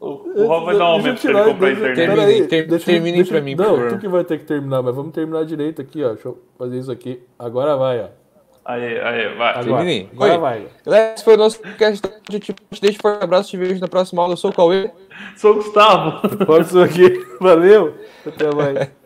Speaker 2: O Rob vai dar um aumento pra ele comprar a internet.
Speaker 1: Terminem, ter, deixa, pra mim,
Speaker 3: não,
Speaker 1: por favor.
Speaker 3: tu que vai ter que terminar, mas vamos terminar direito aqui, ó. Deixa eu fazer isso aqui. Agora vai, ó.
Speaker 2: Aí, aí, vai.
Speaker 3: Agora, agora vai.
Speaker 1: Esse foi o nosso podcast. Te deixo um forte abraço. Te vejo na próxima aula. Eu sou o Cauê.
Speaker 2: Sou o Gustavo.
Speaker 3: Pode ser aqui. Valeu. Até mais.